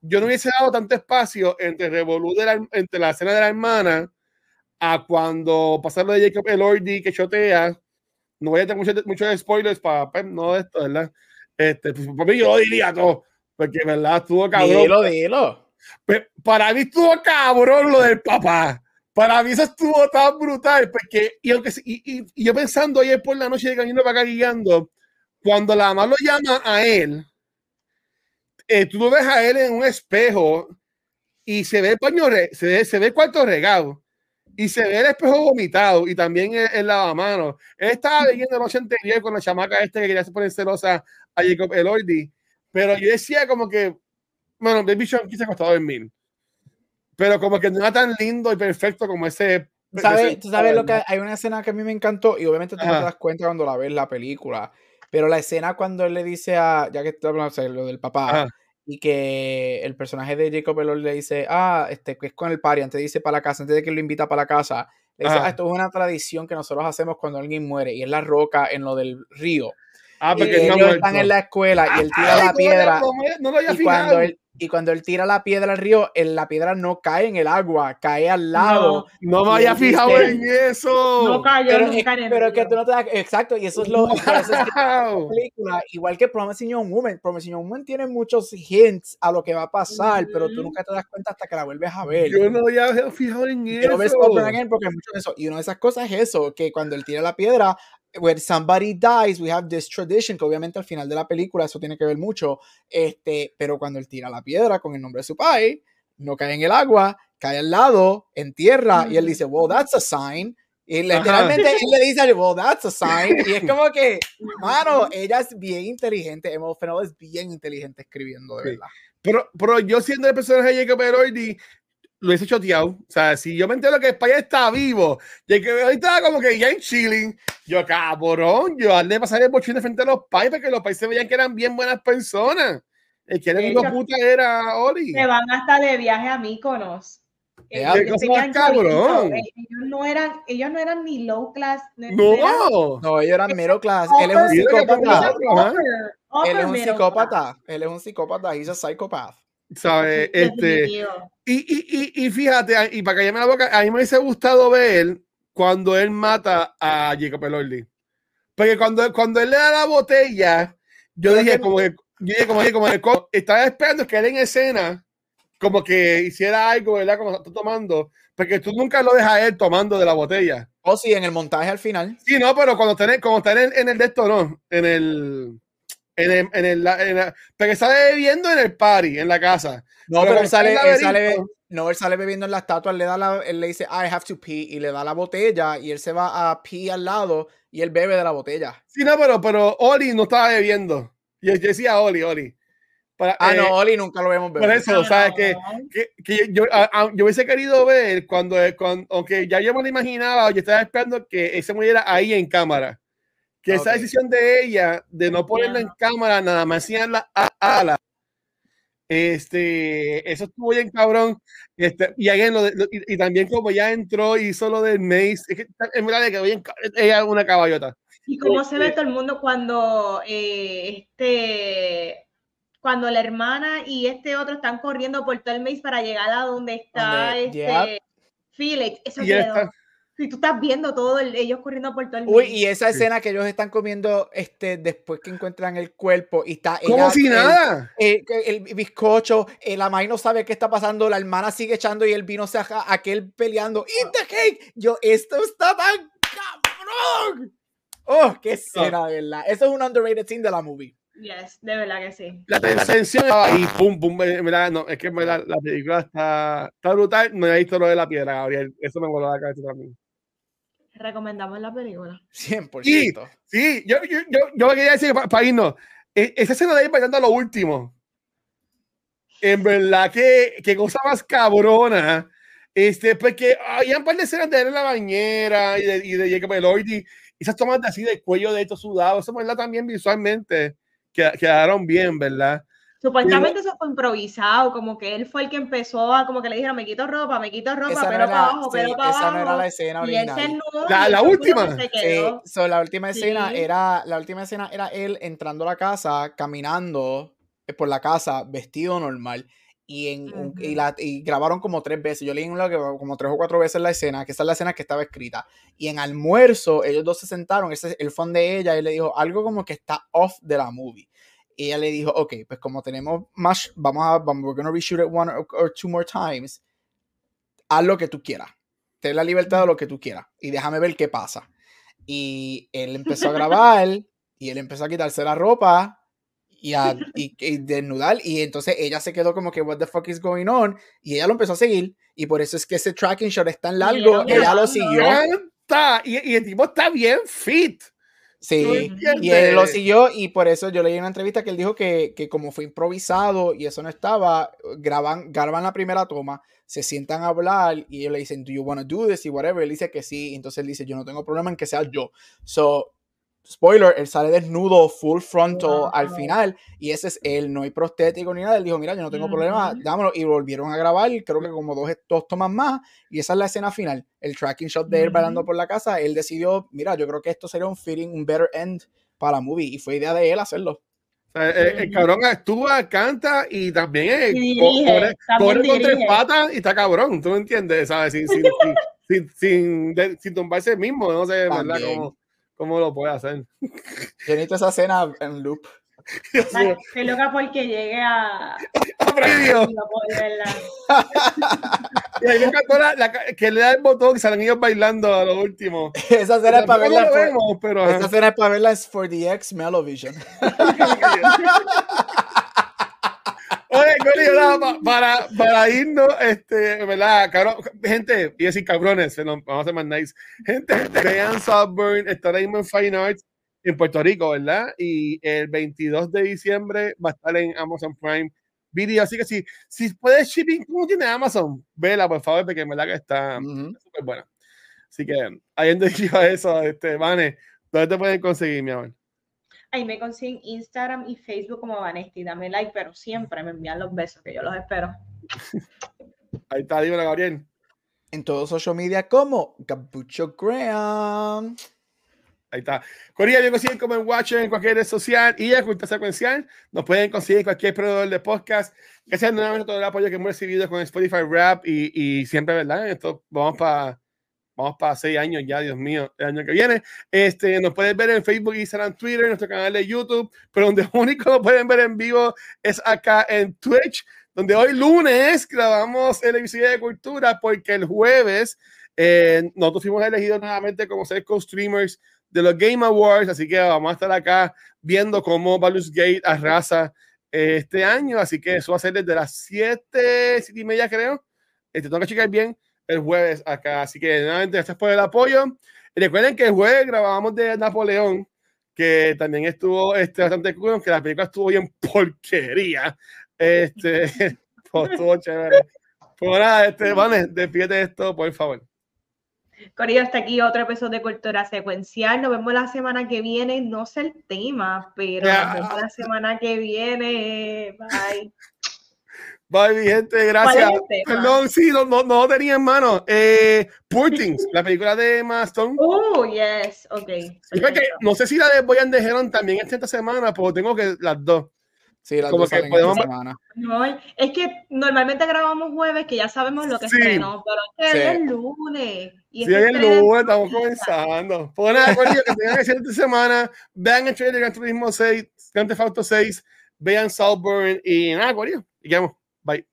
Yo no hubiese dado tanto espacio entre Revolú de la, entre la escena de la hermana a cuando pasar lo de Jacob Elordi que chotea. No voy a tener muchos muchos spoilers para no de esto, ¿verdad? Este, pues, para mí yo lo diría todo, porque ¿verdad? Estuvo cabrón. Dilo, dilo. Pe- para mí estuvo cabrón lo del papá. Para mí eso estuvo tan brutal. Porque, y, aunque, se- y, y- y yo pensando ayer por la noche de camino para acá guiando, cuando la mamá lo llama a él, eh, tú lo ves a él en un espejo y se ve el paño, se ve, se ve el cuarto regado y se ve el espejo vomitado y también el, el lavamanos. Él estaba leyendo la noche anterior con la chamaca este que quería poner celosa a Jacob Elordi, pero yo decía como que, bueno, Baby Sean quise costado dormir, pero como que no era tan lindo y perfecto como ese. ¿Tú sabes, tú sabes lo que hay una escena que a mí me encantó y obviamente tú no te das cuenta cuando la ves la película, pero la escena cuando él le dice a, ya que estoy hablando sea, lo del papá, Ajá. y que el personaje de Jacob Elord le dice, ah, este, que es con el party, antes dice para la casa, antes de que lo invita para la casa, le dice, ah, esto es una tradición que nosotros hacemos cuando alguien muere, y es la roca en lo del río. Ah, Y porque no ha ellos están muerto. en la escuela y él tira Ay, la no, piedra. No, no, no Y cuando, él, y cuando él tira la piedra al río, el- la piedra no cae en el agua, cae al lado. No me y había fijado dice- en eso. No cayó Pero, nunca en el pero que tú no te das. Exacto, y eso es lo. por eso es que la Wow. película, igual que Promising Young Woman, Promising Young Woman tiene muchos hints a lo que va a pasar, pero tú nunca te das cuenta hasta que la vuelves a ver. Yo no había fijado en Y eso. lo ves porque mucho de eso. Y una de esas cosas es eso, que cuando él tira la piedra, when somebody dies, we have this tradition, que obviamente al final de la película eso tiene que ver mucho, este, pero cuando él tira la piedra con el nombre de su padre, no cae en el agua, cae al lado, en tierra, y él dice, well, that's a sign. Y literalmente él le dice, well, that's a sign. Y es como que, mano, ella es bien inteligente. Emma Fennell es bien inteligente escribiendo, de Sí. verdad. Pero, pero yo siendo el personaje de Jacob Elordi, lo hubiese choteado. O sea, si yo me entero que España está vivo, Jacob Elordi estaba como que ya en chilling. Yo, cabrón, yo hazle pasar el bochín de frente a los pais para que los pais se veían que eran bien buenas personas. El que era De de puta era Oli. Se van hasta de viaje a Míconos. Ellos chavitos, eh, Ellos no eran, ellos no eran ni low class. no eran No. No, ellos eran middle class. Él es un upper- que psicópata. upper- upper Él es un psicópata. Él es un psicópata. He's a psychopath. ¿Sabes? Este, y, y, y, y fíjate, y para callarme la boca, a mí me hubiese gustado ver cuando él mata a Jacob Elordi. Porque cuando, cuando él le da la botella, yo Pero dije que- como que, yo dije como, que- como que co- estaba esperando que él en escena como que hiciera algo, ¿verdad? Como está tomando, porque tú nunca lo dejas a él tomando de la botella. Oh, sí, en el montaje al final. Sí, no, pero cuando está en el, cuando está en el, en el de esto, no, en el, en el, en el, en la- porque sale bebiendo en el party, en la casa. No, Pero pero él sale, el él sale. No, él sale bebiendo en la estatua, él le, da la, él le dice, I have to pee, y le da la botella, y él se va a pee al lado, y él bebe de la botella. Sí, no, pero, pero Oli no estaba bebiendo. Yo, yo decía Oli, Oli. Para, Ah, eh, no, Oli nunca lo vemos Por beber. eso, ¿sabes? Que, que, que yo, a- a- yo hubiese querido ver cuando, cuando, aunque ya yo me lo imaginaba, yo estaba esperando que ese muriera ahí en cámara. Que esa decisión de ella de no ponerlo en cámara, nada más enseñar la a- ala. Este, eso estuvo bien cabrón. Este, y, again, lo de- lo- y, y también como ya entró y hizo lo del Mace, es que en verdad quedó bien, ella es una caballota. Y cómo se ve Este- todo el mundo cuando eh, este cuando la hermana y este otro están corriendo por todo el maíz para llegar a donde está Donde- este Felix. Eso quedó. está- Si tú estás viendo todo el- ellos corriendo por todo el Uy, maíz. y esa escena que ellos están comiendo este, después que encuentran el cuerpo y está como ella- si el- nada. el, el bizcocho, eh, la May no sabe qué está pasando, la hermana sigue echando y el vino se aja- aquel peleando. ¡Eat the cake! Yo, esto está tan cabrón. Oh, qué escena, de verdad. Eso es un underrated scene de la movie. Yes, de verdad que sí. La tensión estaba ahí, pum, pum. eh, mira, no, es que la película está, está brutal. No he visto lo de la piedra, Gabriel. Eso me voló la cabeza también. Recomendamos la película. 100%. Sí, yo, yo, yo, yo quería decir para irnos. e- Esa escena de ahí bailando a lo último. En verdad, que, qué cosa más cabrona. Este, porque había un par de escenas de él en la bañera y de, y de Jacob Elordi. Esas tomas de así del cuello de estos sudados. Eso, ¿verdad? También visualmente que- quedaron bien, ¿verdad? Supuestamente eso fue improvisado, como que él fue el que empezó a, como que le dijeron, me quito ropa, me quito ropa, Esa no pero era- para abajo, sí, pero para esa no abajo. era la escena y él se original. La- y la última. se Sí, so, la última escena Sí. era la última escena era él entrando a la casa, caminando eh, por la casa, vestido normal. Y, en, un- y, Ujú. la, y grabaron como tres veces. Yo leí en como tres o cuatro veces la escena, que esa es la escena que estaba escrita. Y en almuerzo, ellos dos se sentaron, ese es el fan de ella, y le dijo algo como que está off de la movie. Y ella le dijo, ok, pues como tenemos más, vamos a, vamos, we're gonna reshoot it one or, or two more times. Haz lo que tú quieras. Ten la libertad de lo que tú quieras. Y déjame ver qué pasa. Y él empezó a grabar y él empezó a quitarse la ropa y a y, y desnudar. Y entonces ella se quedó como que, what the fuck is going on? Y ella lo empezó a seguir. Y por eso es que ese tracking shot es tan largo. Ella lo siguió. Está, y, y el tipo está bien fit. Sí. ¿Tú Y él lo siguió y por eso yo leí una entrevista que él dijo que, que como fue improvisado y eso no estaba, graban, graban la primera toma, se sientan a hablar y ellos le dicen, do you want to do this? Y whatever, él dice que sí, entonces él dice, yo no tengo problema en que sea yo. So, spoiler, él sale desnudo, full frontal al Wow. final y ese es él, no hay prostético ni nada, él dijo, mira, yo no tengo problema, dámelo y volvieron a grabar, creo que como dos, dos tomas más y esa es la escena final, el tracking shot de él bailando por la casa, él decidió, mira, yo creo que esto sería un fitting, un better end para la movie y fue idea de él hacerlo. O sea, el, el cabrón actúa, canta y también eh, Y co- dirige, corre, también corre con tres patas y está cabrón, ¿tú me entiendes? ¿Sabes? Sin, sin, sin, sin, sin, tumbarse el mismo, no sé, ¿verdad? También. ¿Cómo, lo puede hacer? Yo necesito esa escena en loop. Mío. Estoy loca porque llegue a, a. Y ahí me encantó la, la que le da el botón y salen ellos bailando a lo último. esa escena es para verla. vemos, pero esa escena es para verla es for the ex Melovision. Oye, Corillo, nada, pa- para, para irnos, este, ¿verdad? Cabrón, gente, y decir cabrones, vamos a ser más nice. Gente, vean Southburn, está ahora mismo en Fine Arts en Puerto Rico, ¿verdad? Y el 22 de diciembre va a estar en Amazon Prime Video. Así que si, si puedes shipping, ¿cómo tiene Amazon? Vela, por favor, porque en verdad que está Ujú. súper buena. Así que, habiendo dicho eso, este, Vane, ¿dónde te pueden conseguir, mi amor? Ahí me consiguen Instagram y Facebook como Vanesti. Dame like, pero siempre me envían los besos, que yo los espero. Ahí está, dímelo, Gabriel. En todos social media como Gabucho Graham. Ahí está. Corilla, me consiguen como en Watcher en cualquier red social y en Cultura Secuencial. Nos pueden conseguir en cualquier proveedor de podcast. Gracias nuevamente a todo el apoyo que hemos recibido con Spotify Rap y, y siempre, ¿verdad? Esto vamos para vamos para seis años ya, Dios mío, el año que viene. Este, nos pueden ver en Facebook, Instagram, Twitter, en nuestro canal de YouTube, pero donde único lo pueden ver en vivo es acá en Twitch, donde hoy lunes grabamos el episodio de cultura porque el jueves eh, nosotros fuimos elegidos nuevamente como ser co-streamers de los Game Awards, así que vamos a estar acá viendo cómo Baldur's Gate arrasa este año, así que eso va a ser desde las 7, 7 y media creo, Este, tengo que checar bien el jueves acá. Así que nuevamente, gracias por el apoyo. Y recuerden que el jueves grabamos de Napoleón, que también estuvo este, bastante cool, que la película estuvo bien porquería. Este, pues, estuvo chévere. Pues nada, este, vale, despídete de esto, por favor. Corillo, hasta aquí otro episodio de Cultura Secuencial. Nos vemos la semana que viene. No sé el tema, pero nos vemos la semana que viene. Bye. Bye, mi gente, ¿Cuál gracias. es el? Perdón, sí, no, no, no tenía en mano. Eh, Poor Things, la película de Emma Stone. Oh, yes. Ok. Yo creo que, no sé si la de Boyan de Heron también está esta semana, pero tengo que las dos. Sí, las Como dos que salen podemos- esta semana. No, es que normalmente grabamos jueves, que ya sabemos lo que Sí. estrenó, pero es que Sí. es el lunes. Y Sí, es es estrena- lunes, estamos comenzando. Pues nada, corillo, que tengan excelente semana. Vean el trailer de Gran Turismo 6, Grand Theft Auto 6, vean Saltburn y nada, corillo. Y quedamos. Bye.